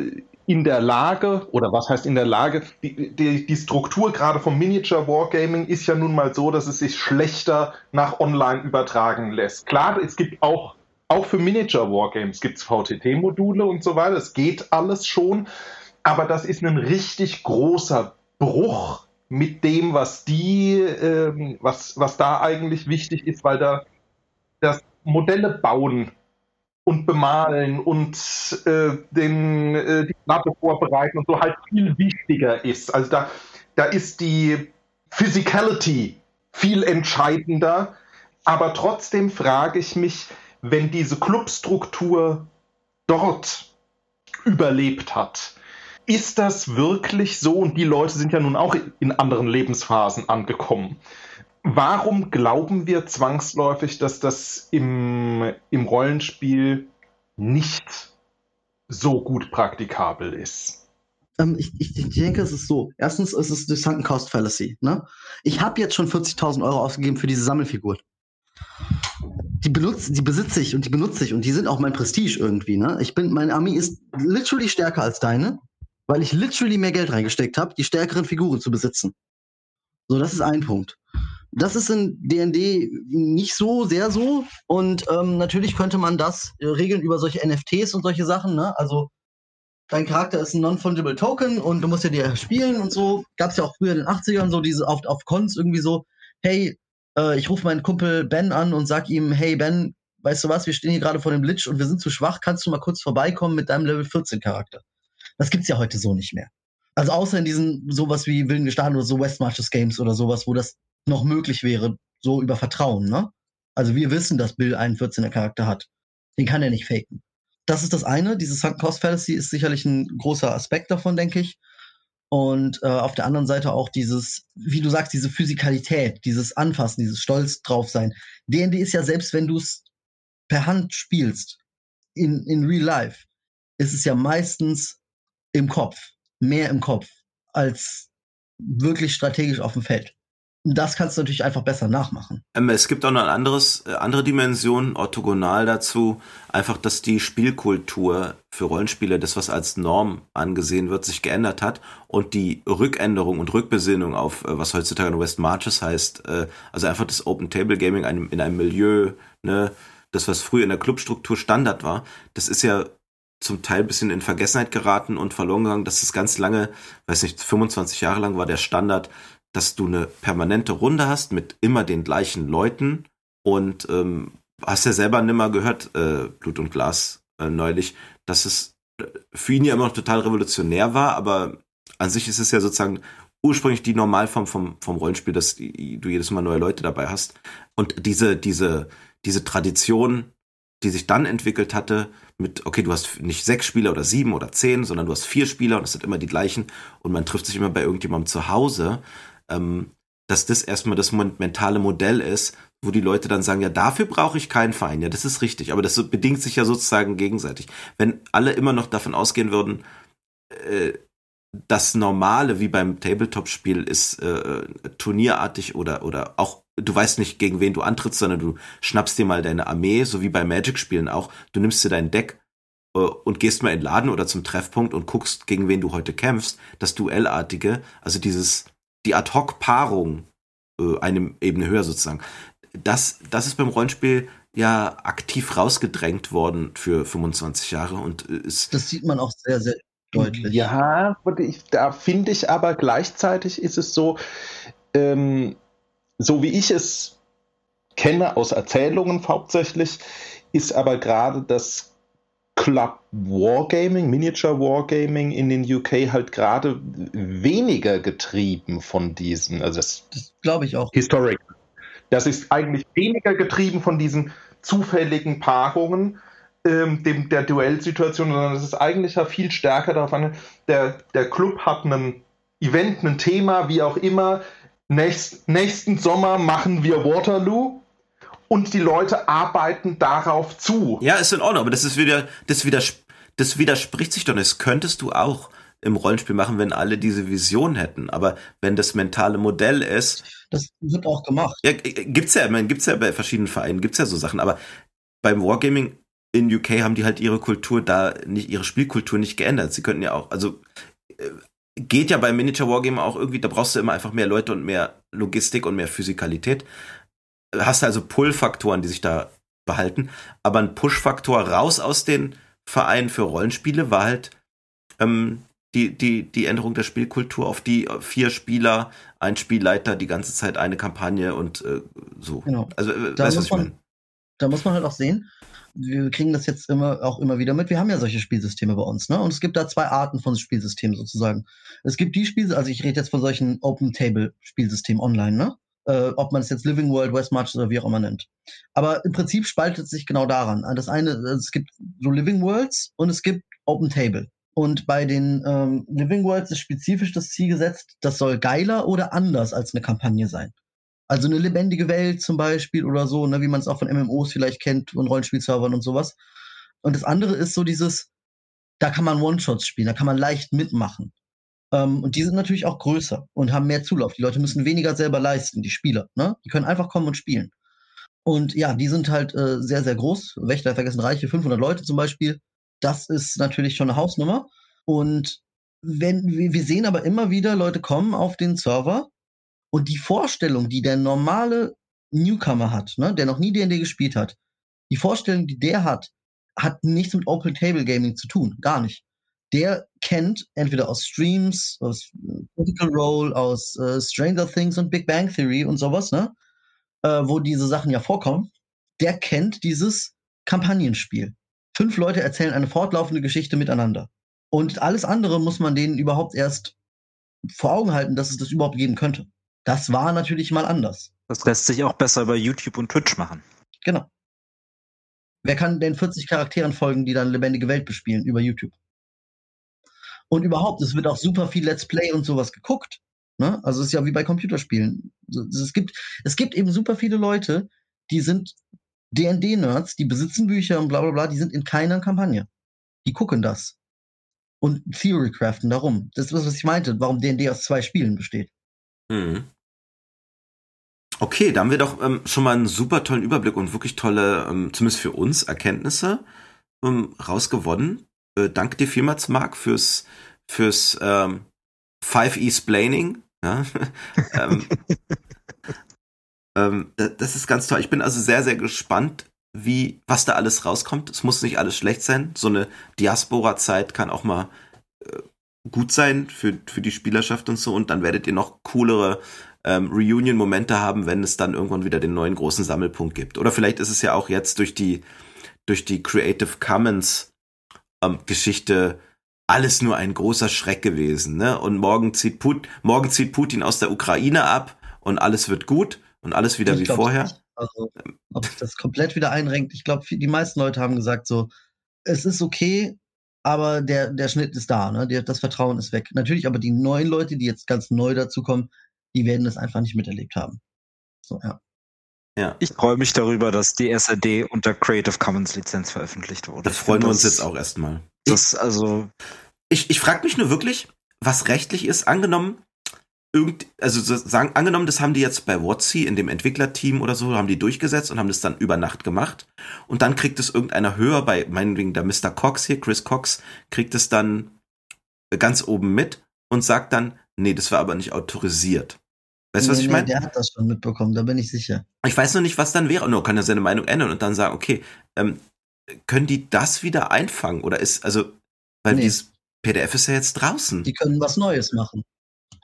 in der Lage, oder was heißt in der Lage, die, die, die Struktur gerade vom Miniature Wargaming ist ja nun mal so, dass es sich schlechter nach online übertragen lässt. Klar, es gibt auch, auch für Miniature Wargames gibt es VTT-Module und so weiter, es geht alles schon, aber das ist ein richtig großer Bruch mit dem, was die, äh, was, was da eigentlich wichtig ist, weil da das Modelle bauen und bemalen und äh, den, äh, die Platte vorbereiten und so halt viel wichtiger ist. Also da, da ist die Physicality viel entscheidender. Aber trotzdem frage ich mich, wenn diese Clubstruktur dort überlebt hat, ist das wirklich so? Und die Leute sind ja nun auch in anderen Lebensphasen angekommen. Warum glauben wir zwangsläufig, dass das im, im Rollenspiel nicht so gut praktikabel ist? Ähm, ich, ich, ich, denke, es ist so. Erstens ist es die Sunken Cost Fallacy. Ne? Ich habe jetzt schon 40.000 Euro ausgegeben für diese Sammelfigur. Die, benutze, die besitze ich und die benutze ich und die sind auch mein Prestige irgendwie. Ne? Ich bin, meine Armee ist literally stärker als deine, weil ich literally mehr Geld reingesteckt habe, die stärkeren Figuren zu besitzen. So, das ist ein Punkt. Das ist in D&D nicht so sehr so und ähm, natürlich könnte man das äh, regeln über solche NFTs und solche Sachen. Ne? Also dein Charakter ist ein non-fungible Token und du musst ja dir spielen und so. Gab es ja auch früher in den 80ern so diese auf, auf Cons irgendwie so, hey, äh, ich rufe meinen Kumpel Ben an und sag ihm, hey Ben, weißt du was, wir stehen hier gerade vor dem Glitch und wir sind zu schwach, kannst du mal kurz vorbeikommen mit deinem Level 14 Charakter? Das gibt's ja heute so nicht mehr. Also außer in diesen sowas wie Wilden Gestaden oder so West Marches Games oder sowas, wo das noch möglich wäre, so über Vertrauen, ne? Also wir wissen, dass Bill einen 14er Charakter hat. Den kann er nicht faken. Das ist das eine. Dieses Sunk Cost Fallacy ist sicherlich ein großer Aspekt davon, denke ich. Und äh, auf der anderen Seite auch dieses, wie du sagst, diese Physikalität, dieses Anfassen, dieses Stolz drauf sein. D&D ist ja selbst, wenn du es per Hand spielst, in, in real life, ist es ja meistens im Kopf, mehr im Kopf, als wirklich strategisch auf dem Feld das kannst du natürlich einfach besser nachmachen. Ähm, es gibt auch noch eine anderes, äh, andere Dimension, orthogonal dazu, einfach, dass die Spielkultur für Rollenspiele, das was als Norm angesehen wird, sich geändert hat und die Rückänderung und Rückbesinnung auf, äh, was heutzutage West Marches heißt, äh, also einfach das Open Table Gaming in einem Milieu, ne, das was früher in der Clubstruktur Standard war, das ist ja zum Teil ein bisschen in Vergessenheit geraten und verloren gegangen. Das ist ganz lange, weiß nicht, 25 Jahre lang war der Standard, dass du eine permanente Runde hast mit immer den gleichen Leuten und ähm, hast ja selber nimmer gehört, äh, Blut und Glas äh, neulich, dass es äh, für ihn ja immer noch total revolutionär war, aber an sich ist es ja sozusagen ursprünglich die Normalform vom, vom Rollenspiel, dass du jedes Mal neue Leute dabei hast. Und diese, diese, diese Tradition, die sich dann entwickelt hatte, mit, okay, du hast nicht sechs Spieler oder sieben oder zehn, sondern du hast vier Spieler und es sind immer die gleichen und man trifft sich immer bei irgendjemandem zu Hause ähm, dass das erstmal das mentale Modell ist, wo die Leute dann sagen, ja, dafür brauche ich keinen Verein. Ja, das ist richtig, aber das bedingt sich ja sozusagen gegenseitig. Wenn alle immer noch davon ausgehen würden, äh, das Normale wie beim Tabletop-Spiel ist äh, turnierartig oder, oder auch, du weißt nicht, gegen wen du antrittst, sondern du schnappst dir mal deine Armee, so wie bei Magic-Spielen auch. Du nimmst dir dein Deck äh, und gehst mal in den Laden oder zum Treffpunkt und guckst, gegen wen du heute kämpfst. Das Duellartige, also dieses die Ad-Hoc-Paarung äh, eine Ebene höher sozusagen. Das, das ist beim Rollenspiel ja aktiv rausgedrängt worden für 25 Jahre und ist. Das sieht man auch sehr, sehr deutlich. Ja, da finde ich aber gleichzeitig ist es so, ähm, so wie ich es kenne aus Erzählungen hauptsächlich, ist aber gerade das Club Wargaming, Miniature Wargaming in den UK halt gerade weniger getrieben von diesen, also das, das glaube ich auch. Historic. Das ist eigentlich weniger getrieben von diesen zufälligen Paarungen ähm, dem, der Duellsituation, sondern es ist eigentlich ja viel stärker darauf an, der, der Club hat ein Event, ein Thema, wie auch immer. Nächst, nächsten Sommer machen wir Waterloo und die Leute arbeiten darauf zu. Ja, ist in Ordnung, aber das ist wieder, das, widers das widerspricht sich doch nicht. Das könntest du auch im Rollenspiel machen, wenn alle diese Vision hätten. Aber wenn das mentale Modell ist. Das wird auch gemacht. Ja, gibt's ja, meine, gibt's ja bei verschiedenen Vereinen, gibt's ja so Sachen. Aber beim Wargaming in UK haben die halt ihre Kultur da nicht, ihre Spielkultur nicht geändert. Sie könnten ja auch, also, äh, geht ja beim Miniature Wargaming auch irgendwie, da brauchst du immer einfach mehr Leute und mehr Logistik und mehr Physikalität hast du also Pull-Faktoren, die sich da behalten. Aber ein Push-Faktor raus aus den Vereinen für Rollenspiele war halt ähm, die, die, die Änderung der Spielkultur auf die vier Spieler, ein Spielleiter, die ganze Zeit eine Kampagne und äh, so. Genau. Also, äh, da weißt, was ich meine? Da muss man halt auch sehen, wir kriegen das jetzt immer auch immer wieder mit. Wir haben ja solche Spielsysteme bei uns, ne? Und es gibt da zwei Arten von Spielsystemen sozusagen. Es gibt die Spiele, also ich rede jetzt von solchen Open Table Spielsystemen online, ne? äh, ob man es jetzt Living World, West Marches oder wie auch immer nennt. Aber im Prinzip spaltet sich genau daran. Das eine, es gibt so Living Worlds und es gibt Open Table. Und bei den ähm, Living Worlds ist spezifisch das Ziel gesetzt, das soll geiler oder anders als eine Kampagne sein. Also eine lebendige Welt zum Beispiel oder so, ne, wie man es auch von MMOs vielleicht kennt und Rollenspielservern und sowas. Und das andere ist so dieses, da kann man One-Shots spielen, da kann man leicht mitmachen. Ähm, und die sind natürlich auch größer und haben mehr Zulauf. Die Leute müssen weniger selber leisten, die Spieler. Ne? Die können einfach kommen und spielen. Und ja, die sind halt äh, sehr, sehr groß. Wächter vergessen Reiche, 500 Leute zum Beispiel. Das ist natürlich schon eine Hausnummer. Und wenn wir sehen aber immer wieder, Leute kommen auf den Server Und die Vorstellung, die der normale Newcomer hat, ne, der noch nie D&D gespielt hat, die Vorstellung, die der hat, hat nichts mit Open Table Gaming zu tun, gar nicht. Der kennt entweder aus Streams, aus äh, Critical Role, aus äh, Stranger Things und Big Bang Theory und sowas, ne, äh, wo diese Sachen ja vorkommen. Der kennt dieses Kampagnenspiel. Fünf Leute erzählen eine fortlaufende Geschichte miteinander. Und alles andere muss man denen überhaupt erst vor Augen halten, dass es das überhaupt geben könnte. Das war natürlich mal anders. Das lässt sich auch besser bei YouTube und Twitch machen. Genau. Wer kann denn 40 Charakteren folgen, die dann lebendige Welt bespielen über YouTube? Und überhaupt, es wird auch super viel Let's Play und sowas geguckt. Ne? Also es ist ja wie bei Computerspielen. Es gibt, es gibt eben super viele Leute, die sind D&D-Nerds, die besitzen Bücher und bla bla bla, die sind in keiner Kampagne. Die gucken das. Und Theorycraften darum. Das ist das, was ich meinte, warum D&D aus zwei Spielen besteht. Mhm. Okay, da haben wir doch ähm, schon mal einen super tollen Überblick und wirklich tolle, ähm, zumindest für uns, Erkenntnisse ähm, rausgewonnen. Äh, danke dir vielmals, Marc, fürs, fürs ähm, 5E-Splaining. Ja? ähm, ähm, das ist ganz toll. Ich bin also sehr, sehr gespannt, wie, was da alles rauskommt. Es muss nicht alles schlecht sein. So eine Diaspora-Zeit kann auch mal äh, gut sein für, für die Spielerschaft und so. Und dann werdet ihr noch coolere ähm, Reunion-Momente haben, wenn es dann irgendwann wieder den neuen großen Sammelpunkt gibt. Oder vielleicht ist es ja auch jetzt durch die, durch die Creative Commons ähm, Geschichte alles nur ein großer Schreck gewesen. Ne? Und morgen zieht, Put morgen zieht Putin aus der Ukraine ab und alles wird gut und alles wieder ich wie vorher. Also, ob das komplett wieder einrenkt. Ich glaube, die meisten Leute haben gesagt so, es ist okay, aber der, der Schnitt ist da, ne? Der, das Vertrauen ist weg. Natürlich, aber die neuen Leute, die jetzt ganz neu dazukommen, die werden das einfach nicht miterlebt haben. So, ja. Ja. Ich freue mich darüber, dass die SRD unter Creative Commons Lizenz veröffentlicht wurde. Das freuen wir uns jetzt auch erstmal. Das, also. Ich, ich frage mich nur wirklich, was rechtlich ist. Angenommen, irgend, also so sagen, angenommen, das haben die jetzt bei WotC in dem Entwicklerteam oder so, haben die durchgesetzt und haben das dann über Nacht gemacht. Und dann kriegt es irgendeiner höher bei, meinetwegen der Mr. Cox hier, Chris Cox, kriegt es dann ganz oben mit und sagt dann, nee, das war aber nicht autorisiert. Weißt du, nee, was ich nee, meine? Der hat das schon mitbekommen, da bin ich sicher. Ich weiß nur nicht, was dann wäre. Nur kann er seine Meinung ändern und dann sagen, okay, ähm, können die das wieder einfangen? Oder ist, also, weil nee. dieses PDF ist ja jetzt draußen. Die können was Neues machen.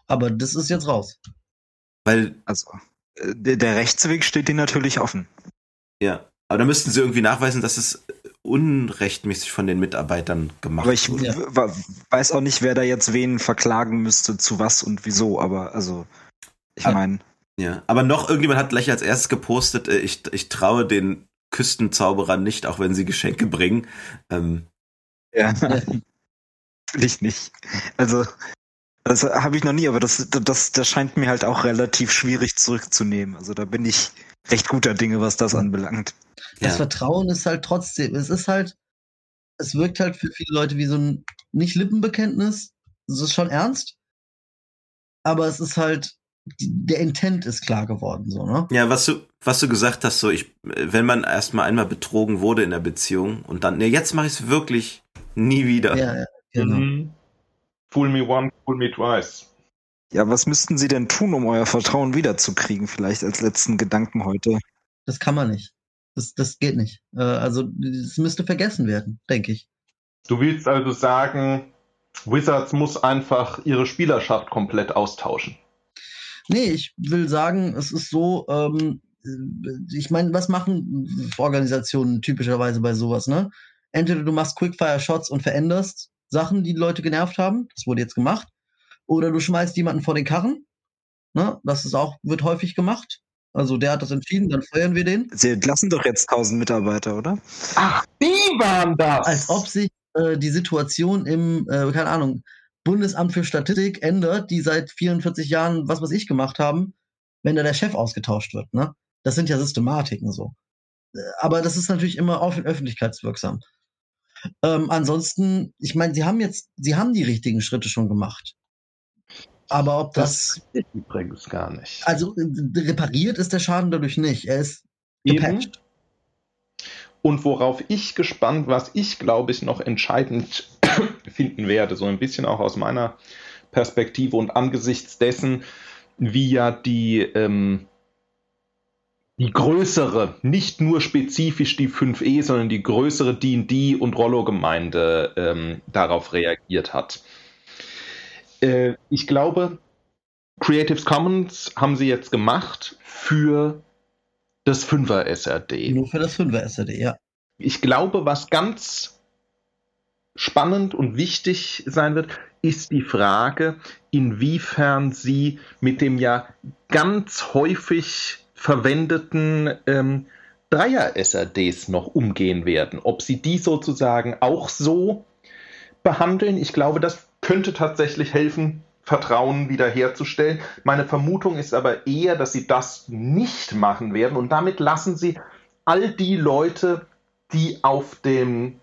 Aber das ist jetzt raus. Weil, also, äh, der, der Rechtsweg steht ihnen natürlich offen. Ja, aber da müssten sie irgendwie nachweisen, dass es unrechtmäßig von den Mitarbeitern gemacht aber ich wurde. weiß auch nicht, wer da jetzt wen verklagen müsste, zu was und wieso, aber also, ich meine. Ja, aber noch irgendjemand hat gleich als erstes gepostet, äh, ich, ich traue den Küstenzauberern nicht, auch wenn sie Geschenke bringen. Ähm, ja, will ich nicht. Also, das habe ich noch nie, aber das, das, das scheint mir halt auch relativ schwierig zurückzunehmen. Also da bin ich recht guter Dinge, was das anbelangt. Das ja. Vertrauen ist halt trotzdem, es ist halt, es wirkt halt für viele Leute wie so ein nicht Lippenbekenntnis. Es ist schon ernst. Aber es ist halt, der Intent ist klar geworden, so, ne? Ja, was du, was du gesagt hast, so, ich, wenn man erstmal einmal betrogen wurde in der Beziehung und dann, ne, jetzt mache ich es wirklich nie wieder. Ja, ja, genau. Mhm. Fool me once, fool me twice. Ja, was müssten Sie denn tun, um euer Vertrauen wiederzukriegen? Vielleicht als letzten Gedanken heute. Das kann man nicht. Das, das geht nicht. Äh, also, das müsste vergessen werden, denke ich. Du willst also sagen, Wizards muss einfach ihre Spielerschaft komplett austauschen. Nee, ich will sagen, es ist so, ähm, ich meine, was machen Organisationen typischerweise bei sowas, ne? Entweder du machst Quickfire-Shots und veränderst Sachen, die, die Leute genervt haben. Das wurde jetzt gemacht. Oder du schmeißt jemanden vor den Karren. Ne? Das ist auch, wird häufig gemacht. Also der hat das entschieden, dann feuern wir den. Sie entlassen doch jetzt 1000 Mitarbeiter, oder? Ach, die waren das! Als ob sich äh, die Situation im, äh, keine Ahnung, Bundesamt für Statistik ändert, die seit 44 Jahren was was ich gemacht haben, wenn da der Chef ausgetauscht wird. Ne? Das sind ja Systematiken so. Äh, aber das ist natürlich immer offen öffentlichkeitswirksam. Ähm, ansonsten, ich meine, sie haben jetzt, sie haben die richtigen Schritte schon gemacht. Aber ob das. Das übrigens gar nicht. Also repariert ist der Schaden dadurch nicht. Er ist gepatcht. Und worauf ich gespannt, was ich glaube ich noch entscheidend finden werde, so ein bisschen auch aus meiner Perspektive und angesichts dessen, wie ja die, ähm, die größere, nicht nur spezifisch die 5e, sondern die größere D&D und Rollo-Gemeinde ähm, darauf reagiert hat. Äh, ich glaube, Creative Commons haben sie jetzt gemacht für das 5er SRD. Nur für das 5er SRD, ja. Ich glaube, was ganz spannend und wichtig sein wird, ist die Frage, inwiefern sie mit dem ja ganz häufig verwendeten ähm, Dreier-SRDs noch umgehen werden. Ob sie die sozusagen auch so behandeln, ich glaube, das könnte tatsächlich helfen, Vertrauen wiederherzustellen. Meine Vermutung ist aber eher, dass sie das nicht machen werden und damit lassen sie all die Leute, die auf dem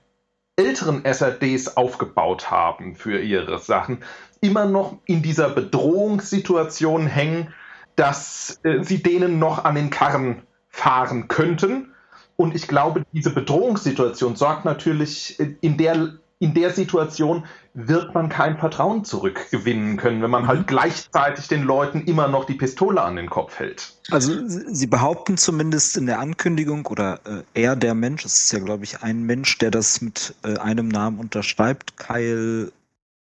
älteren SRDs aufgebaut haben für ihre Sachen, immer noch in dieser Bedrohungssituation hängen, dass äh, sie denen noch an den Karren fahren könnten. Und ich glaube, diese Bedrohungssituation sorgt natürlich äh, in der in der Situation wird man kein Vertrauen zurückgewinnen können, wenn man halt mhm. gleichzeitig den Leuten immer noch die Pistole an den Kopf hält. Also sie behaupten zumindest in der Ankündigung oder äh, er der Mensch, es ist ja glaube ich ein Mensch, der das mit äh, einem Namen unterschreibt, Kyle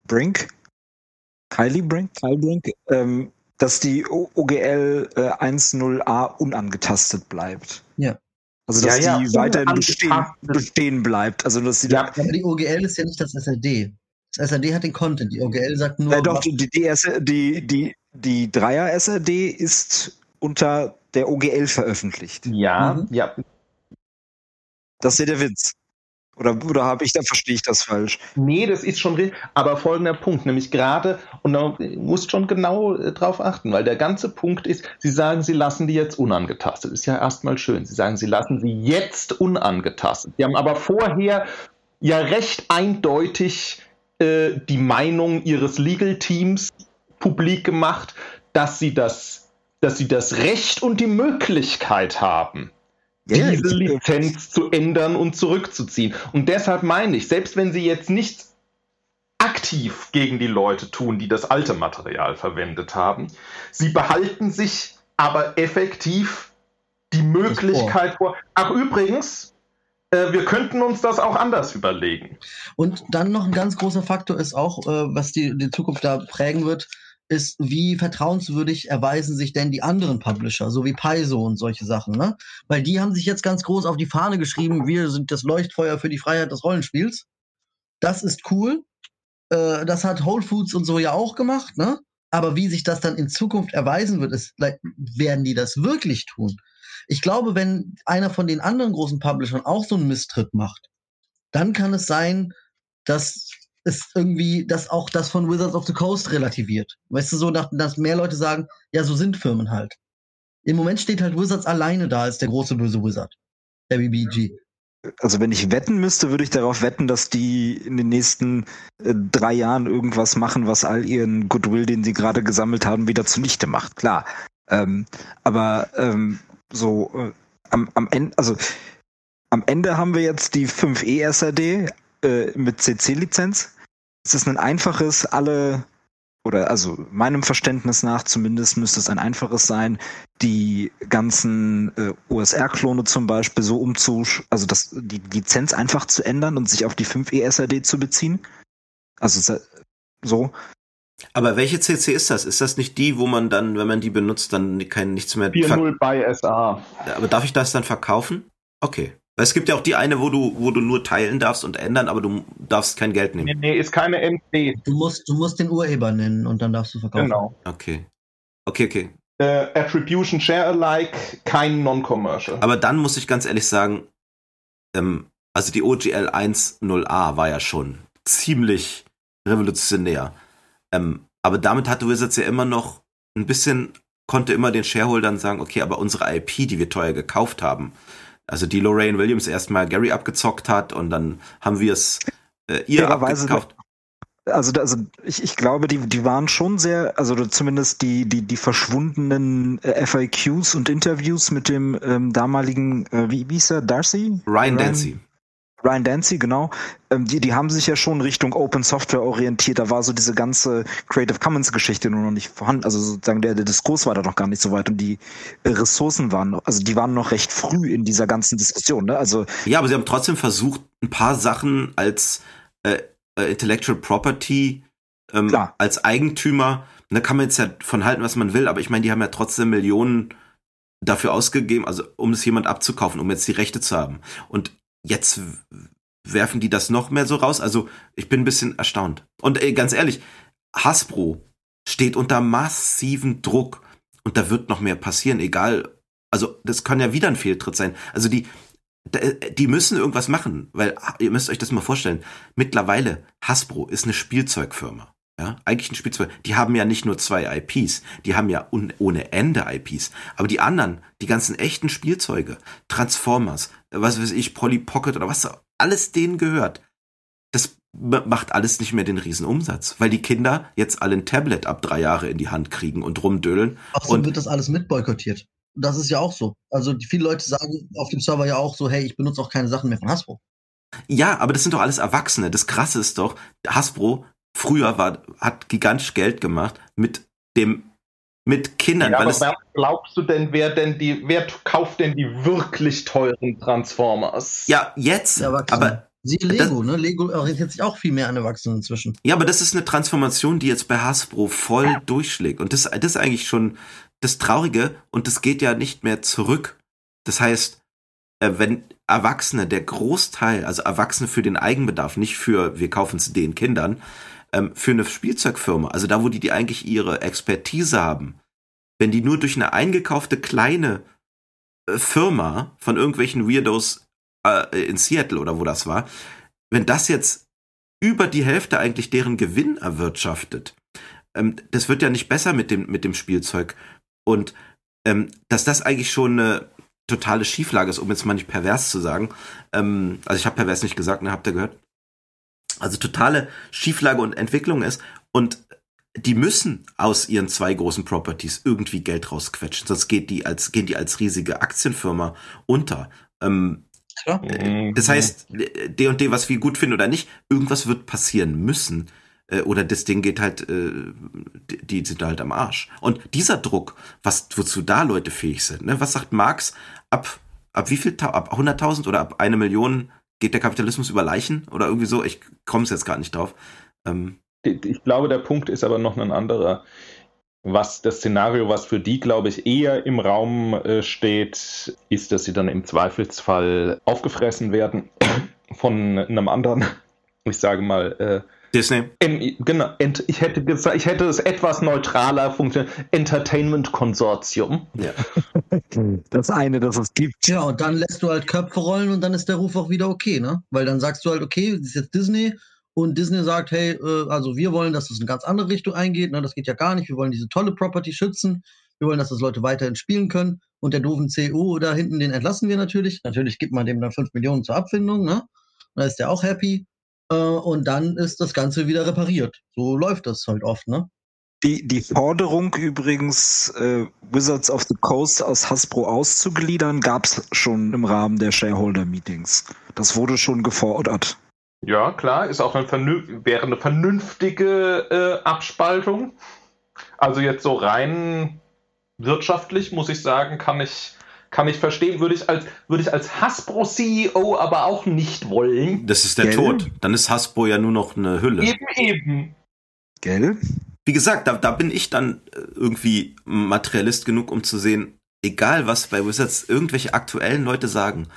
Brink, Kylie Brink, Kyle Brink, ähm, dass die OGL äh, 10a unangetastet bleibt. Ja. Also dass ja, die ja, weiterhin bestehen, bestehen, bleibt. Also dass sie ja, aber die OGL ist ja nicht das SRD. Das SRD hat den Content. Die OGL sagt nur. Ja, doch, die, die, die, die, die Dreier-SRD ist unter der OGL veröffentlicht. Ja, mhm. ja. Das ist ja der Witz. Oder, oder habe ich, da verstehe ich das falsch? Nee, das ist schon richtig. Aber folgender Punkt, nämlich gerade, und da musst schon genau äh, drauf achten, weil der ganze Punkt ist, Sie sagen, Sie lassen die jetzt unangetastet. Ist ja erstmal schön. Sie sagen, Sie lassen sie jetzt unangetastet. Sie haben aber vorher ja recht eindeutig äh, die Meinung Ihres Legal Teams publik gemacht, dass Sie das, dass Sie das Recht und die Möglichkeit haben, ja, diese Lizenz zu ändern und zurückzuziehen. Und deshalb meine ich, selbst wenn sie jetzt nicht aktiv gegen die Leute tun, die das alte Material verwendet haben, sie behalten sich aber effektiv die Möglichkeit vor. Ach übrigens, äh, wir könnten uns das auch anders überlegen. Und dann noch ein ganz großer Faktor ist auch, äh, was die, die Zukunft da prägen wird, ist, wie vertrauenswürdig erweisen sich denn die anderen Publisher, so wie Paizo und solche Sachen, ne? Weil die haben sich jetzt ganz groß auf die Fahne geschrieben, wir sind das Leuchtfeuer für die Freiheit des Rollenspiels. Das ist cool. Äh, das hat Whole Foods und so ja auch gemacht, ne? Aber wie sich das dann in Zukunft erweisen wird, ist, werden die das wirklich tun? Ich glaube, wenn einer von den anderen großen Publishern auch so einen Misstritt macht, dann kann es sein, dass ist irgendwie, dass auch das von Wizards of the Coast relativiert. Weißt du, so, dass mehr Leute sagen, ja, so sind Firmen halt. Im Moment steht halt Wizards alleine da als der große böse Wizard. Der BBG. Also wenn ich wetten müsste, würde ich darauf wetten, dass die in den nächsten äh, drei Jahren irgendwas machen, was all ihren Goodwill, den sie gerade gesammelt haben, wieder zunichte macht. Klar. Ähm, aber ähm, so äh, am, am Ende, also am Ende haben wir jetzt die 5e SRD äh, mit CC-Lizenz es ist ein einfaches, alle, oder also meinem Verständnis nach zumindest müsste es ein einfaches sein, die ganzen äh, OSR-Klone zum Beispiel so umzu, also das, die Lizenz einfach zu ändern und sich auf die 5e SRD zu beziehen. Also so. Aber welche CC ist das? Ist das nicht die, wo man dann, wenn man die benutzt, dann kein nichts mehr 4.0 bei SA. Aber darf ich das dann verkaufen? Okay. Es gibt ja auch die eine, wo du, wo du nur teilen darfst und ändern, aber du darfst kein Geld nehmen. Nee, nee ist keine MC. Du musst, du musst den Urheber nennen und dann darfst du verkaufen. Genau. Okay. Okay, okay. Äh, Attribution Share Alike, kein Non-Commercial. Aber dann muss ich ganz ehrlich sagen, ähm, also die OGL 1.0a war ja schon ziemlich revolutionär. Ähm, aber damit hatte Wizards ja immer noch ein bisschen, konnte immer den Shareholdern sagen, okay, aber unsere IP, die wir teuer gekauft haben, also die Lorraine Williams erstmal Gary abgezockt hat und dann haben wir es äh, ihr abgekauft. Also, also ich, ich glaube, die, die waren schon sehr, also zumindest die, die, die verschwundenen äh, FAQs und Interviews mit dem ähm, damaligen, äh, wie, wie hieß er, Darcy? Ryan, Ryan Dancy. Ryan Dancy, genau. Ähm, die, die haben sich ja schon Richtung Open Software orientiert. Da war so diese ganze Creative Commons Geschichte nur noch nicht vorhanden. Also sozusagen der, der Diskurs war da noch gar nicht so weit und die Ressourcen waren, also die waren noch recht früh in dieser ganzen Diskussion. Ne? Also ja, aber sie haben trotzdem versucht, ein paar Sachen als äh, äh Intellectual Property ähm, als Eigentümer, da kann man jetzt ja von halten, was man will, aber ich meine, die haben ja trotzdem Millionen dafür ausgegeben, also um es jemand abzukaufen, um jetzt die Rechte zu haben. Und jetzt werfen die das noch mehr so raus. Also ich bin ein bisschen erstaunt. Und ey, ganz ehrlich, Hasbro steht unter massiven Druck und da wird noch mehr passieren, egal. Also das kann ja wieder ein Fehltritt sein. Also die, die müssen irgendwas machen, weil ihr müsst euch das mal vorstellen. Mittlerweile Hasbro ist eine Spielzeugfirma. Ja, eigentlich ein Spielzeug. Die haben ja nicht nur zwei IPs, die haben ja ohne Ende IPs. Aber die anderen, die ganzen echten Spielzeuge, Transformers, was weiß ich, Polly Pocket oder was alles denen gehört, das macht alles nicht mehr den Riesenumsatz, weil die Kinder jetzt alle ein Tablet ab drei Jahre in die Hand kriegen und rumdödeln. So, und wird das alles mitboykottiert. Das ist ja auch so. Also viele Leute sagen auf dem Server ja auch so, hey, ich benutze auch keine Sachen mehr von Hasbro. Ja, aber das sind doch alles Erwachsene. Das Krasse ist doch, Hasbro früher war, hat gigantisch Geld gemacht mit dem mit Kindern. Ja, aber wer glaubst du denn, wer denn die, wer kauft denn die wirklich teuren Transformers? Ja, jetzt. Aber Sie Lego, das, ne? Lego orientiert sich auch viel mehr an Erwachsenen inzwischen. Ja, aber das ist eine Transformation, die jetzt bei Hasbro voll ja. durchschlägt. Und das, das ist eigentlich schon das Traurige und das geht ja nicht mehr zurück. Das heißt, äh, wenn Erwachsene, der Großteil, also Erwachsene für den Eigenbedarf, nicht für wir kaufen es den Kindern, ähm, für eine Spielzeugfirma, also da, wo die, die eigentlich ihre Expertise haben, wenn die nur durch eine eingekaufte kleine äh, Firma von irgendwelchen Weirdos äh, in Seattle oder wo das war, wenn das jetzt über die Hälfte eigentlich deren Gewinn erwirtschaftet, ähm, das wird ja nicht besser mit dem, mit dem Spielzeug. Und ähm, dass das eigentlich schon eine totale Schieflage ist, um jetzt mal nicht pervers zu sagen. Ähm, also ich habe pervers nicht gesagt, ne, habt ihr gehört? Also totale Schieflage und Entwicklung ist. Und die müssen aus ihren zwei großen Properties irgendwie Geld rausquetschen, sonst geht die als, gehen die als riesige Aktienfirma unter. Ähm, ja. Äh, das heißt, D und D, was wir gut finden oder nicht, irgendwas wird passieren müssen. Äh, oder das Ding geht halt, äh, die sind halt am Arsch. Und dieser Druck, was, wozu da Leute fähig sind, ne? was sagt Marx, ab, ab wie viel, ab 100.000 oder ab eine Million geht der Kapitalismus über Leichen oder irgendwie so? Ich komme es jetzt gar nicht drauf. Ähm. Ich glaube, der Punkt ist aber noch ein anderer. Was das Szenario, was für die, glaube ich, eher im Raum äh, steht, ist, dass sie dann im Zweifelsfall aufgefressen werden von einem anderen, ich sage mal, äh, Disney. Ähm, genau, ent, ich hätte gesagt, ich hätte es etwas neutraler funktioniert. Entertainment Konsortium. Ja. das eine, das es gibt. Ja, und dann lässt du halt Köpfe rollen und dann ist der Ruf auch wieder okay, ne? Weil dann sagst du halt, okay, das ist jetzt Disney und Disney sagt, hey, äh, also wir wollen, dass es das in eine ganz andere Richtung eingeht, ne? Das geht ja gar nicht. Wir wollen diese tolle Property schützen. Wir wollen, dass das Leute weiterhin spielen können. Und der doofen CU da hinten, den entlassen wir natürlich. Natürlich gibt man dem dann 5 Millionen zur Abfindung, ne? Da ist der auch happy äh, und dann ist das Ganze wieder repariert. So läuft das halt oft, ne? Die, die Forderung übrigens, äh, Wizards of the Coast aus Hasbro auszugliedern, gab es schon im Rahmen der Shareholder-Meetings. Das wurde schon gefordert. Ja, klar, ist auch eine, wäre eine vernünftige äh, Abspaltung. Also jetzt so rein wirtschaftlich, muss ich sagen, kann ich kann ich verstehen, würde ich als, würde ich als Hasbro-CEO aber auch nicht wollen. Das ist der Gell? Tod. Dann ist Hasbro ja nur noch eine Hülle. Eben, eben. Gell? Wie gesagt, da, da bin ich dann äh, irgendwie Materialist genug, um zu sehen, egal was bei Wizards irgendwelche aktuellen Leute sagen,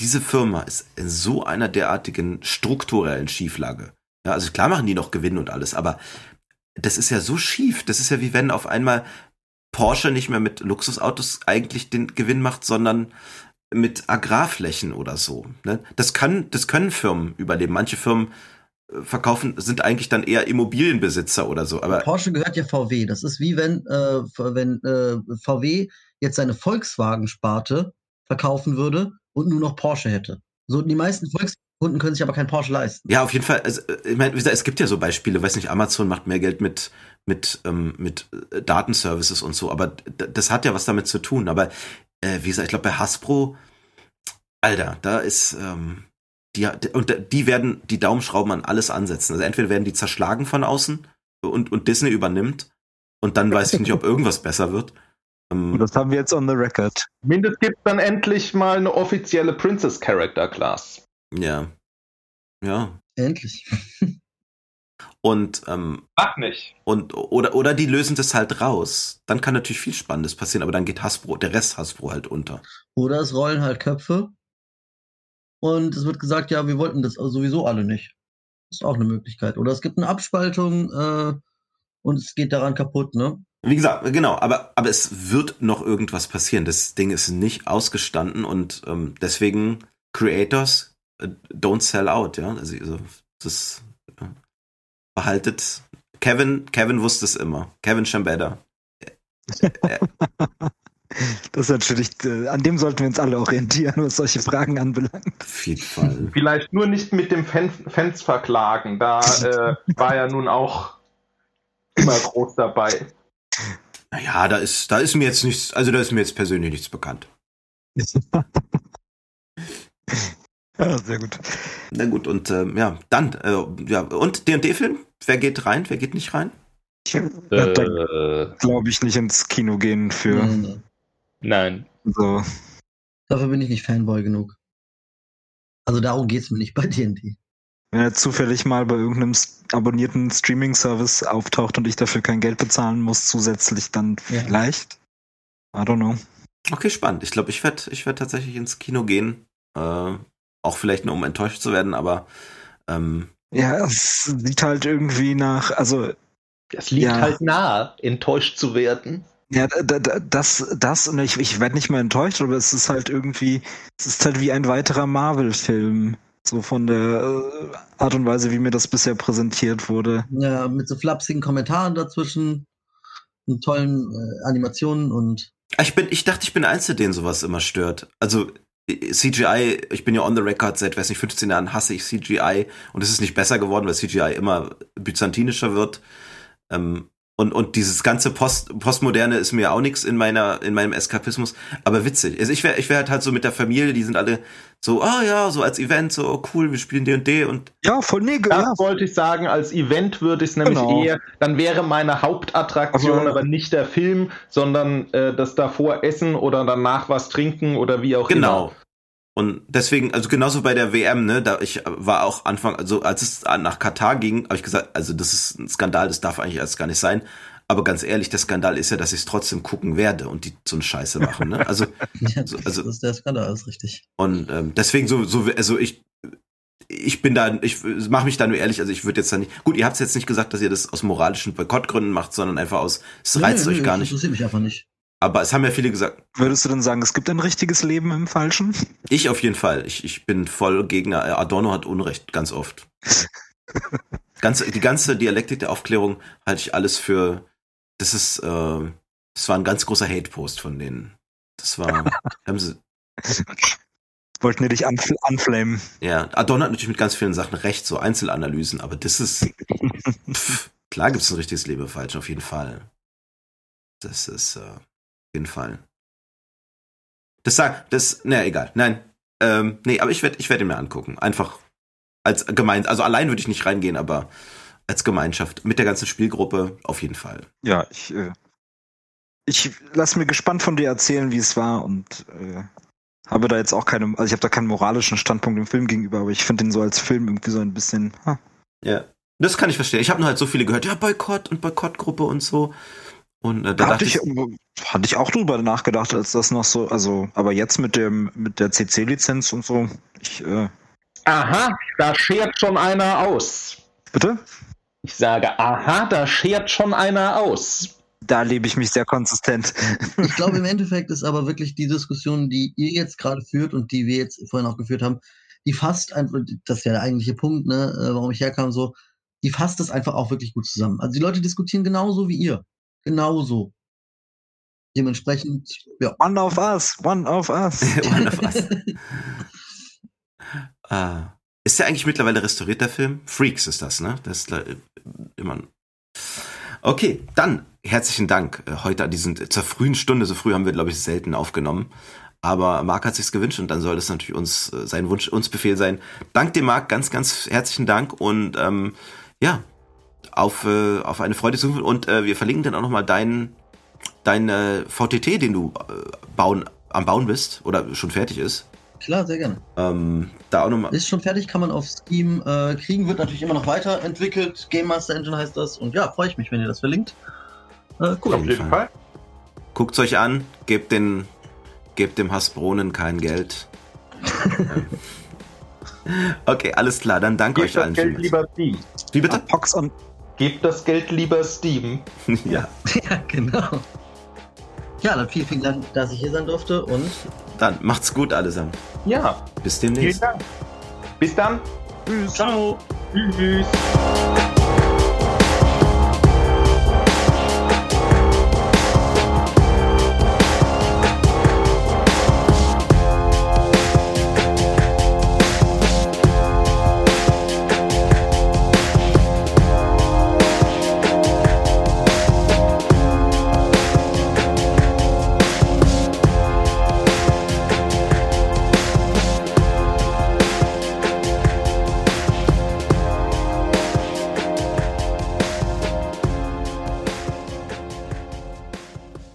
diese Firma ist in so einer derartigen strukturellen Schieflage. Ja, also klar machen die noch Gewinn und alles, aber das ist ja so schief. Das ist ja wie wenn auf einmal Porsche nicht mehr mit Luxusautos eigentlich den Gewinn macht, sondern mit Agrarflächen oder so. Ne? Das, kann, das können Firmen überleben. Manche Firmen äh, verkaufen, sind eigentlich dann eher Immobilienbesitzer oder so. Aber Porsche gehört ja VW. Das ist wie wenn, äh, wenn äh, VW jetzt seine Volkswagen-Sparte verkaufen würde und nur noch Porsche hätte. So, die meisten Volkskunden können sich aber kein Porsche leisten. Ja, auf jeden Fall. Also, ich meine, es gibt ja so Beispiele, weiß nicht, Amazon macht mehr Geld mit mit, ähm, mit äh, Datenservices und so, aber das hat ja was damit zu tun. Aber äh, wie gesagt, ich glaube, bei Hasbro, Alter, da ist, ähm, die, und die werden die Daumenschrauben an alles ansetzen. Also entweder werden die zerschlagen von außen und, und Disney übernimmt und dann weiß ich nicht, ob irgendwas besser wird. Und Ähm, das haben wir jetzt on the record. Mindestens gibt dann endlich mal eine offizielle Princess Character Class. ja. Ja. Endlich. Und, ähm, Ach nicht. und oder, oder die lösen das halt raus. Dann kann natürlich viel Spannendes passieren, aber dann geht Hasbro, der Rest Hasbro halt unter. Oder es rollen halt Köpfe. Und es wird gesagt, ja, wir wollten das sowieso alle nicht. Ist auch eine Möglichkeit. Oder es gibt eine Abspaltung äh, und es geht daran kaputt, ne? Wie gesagt, genau, aber, aber es wird noch irgendwas passieren. Das Ding ist nicht ausgestanden und ähm, deswegen Creators äh, don't sell out, ja. Also, also das behaltet. Kevin, Kevin wusste es immer. Kevin Schambeda. Das ist natürlich, äh, an dem sollten wir uns alle orientieren, was solche Fragen anbelangt. Auf jeden Fall. Vielleicht nur nicht mit dem Fan Fans verklagen. Da äh, war er nun auch immer groß dabei. Naja, da ist, da ist mir jetzt nichts, also da ist mir jetzt persönlich nichts bekannt. Ja, sehr gut. Na gut, und ähm, ja, dann, äh, ja, und D&D-Film? Wer geht rein, wer geht nicht rein? Ich werde Äh, glaube ich, nicht ins Kino gehen für Nee, nee. nein. so. Dafür bin ich nicht Fanboy genug. Also darum geht's mir nicht bei D&D. Wenn er zufällig mal bei irgendeinem abonnierten Streaming-Service auftaucht und ich dafür kein Geld bezahlen muss, zusätzlich dann Ja. vielleicht. I don't know. Okay, spannend. Ich glaube, ich werde ich werd tatsächlich ins Kino gehen. Äh, auch vielleicht nur, um enttäuscht zu werden, aber ähm, Ja, es sieht halt irgendwie nach, also Es liegt Ja. halt nahe, enttäuscht zu werden. Ja, da, da, das, das, und ich, ich werde nicht mehr enttäuscht, aber es ist halt irgendwie, es ist halt wie ein weiterer Marvel-Film. So von der äh, Art und Weise, wie mir das bisher präsentiert wurde. Ja, mit so flapsigen Kommentaren dazwischen und tollen äh, Animationen und ich bin, ich dachte, ich bin der Einzige, den sowas immer stört. Also CGI, ich bin ja on the record seit, weiß nicht, 15 Jahren hasse ich CGI und es ist nicht besser geworden, weil CGI immer byzantinischer wird. Ähm, und, und dieses ganze Post, Postmoderne ist mir auch nichts in meiner, in meinem Eskapismus. Aber witzig. Also ich wäre ich wär halt, halt so mit der Familie, die sind alle so, ah ja, so als Event, so oh, cool, wir spielen D&D und Ja, voll nee, Das ja. wollte ich sagen, als Event würde ich es nämlich Genau. eher, dann wäre meine Hauptattraktion Aber- aber, nicht der Film, sondern äh, das davor Essen oder danach was trinken oder wie auch Genau. immer. Und deswegen, also genauso bei der WM, ne, da ich war auch Anfang, also als es nach Katar ging, habe ich gesagt, also das ist ein Skandal, das darf eigentlich erst gar nicht sein. Aber ganz ehrlich, der Skandal ist ja, dass ich es trotzdem gucken werde und die so eine Scheiße machen, ne? Also ja, So, also- das ist der Skandal, ist richtig. und ähm, deswegen so, so, also ich, ich bin da, ich mache mich da nur ehrlich, also ich würde jetzt da nicht. Gut, ihr habt jetzt nicht gesagt, dass ihr das aus moralischen Boykottgründen macht, sondern einfach aus, es reizt nö, euch gar das nicht. interessiert mich einfach nicht. Aber es haben ja viele gesagt, Würdest du denn sagen, es gibt ein richtiges Leben im Falschen? ich auf jeden Fall. Ich, ich bin voll Gegner. Adorno hat Unrecht, ganz oft. Ganze, die ganze Dialektik der Aufklärung halte ich alles für. Das ist, äh, das war ein ganz großer Hate-Post von denen. Das war, haben sie, Wollten wir dich anfl anflamen? ja, Adorno hat natürlich mit ganz vielen Sachen recht, so Einzelanalysen, aber das ist, pff, klar gibt es ein richtiges Leben falsch, auf jeden Fall. Das ist, äh, auf jeden Fall. Das sagt, das, naja, egal, nein, ähm, nee, aber ich werde, ich werde ihn mir angucken, einfach als gemein, also allein würde ich nicht reingehen, aber als Gemeinschaft mit der ganzen Spielgruppe auf jeden Fall. Ja, ich, äh, ich lass mir gespannt von dir erzählen, wie es war und äh, habe da jetzt auch keine, also ich habe da keinen moralischen Standpunkt dem Film gegenüber, aber ich finde den so als Film irgendwie so ein bisschen, ha, Ja. Das kann ich verstehen. Ich habe nur halt so viele gehört, ja, Boykott und Boykottgruppe und so. Und äh, da hatte ich, ich, hatte ich auch drüber nachgedacht, als das noch so, also, aber jetzt mit dem, mit der CC-Lizenz und so, ich, äh, Aha, da schert schon einer aus. bitte? Ich sage, aha, da schert schon einer aus. Da lebe ich mich sehr konsistent. Ich glaube, im Endeffekt ist aber wirklich die Diskussion, die ihr jetzt gerade führt und die wir jetzt vorhin auch geführt haben, die fasst einfach, das ist ja der eigentliche Punkt, ne, äh, warum ich herkam, so, die fasst das einfach auch wirklich gut zusammen. Also die Leute diskutieren genauso wie ihr. Genauso. Dementsprechend, ja. One of us, one of us. One of Us. Ah. Ist der eigentlich mittlerweile restauriert, der Film? Freaks ist das, ne? Das ist äh, immer. Okay, dann herzlichen Dank äh, heute an diesen zur frühen Stunde. So früh haben wir, glaube ich, selten aufgenommen. Aber Marc hat sich's gewünscht und dann soll das natürlich uns äh, sein Wunsch, uns Befehl sein. Dank dir, Marc, ganz, ganz herzlichen Dank und ähm, ja, auf, äh, auf eine Freude zu und äh, wir verlinken dann auch nochmal deinen dein, äh, VTT, den du bauen, am Bauen bist oder schon fertig ist. Klar, sehr gerne. Ähm, da auch nochmal. Ist schon fertig, kann man auf Steam äh, kriegen, wird natürlich immer noch weiterentwickelt. Game Master Engine heißt das. Und ja, freue ich mich, wenn ihr das verlinkt. Äh, cool. Auf jeden Fall. Guckt's euch an, gebt den, gebt dem Hasbronen kein Geld. okay, alles klar, dann danke Gebt euch das allen Geld lieber Steam. Wie bitte? Pox on Gebt das Geld lieber Steam. ja, ja, genau. Ja, dann vielen, vielen Dank, dass ich hier sein durfte und dann macht's gut allesamt. Ja, Bis vielen demnächst. Dank. Bis dann. ciao. Tschüss.